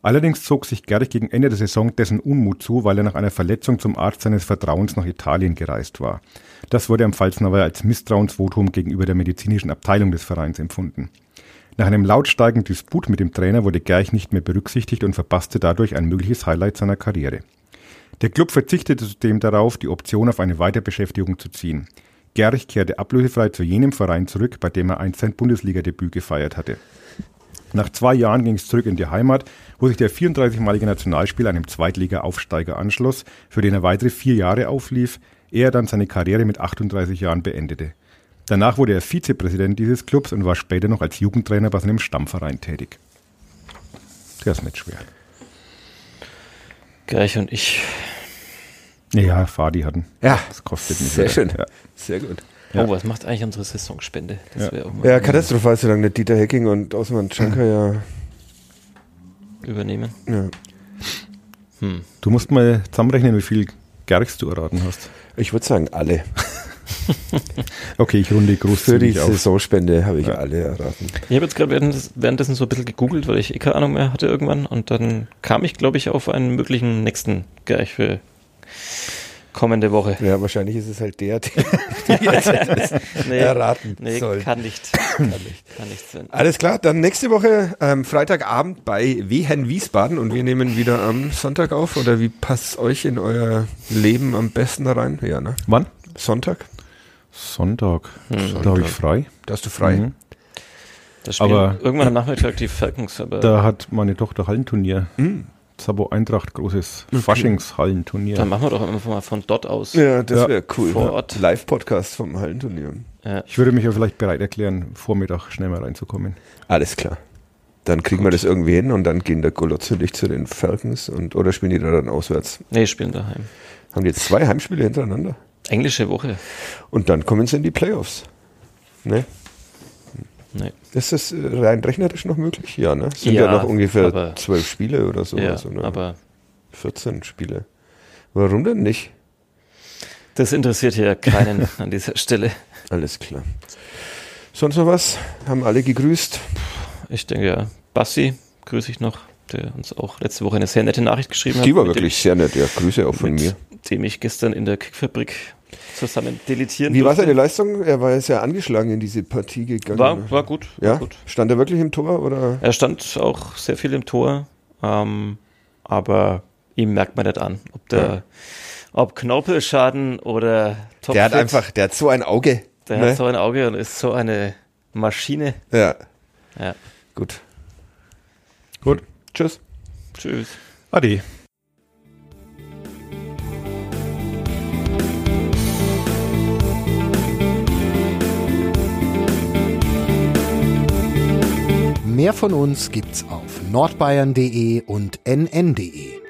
Allerdings zog sich Gerch gegen Ende der Saison dessen Unmut zu, weil er nach einer Verletzung zum Arzt seines Vertrauens nach Italien gereist war. Das wurde am Pfalznerweiher als Misstrauensvotum gegenüber der medizinischen Abteilung des Vereins empfunden. Nach einem lautstarken Disput mit dem Trainer wurde Gerch nicht mehr berücksichtigt und verpasste dadurch ein mögliches Highlight seiner Karriere. Der Club verzichtete zudem darauf, die Option auf eine Weiterbeschäftigung zu ziehen. Gerch kehrte ablösefrei zu jenem Verein zurück, bei dem er einst sein Bundesligadebüt gefeiert hatte. Nach zwei Jahren ging es zurück in die Heimat, wo sich der 34-malige Nationalspieler einem Zweitliga-Aufsteiger anschloss, für den er weitere vier Jahre auflief, ehe er dann seine Karriere mit 38 Jahren beendete. Danach wurde er Vizepräsident dieses Clubs und war später noch als Jugendtrainer bei seinem Stammverein tätig. Der ist nicht schwer. Gerch und ich. Ja, Fadi hatten. Ja, das kostet nicht. sehr wieder. schön. Ja. Sehr gut. Ja. Oh, was macht eigentlich unsere Saisonspende? Das Ja. wäre auch mal Ja, katastrophal, solange nicht Dieter Hecking und Osman Schanker ja, übernehmen. ja. Hm. Du musst mal zusammenrechnen, wie viel Gerchs du erraten hast. Ich würde sagen, alle. Okay, ich runde Für die. Saisonspende habe ich Ja. alle erraten. Ich habe jetzt gerade währenddes- währenddessen so ein bisschen gegoogelt, weil ich eh keine Ahnung mehr hatte irgendwann. Und dann kam ich, glaube ich, auf einen möglichen nächsten Gerch für kommende Woche. Ja, wahrscheinlich ist es halt der, den die jetzt Nee, erraten nee soll. kann nicht. Kann nicht. Kann nicht sein. Alles klar, dann nächste Woche ähm, Freitagabend bei Wehen Wiesbaden und wir nehmen wieder am Sonntag auf. Oder wie passt euch in euer Leben am besten da rein? Ja, ne? Wann? Sonntag? Sonntag. Hm. Da habe ich frei. Da hast du frei. Mhm. Das spielen Aber- irgendwann am Nachmittag die Falcons, aber Da hat meine Tochter Hallenturnier. Mhm. Sabo Eintracht, großes Okay. Faschingshallenturnier. dann machen wir doch einfach mal von dort aus. Ja, das Ja. wäre cool. Vor ne? Ort. Live-Podcast vom Hallenturnier. Ja. Ich würde mich ja vielleicht bereit erklären, Vormittag schnell mal reinzukommen. Alles klar. Dann kriegen wir das irgendwie hin und dann gehen der Golotz und ich zu den Falcons und oder spielen die da dann auswärts? Nee, spielen daheim. Haben die jetzt zwei Heimspiele hintereinander? Englische Woche. Und dann kommen sie in die Playoffs. Ne? Nee. Ist das äh, rein rechnerisch noch möglich? Ja, ne? Sind Ja, ja, noch ungefähr zwölf Spiele oder so. ja, also, ne? aber 14 Spiele. Warum denn nicht? das interessiert ja keinen an dieser Stelle. Alles klar. Sonst noch was? Haben alle gegrüßt? Ich denke ja, Bassi grüße ich noch, der uns auch letzte Woche eine sehr nette Nachricht geschrieben hat. Die war wirklich sehr nett. Ja, Grüße auch von dem, mir. Dem ich gestern in der Kickfabrik zusammen deletieren Wie war durfte. seine Leistung? Er war ja sehr angeschlagen in diese Partie gegangen. War, war gut. ja? War gut. Stand er wirklich im Tor oder? Er stand auch sehr viel im Tor, ähm, aber ihm merkt man nicht an, ob der, Ja. ob Knorpelschaden oder Topfit, Der hat einfach, der hat so ein Auge. der ne? hat so ein Auge und ist so eine Maschine. Ja, Ja. gut. Gut. Tschüss. Tschüss. Ade. Mehr von uns gibt's auf nordbayern.de und nn.de.